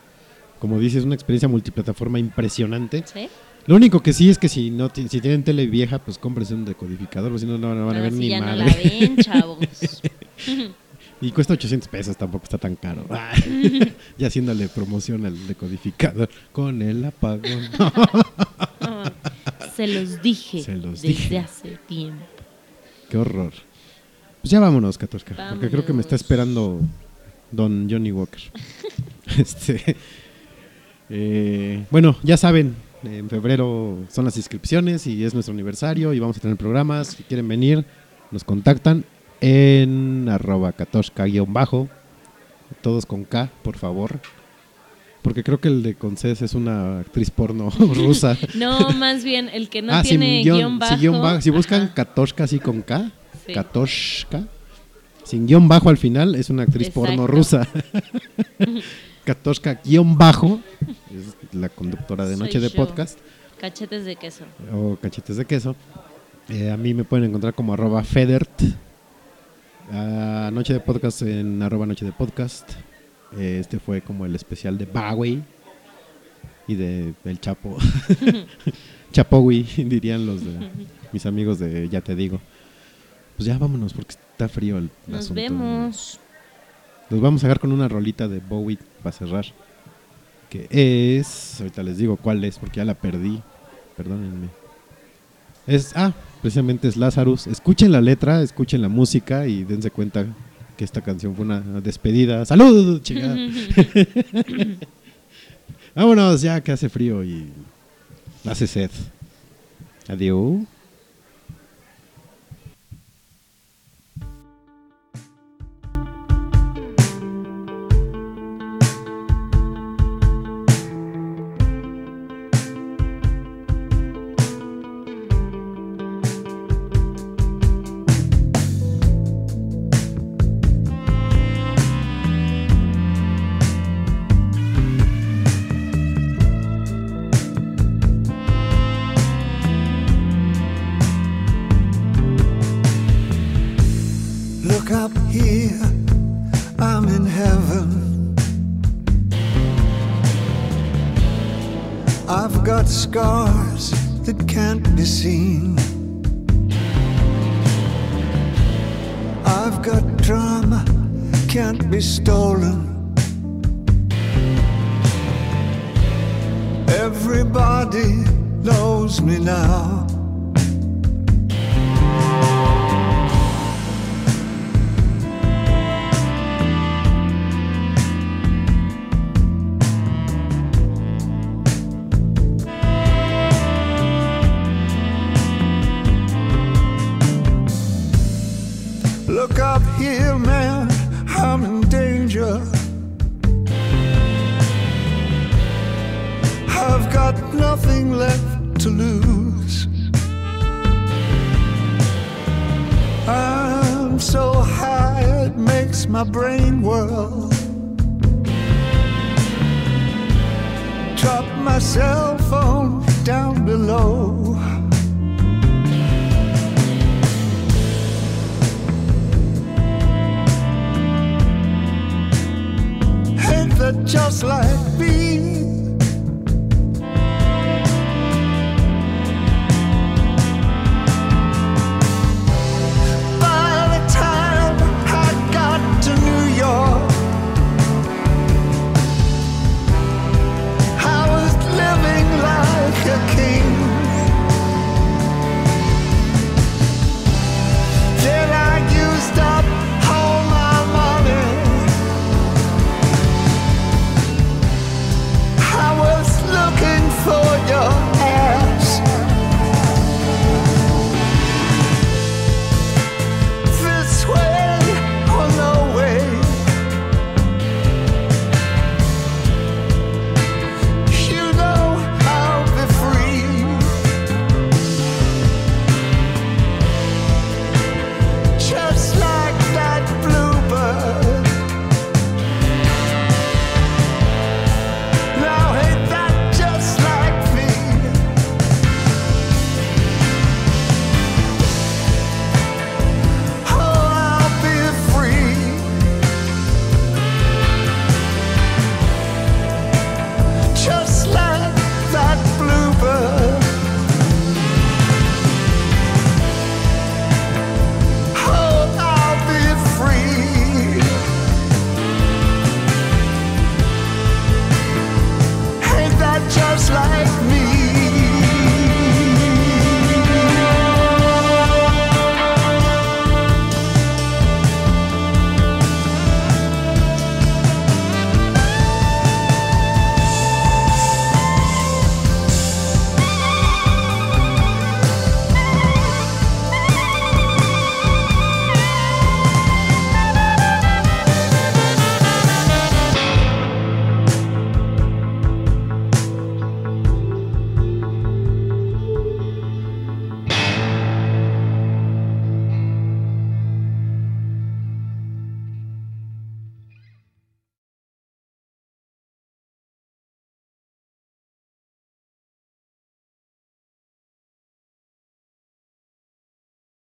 como dices, una experiencia multiplataforma impresionante. ¿Sí? Lo único que sí es que si no si tienen tele vieja, pues cómprense un decodificador, porque si no, no van a ver ni ya no madre. la ven, chavos. Y cuesta 800 pesos, tampoco está tan caro. ya haciéndole promoción al decodificador con el apagón. Se los dije Se los desde dije. hace tiempo. Qué horror. Pues ya vámonos, Katoshka, porque creo que me está esperando Don Johnny Walker. este, eh, bueno, ya saben, en febrero son las inscripciones y es nuestro aniversario y vamos a tener programas. Si quieren venir, nos contactan en arroba katoshka-bajo, todos con K, por favor. Porque creo que el de Conces es una actriz porno rusa. No, más bien, el que no Ah, tiene guión- bajo. guion bajo. Si buscan ajá, Katoshka así con K, Sí. Katoshka, sin guion bajo al final, es una actriz porno rusa. Katoshka guion bajo, es la conductora de Soy Noche de yo. Podcast Cachetes de queso. o Cachetes de Queso. Eh, a mí me pueden encontrar como arroba Federt. A Noche de Podcast en arroba Noche de Podcast. Este fue como el especial de Bowie y de El Chapo. Chapowi, dirían los de mis amigos de Ya Te Digo. Pues ya vámonos porque está frío el Nos asunto. vemos. Nos vamos a dejar con una rolita de Bowie para cerrar. Que es. Ahorita les digo cuál es porque ya la perdí. Perdónenme. Es. Ah, precisamente es Lazarus. Escuchen la letra, escuchen la música y dense cuenta que esta canción fue una despedida. ¡Salud! Chingada. Vámonos ya que hace frío y hace sed. Adiós.